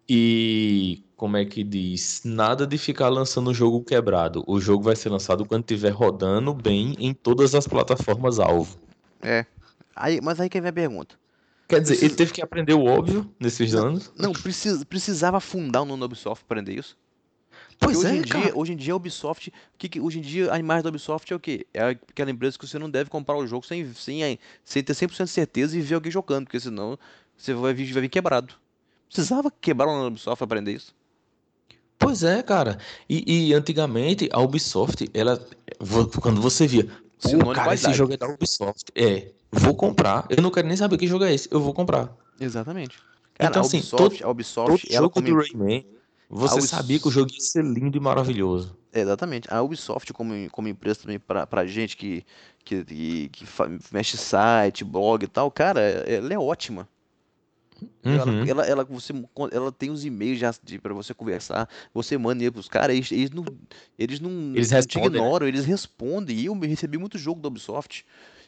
e como é que diz, nada de ficar lançando o jogo quebrado. O jogo vai ser lançado quando estiver rodando bem em todas as plataformas alvo. É. Aí, mas aí que vem a pergunta. Quer dizer, Precisa- ele teve que aprender o óbvio nesses anos. Não, precis, precisava fundar um novo Ubisoft pra aprender isso? Pois hoje é, em dia, cara. hoje em dia a Ubisoft, que, que- hoje em dia a imagem da Ubisoft é o quê? É aquela empresa que você não deve comprar o jogo sem, sem, sem ter 100% de certeza e ver alguém jogando, porque senão você vai vir, vai vir quebrado. Precisava quebrar o Ubisoft pra aprender isso? Pois é, cara. E, e antigamente a Ubisoft, ela. Quando você via, Sinônimo de cara, esse jogo é da Ubisoft. É, vou comprar. Eu não quero nem saber que jogo é esse. Eu vou comprar. Exatamente. Cara, Então, a assim, Ubisoft, todo- a Ubisoft, Todo ela jogo do Rayman, você Ubis- sabia que o jogo ia ser lindo e maravilhoso. Exatamente. A Ubisoft, como, como empresa também pra, pra gente que, que, que, que mexe site, blog e tal, cara, ela é ótima. Ela, Uhum. ela, ela, você, ela tem os e-mails já pra você conversar, você manda e-mail pros caras, eles, eles não, eles não, Eles não te né? ignoram, eles respondem. E eu recebi muito jogo da Ubisoft.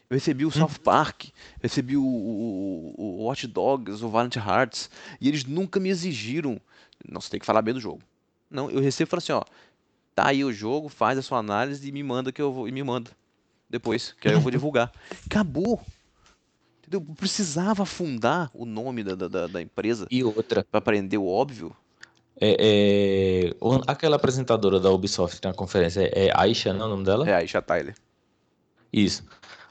Eu recebi o Uhum. South Park, recebi o, o, o Watch Dogs, o Valiant Hearts, e eles nunca me exigiram. Não, você tem que falar bem do jogo. Não, eu recebo e falo assim, ó, tá aí o jogo, faz a sua análise e me manda que eu vou, e me manda depois, que aí eu vou (laughs) divulgar. Acabou. Entendeu? Precisava fundar o nome da, da, da- empresa E outra, pra aprender o óbvio. é, é, aquela apresentadora da Ubisoft na conferência é é Aisha, não é o nome dela? É, Aisha Tyler. Isso.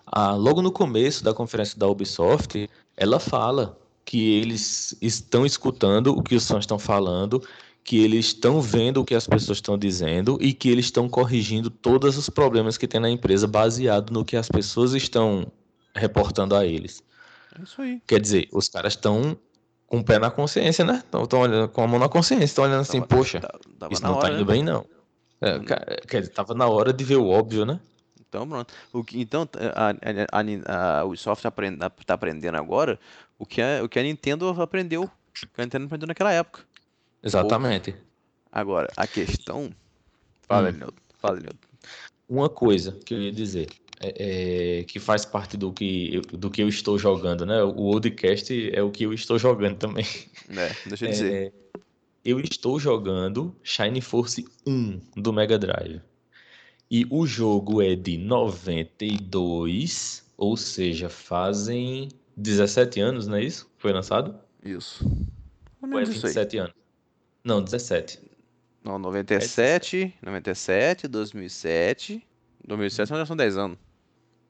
Ah, logo no começo da conferência da Ubisoft, ela fala que eles estão escutando o que os fãs estão falando, que eles estão vendo o que as pessoas estão dizendo e que eles estão corrigindo todos os problemas que tem na empresa baseado no que as pessoas estão reportando a eles. É isso aí. Quer dizer, os caras estão com o pé na consciência, né? Estão olhando com a mão na consciência, estão olhando assim, Tava- poxa, tá- Tava isso não tá hora, indo né? bem, não. É, ca- quer dizer, tava na hora de ver o óbvio, né? Então, pronto. O que, então, a, a, a, a Ubisoft aprend, tá aprendendo agora o que, a, o que a Nintendo aprendeu. O que a Nintendo aprendeu naquela época. Exatamente. Agora, a questão. Fala, Hum. Fala, Nilton. Uma coisa que eu ia dizer, é, é, que faz parte do que, eu, do que eu estou jogando, né? O Oldcast é o que eu estou jogando também. É, deixa eu dizer. É, eu estou jogando Shine Force 1 do Mega Drive. E o jogo é de 92, ou seja, fazem 17 anos, não é isso? Foi lançado? Isso. Ou é menos isso aí. 27 anos? Não, 17. Não, 97, 97, 2007. 2007 já são 10 anos.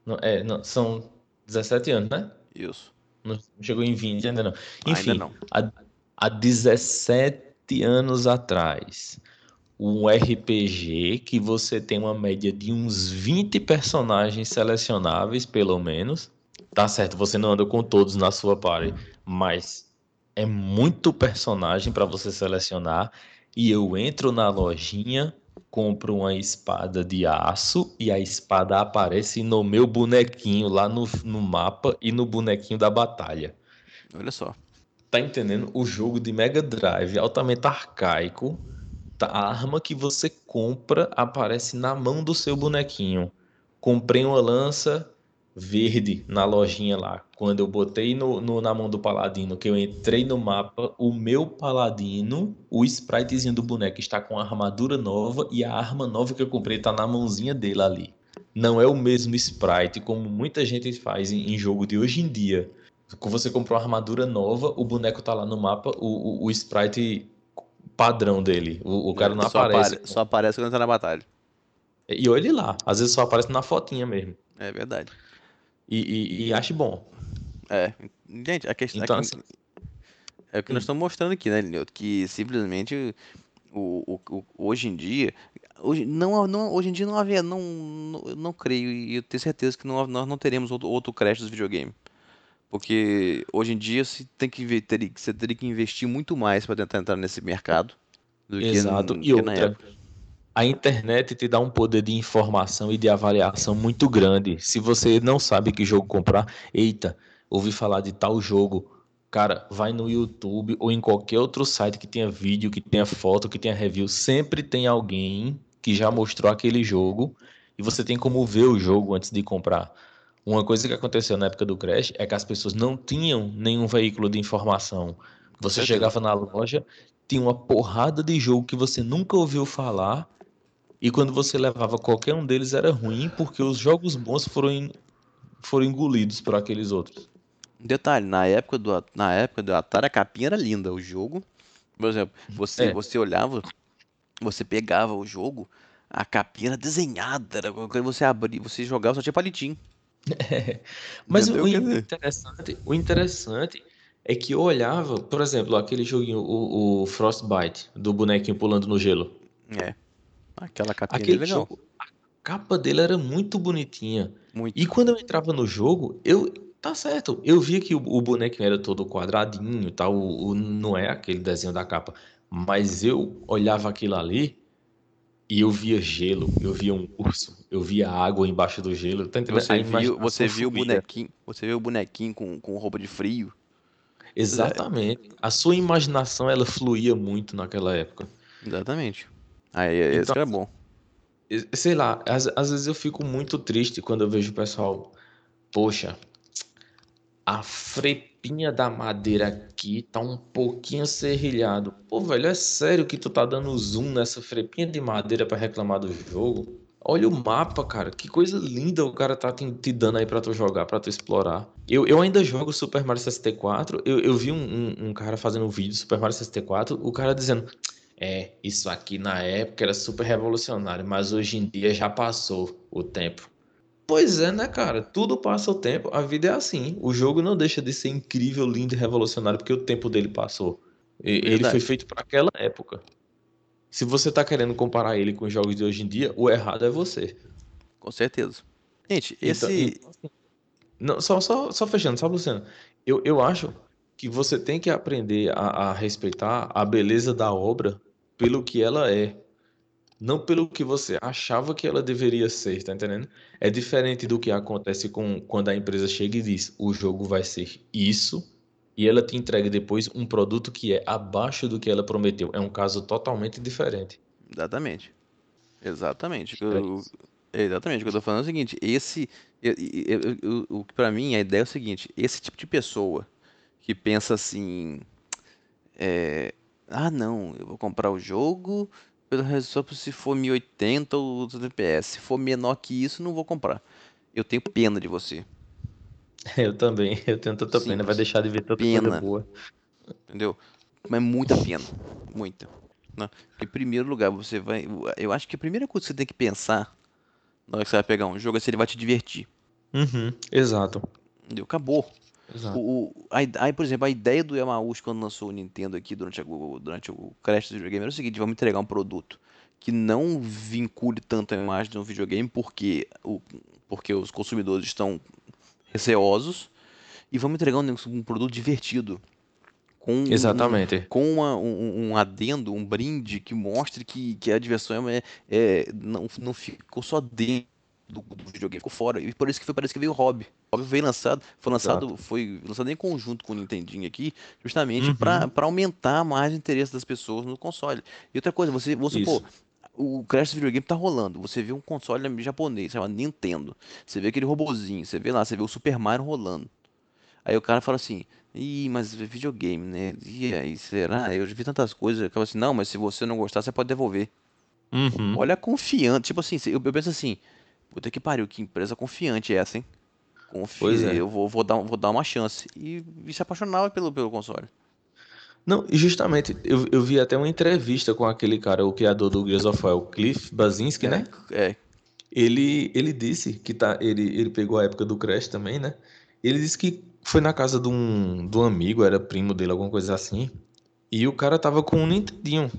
Não, é, não, são 17 anos, né? Isso. Não chegou em 20 ainda não. Enfim, Ainda não. há, há 17 anos atrás, um RPG que você tem uma média de uns 20 personagens selecionáveis, pelo menos. Tá certo, você não anda com todos na sua party, mas é muito personagem para você selecionar. E eu entro na lojinha, compro uma espada de aço e a espada aparece no meu bonequinho lá no, no mapa e no bonequinho da batalha. Olha só. Tá entendendo? O jogo de Mega Drive altamente arcaico. tá? A arma que você compra aparece na mão do seu bonequinho. Comprei uma lança verde na lojinha lá. Quando eu botei no, no- na mão do paladino, que eu entrei no mapa, o meu paladino, o spritezinho do boneco está com a armadura nova e a arma nova que eu comprei tá na mãozinha dele ali. Não é o mesmo sprite como muita gente faz em, em jogo de hoje em dia. Quando você comprou uma armadura nova, o boneco tá lá no mapa, o, o, o sprite padrão dele. O, o cara não só aparece. apare- só aparece quando tá na batalha. E olhe lá, às vezes só aparece na fotinha mesmo. É verdade. E, e, e acho bom. É. Gente, a questão Então, é assim, que, é o que nós estamos mostrando aqui, né, Lineuto? Que simplesmente o, o, o- hoje em dia. Hoje, não, não, hoje em dia não havia. Não, não, eu não creio, e eu tenho certeza que não, nós não teremos outro, outro crash dos videogames. Porque hoje em dia se tem que teria, você teria que investir muito mais para tentar entrar nesse mercado. do que, Exato. E outra, época. A internet te dá um poder de informação e de avaliação muito grande. Se você não sabe que jogo comprar, eita, ouvi falar de tal jogo. Cara, vai no YouTube ou em qualquer outro site que tenha vídeo, que tenha foto, que tenha review. Sempre tem alguém que já mostrou aquele jogo e você tem como ver o jogo antes de comprar. Uma coisa que aconteceu na época do Crash é que as pessoas não tinham nenhum veículo de informação. Você chegava na loja, tinha uma porrada de jogo que você nunca ouviu falar, e quando você levava qualquer um deles era ruim, porque os jogos bons foram, foram engolidos por aqueles outros. Detalhe, na época do, na época do Atari, a capinha era linda. O jogo, por exemplo, você, É. você olhava, você pegava o jogo, a capinha era desenhada, era quando você abria, você jogava, só tinha palitinho. (laughs) Mas Entendeu? o, dizer- interessante, o interessante é que eu olhava, por exemplo, aquele joguinho, o, o Frostbite, do bonequinho pulando no gelo. É. Aquela capinha é Aquele legal. jogo, a capa dele era muito bonitinha. Muito. E quando eu entrava no jogo, eu. Tá certo, eu via que o, o bonequinho era todo quadradinho e tal, o, o- não é aquele desenho da capa. Mas eu olhava aquilo ali e eu via gelo, eu via um urso, eu via água embaixo do gelo. Tá entendendo? Você viu, você viu o bonequinho, você viu o bonequinho com, com roupa de frio. Exatamente. A sua imaginação ela fluía muito naquela época. Exatamente. Aí, esse Então, que era bom. Sei lá, às, às vezes eu fico muito triste quando eu vejo o pessoal, poxa, a frepinha da madeira aqui tá um pouquinho serrilhado. Pô, velho, é sério que tu tá dando zoom nessa frepinha de madeira pra reclamar do jogo? Olha o mapa, cara, que coisa linda o cara tá te, te dando aí pra tu jogar, pra tu explorar. Eu, eu ainda jogo Super Mario 64, eu, eu vi um, um, um cara fazendo um vídeo do Super Mario 64, o cara dizendo, é, isso aqui na época era super revolucionário, mas hoje em dia já passou o tempo. Pois é, né, cara? Tudo passa o tempo, a vida é assim. O jogo não deixa de ser incrível, lindo e revolucionário porque o tempo dele passou. E- Ele foi feito para aquela época. Se você tá querendo comparar ele com os jogos de hoje em dia, o errado é você. Com certeza. Gente, Então, esse. então, assim, não, só, só, só fechando, sabe, Luciano? Eu, eu acho que você tem que aprender a, a respeitar a beleza da obra pelo que ela é, não pelo que você achava que ela deveria ser, tá entendendo? É diferente do que acontece com quando a empresa chega e diz: o jogo vai ser isso, e ela te entrega depois um produto que é abaixo do que ela prometeu. É um caso totalmente diferente. Exatamente. Exatamente. É Eu- exatamente. O que eu tô falando é o seguinte, esse. o que pra mim a ideia é o seguinte, esse tipo de pessoa que pensa assim. é, ah não, eu vou comprar o jogo pelo só se for 1080 ou 200 FPS. Se for menor que isso, não vou comprar. Eu tenho pena de você, (laughs) Eu também, eu tenho tanta pena, vai deixar de ver tanta coisa Pena. boa. entendeu? Mas muita pena, muita. né? Em primeiro lugar, você vai. Eu acho que a primeira coisa que você tem que pensar na hora que você vai pegar um jogo é se ele vai te divertir. Uhum, exato. Entendeu? Acabou. Exato. O, a, aí, por exemplo, a ideia do Yamauchi quando lançou o Nintendo aqui durante, a- o- durante o Crash do videogame era o seguinte, vamos entregar um produto que não vincule tanto a imagem de um videogame porque, o, porque os consumidores estão receosos e vamos entregar um, um produto divertido. Com um- Exatamente. com uma- um, um adendo, um brinde que mostre que, que a diversão é, é- não, não ficou só dentro do, do videogame, ficou fora. E por isso que foi, parece que veio o Hobby. O Hobby veio lançado, foi lançado, foi lançado em conjunto com o Nintendinho aqui, justamente Uhum. para aumentar mais o interesse das pessoas no console. E outra coisa, você, vamos supor, o Crash videogame tá rolando. Você vê um console japonês, chama Nintendo. Você vê aquele robozinho, você vê lá, você vê o Super Mario rolando. Aí o cara fala assim, ih, mas é videogame, né? E aí, será? Eu já vi tantas coisas. Acaba assim, não, mas se você não gostar, você pode devolver. Uhum. Olha confiante, tipo assim, eu, eu penso assim, puta que pariu, que empresa confiante é essa, hein? Confia, é. eu vou, vou dar, vou dar uma chance. E, e se apaixonava pelo, pelo console. Não, e justamente, eu, eu vi até uma entrevista com aquele cara, o criador do Gears of War, o Cliff Basinski, né? É, Ele, ele disse que tá, ele, ele pegou a época do Crash também, né? Ele disse que foi na casa de um, de um amigo, era primo dele, alguma coisa assim. E o cara tava com um Nintendinho.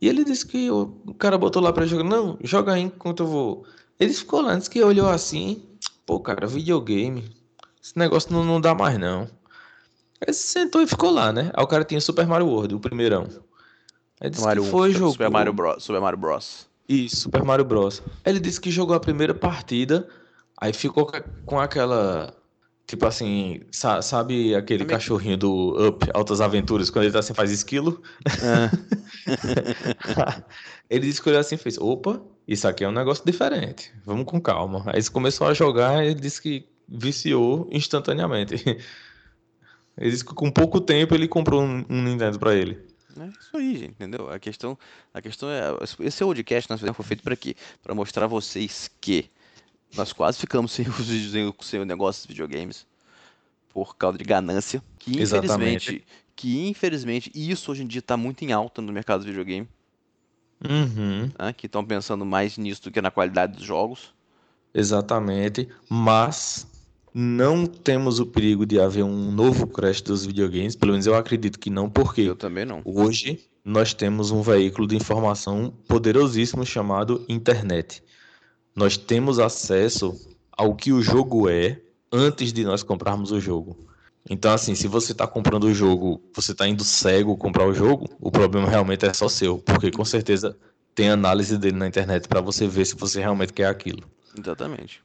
E ele disse que o, o cara botou lá pra jogar. Não, joga aí enquanto eu vou. Ele ficou lá, disse que olhou assim. Pô, cara, videogame. Esse negócio não, não dá mais, não. Aí se sentou e ficou lá, né? Aí o cara tinha Super Mario World, o primeirão. Ele disse Mario, que foi, jogou. Super Mario Bros. Super Mario Bros. Isso, Super Mario Bros. Ele disse que jogou a primeira partida, aí ficou com aquela. Tipo assim, sa- sabe aquele Amigo. cachorrinho do Up, Altas Aventuras, quando ele tá assim, faz esquilo? (laughs) Ele disse que olhou assim e fez: opa, isso aqui é um negócio diferente, vamos com calma. Aí ele começou a jogar e disse que viciou instantaneamente. Ele disse que com pouco tempo ele comprou um, um Nintendo pra ele. É isso aí, gente, entendeu? A questão, a questão é. Esse podcast nós fizemos foi feito para quê? Para mostrar a vocês que nós quase ficamos (laughs) sem os vídeos, sem, o- negócio dos videogames por causa de ganância. Que Exatamente. infelizmente, que infelizmente, isso hoje em dia está muito em alta no mercado do videogame. Uhum. né? Que estão pensando mais nisso do que na qualidade dos jogos. Exatamente, mas não temos o perigo de haver um novo crash dos videogames, pelo menos eu acredito que não, porque Eu também não. hoje nós temos um veículo de informação poderosíssimo chamado internet. Nós temos acesso ao que o jogo é antes de nós comprarmos o jogo. Então, assim, se você está comprando o jogo, você está indo cego comprar o jogo, o problema realmente é só seu, porque com certeza tem análise dele na internet para você ver se você realmente quer aquilo. Exatamente.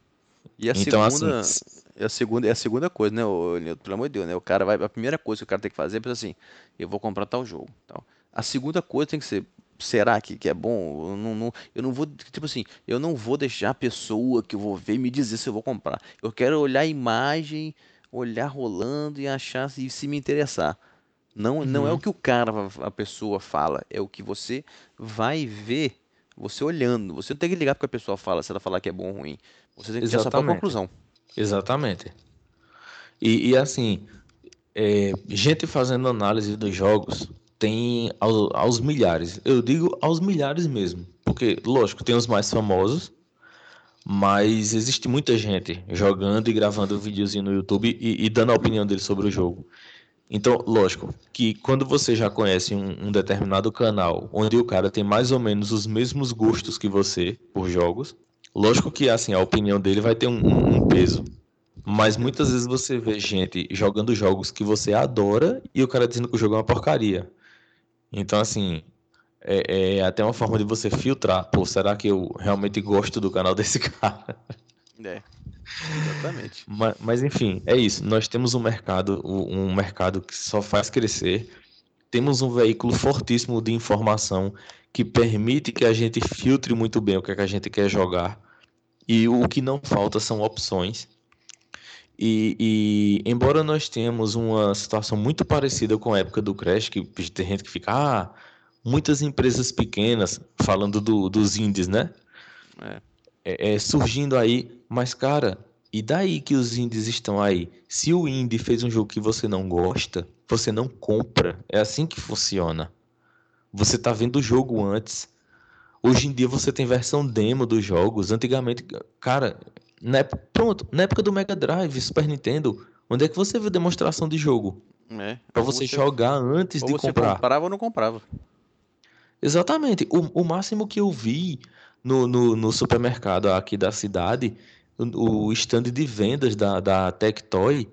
E a Então, segunda, assim, é a segunda, é a segunda coisa, né, Nilton? Pelo amor de Deus, né? O cara vai, a primeira coisa que o cara tem que fazer é pensar assim, eu vou comprar tal jogo, tal. A segunda coisa tem que ser, será que, que é bom? Eu não, não- eu não vou, tipo assim, eu não vou deixar a pessoa que eu vou ver me dizer se eu vou comprar. Eu quero olhar a imagem, olhar rolando e achar se, se me interessar. Não, não é o Uhum. que o cara, a pessoa fala, é o que você vai ver você olhando. Você não tem que ligar porque a pessoa fala, se ela falar que é bom ou ruim. Você tem que ter a sua conclusão. Exatamente. E, e, assim, é, gente fazendo análise dos jogos tem ao- aos milhares. Eu digo aos milhares mesmo. Porque, lógico, tem os mais famosos, mas existe muita gente jogando e gravando videozinho no YouTube e, e dando a opinião dele sobre o jogo. Então, lógico, que quando você já conhece um, um determinado canal, onde o cara tem mais ou menos os mesmos gostos que você por jogos, lógico que assim, a opinião dele vai ter um, um- peso. Mas muitas vezes você vê gente jogando jogos que você adora e o cara dizendo que o jogo é uma porcaria. Então, assim, é, é até uma forma de você filtrar. Pô, será que eu realmente gosto do canal (laughs) desse cara? É, exatamente. (laughs) Mas, mas, enfim, é isso. Nós temos um mercado, um um mercado que só faz crescer. Temos um veículo fortíssimo de informação que permite que a gente filtre muito bem o que, é que a gente quer jogar. E o que não falta são opções. E, e embora nós tenhamos uma situação muito parecida com a época do Crash, que tem gente que fica, ah, muitas empresas pequenas, falando do- dos indies, né? É. é, é, surgindo aí, mas cara, e daí que os indies estão aí? Se o indie fez um jogo que você não gosta, você não compra. É assim que funciona. Você tá vendo o jogo antes. Hoje em dia você tem versão demo dos jogos. Antigamente, cara, na época, pronto, na época do Mega Drive, Super Nintendo, onde é que você viu demonstração de jogo? É. Pra Ou você jogar antes de você comprar. comprava ou não comprava. Exatamente. O, o máximo que eu vi no, no, no supermercado aqui da cidade, o, o stand de vendas da, da Tectoy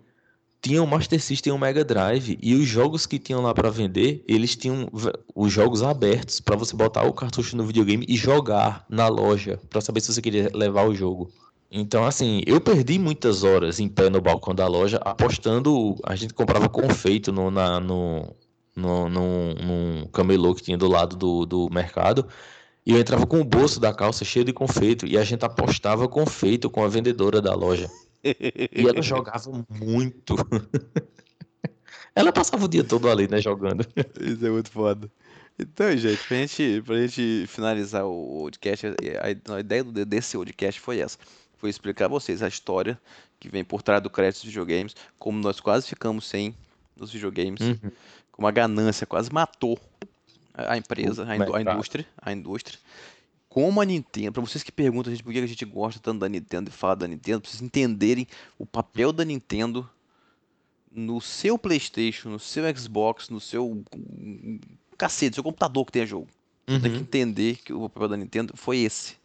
tinha o Master System e o Mega Drive. E os jogos que tinham lá para vender, eles tinham os jogos abertos para você botar o cartucho no videogame e jogar na loja, para saber se você queria levar o jogo. Então, assim, eu perdi muitas horas em pé no balcão da loja apostando. A gente comprava confeito no, na, no, no, num, num camelô que tinha do lado do, do mercado. E eu entrava com o bolso da calça cheio de confeito. E a gente apostava confeito com a vendedora da loja. E ela (laughs) jogava muito. Ela passava o dia todo ali, né, jogando. Isso é muito foda. Então, gente, pra gente, pra gente finalizar o podcast, a, ideia do- desse podcast foi essa. Foi explicar a vocês a história que vem por trás do crédito dos videogames, como nós quase ficamos sem os videogames, Uhum. Como a ganância quase matou a empresa, a, indú- a indústria, a indústria. Como a Nintendo, pra vocês que perguntam a gente por que a gente gosta tanto da Nintendo e fala da Nintendo, pra vocês entenderem o papel da Nintendo no seu PlayStation, no seu Xbox, no seu cacete, seu computador que tenha jogo. Tem que Uhum. entender que o papel da Nintendo foi esse.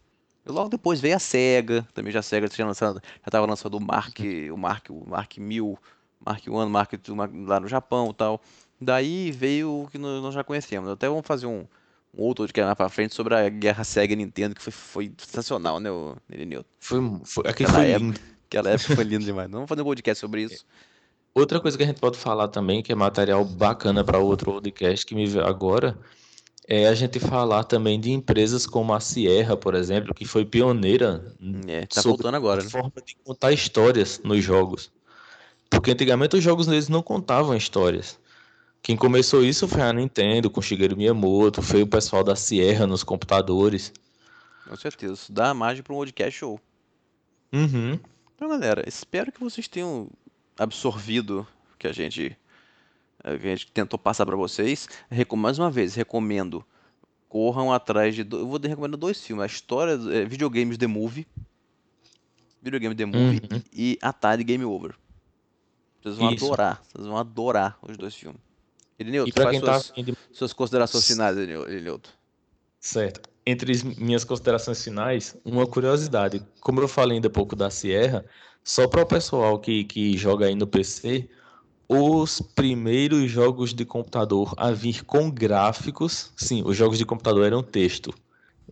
E logo depois veio a Sega, também já a Sega tinha lançado, já estava lançando o Mark, o Mark, o Mark 1000, Mark 1, Mark 2 Mark- lá no Japão e tal. Daí veio o que nós nós já conhecemos. Até vamos fazer um, um outro podcast mais pra frente sobre a guerra Sega e Nintendo, que foi, foi sensacional, né, o Nilton? Foi, foi, aquele Aquela foi época. lindo. Aquela época foi lindo demais. Vamos fazer um podcast sobre isso. Outra coisa que a gente pode falar também, que é material bacana para outro podcast que me veio agora, é a gente falar também de empresas como a Sierra, por exemplo, que foi pioneira É, tá sobre voltando agora, a né? forma de contar histórias nos jogos. Porque antigamente os jogos deles não contavam histórias. Quem começou isso foi a Nintendo, com Shigeru Miyamoto, foi o pessoal da Sierra nos computadores. Com certeza. Isso dá margem pra um podcast show. Uhum. Então, galera, espero que vocês tenham absorvido o que a gente, que a gente tentou passar pra vocês. Mais uma vez, recomendo. Corram atrás de. do- Eu vou recomendar dois filmes: A História. eh, Videogames The Movie. Videogame The Movie Uhum. e Atari Game Over. Vocês vão Isso. adorar. Vocês vão adorar os dois filmes. E para faz quem tá suas, suas considerações finais, Elineuto. Certo. Entre as minhas considerações finais, uma curiosidade. Como eu falei ainda há pouco da Sierra, só para o pessoal que, que joga aí no PC, os primeiros jogos de computador a vir com gráficos, sim, os jogos de computador eram texto.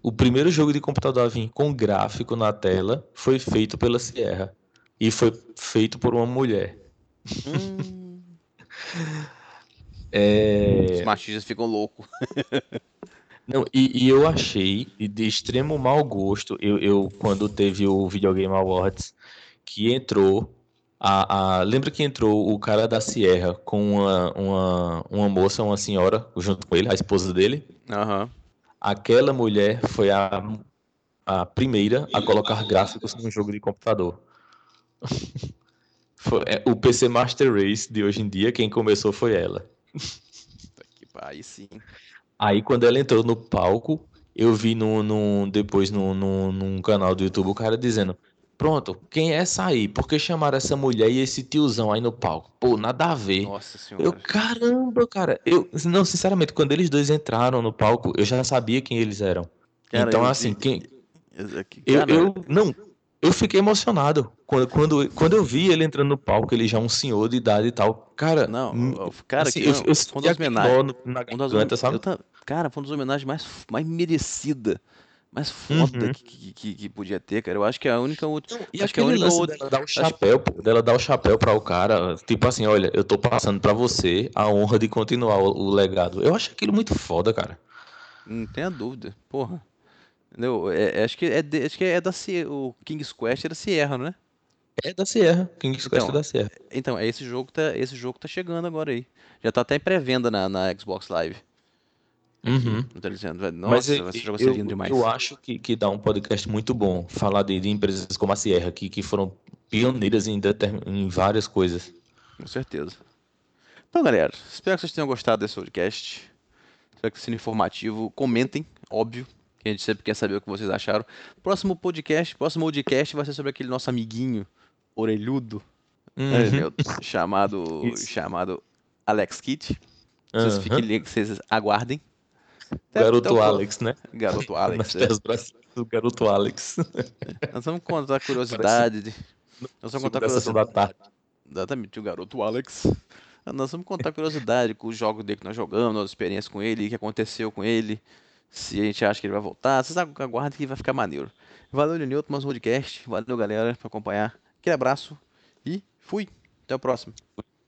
O primeiro jogo de computador a vir com gráfico na tela foi feito pela Sierra. E foi feito por uma mulher. Hum, (laughs) É... os machistas ficam loucos. (laughs) Não, e, e eu achei de, extremo mau gosto, eu, eu quando teve o Videogame Awards, que entrou, a, a, lembra que entrou o cara da Sierra com uma, uma, uma moça, uma senhora, junto com ele, a esposa dele? Aham. Aquela mulher foi a, a primeira a colocar gráficos num jogo de computador. (laughs) Foi- é, o PC Master Race de hoje em dia, quem começou foi ela. Aí sim. Aí quando ela entrou no palco, eu vi no, no- depois no, no, num canal do YouTube o cara dizendo: Pronto, quem é essa aí? Por que chamaram essa mulher e esse tiozão aí no palco? Pô, nada a ver. Nossa Eu, senhora. caramba, cara. Eu, não, sinceramente, quando eles dois entraram no palco, eu já sabia quem eles eram. Cara, então, eu- assim, quem, eu- eu, cara, eu, não, eu fiquei emocionado. Quando, quando, quando eu vi ele entrando no palco, ele já um senhor de idade e tal. Cara, Não, hum, eu- cara, assim, que eu, não, eu foi senti uma das homenagens. na garganta, sabe? eu ta- Cara, foi uma das homenagens mais, mais merecida, mais foda Uhum. que, que, que- que podia ter, cara. Eu acho que é a única outra. E Acho que é a aquele única outra. dela dar o chapéu, pô, dela dar o chapéu para o cara, tipo assim, olha, eu tô passando pra você a honra de continuar o, o legado. Eu acho aquilo muito foda, cara. Não tenha dúvida. Porra. Entendeu? É- é- acho, que é de- acho que é da Sierra. O King's Quest é da Sierra, não é? É da Sierra, King's Quest Então, é da Sierra. Então, é esse jogo que tá, esse jogo tá chegando agora aí. Já tá até em pré-venda na, na Xbox Live. Uhum. Não tá dizendo, Mas nossa, eu, esse jogo ser eu, lindo demais. eu acho que, que dá um podcast muito bom falar de, de empresas como a Sierra, que, que foram pioneiras em, em várias coisas. Com certeza. Então, galera, espero que vocês tenham gostado desse podcast. Espero que tenha sido informativo. Comentem, óbvio, que a gente sempre quer saber o que vocês acharam. Próximo podcast, próximo podcast vai ser sobre aquele nosso amiguinho orelhudo, né, Uhum. meu, chamado, Isso. chamado Alex Kidd. Vocês Aham. fiquem ligados, vocês aguardem. Até- garoto o próximo. Alex, né? Garoto Alex. É. o garoto Alex. Nós vamos contar curiosidade. de- Nós vamos contar curiosidade. da tarde. Exatamente, o garoto Alex. Nós vamos contar curiosidade com os jogos dele que nós jogamos, nossa experiência com ele, o que aconteceu com ele, se a gente acha que ele vai voltar. Vocês agu- aguardem que vai ficar maneiro. Valeu, Lenilton, mais um podcast. Valeu, galera, por acompanhar. Aquele abraço e fui. Até o próximo.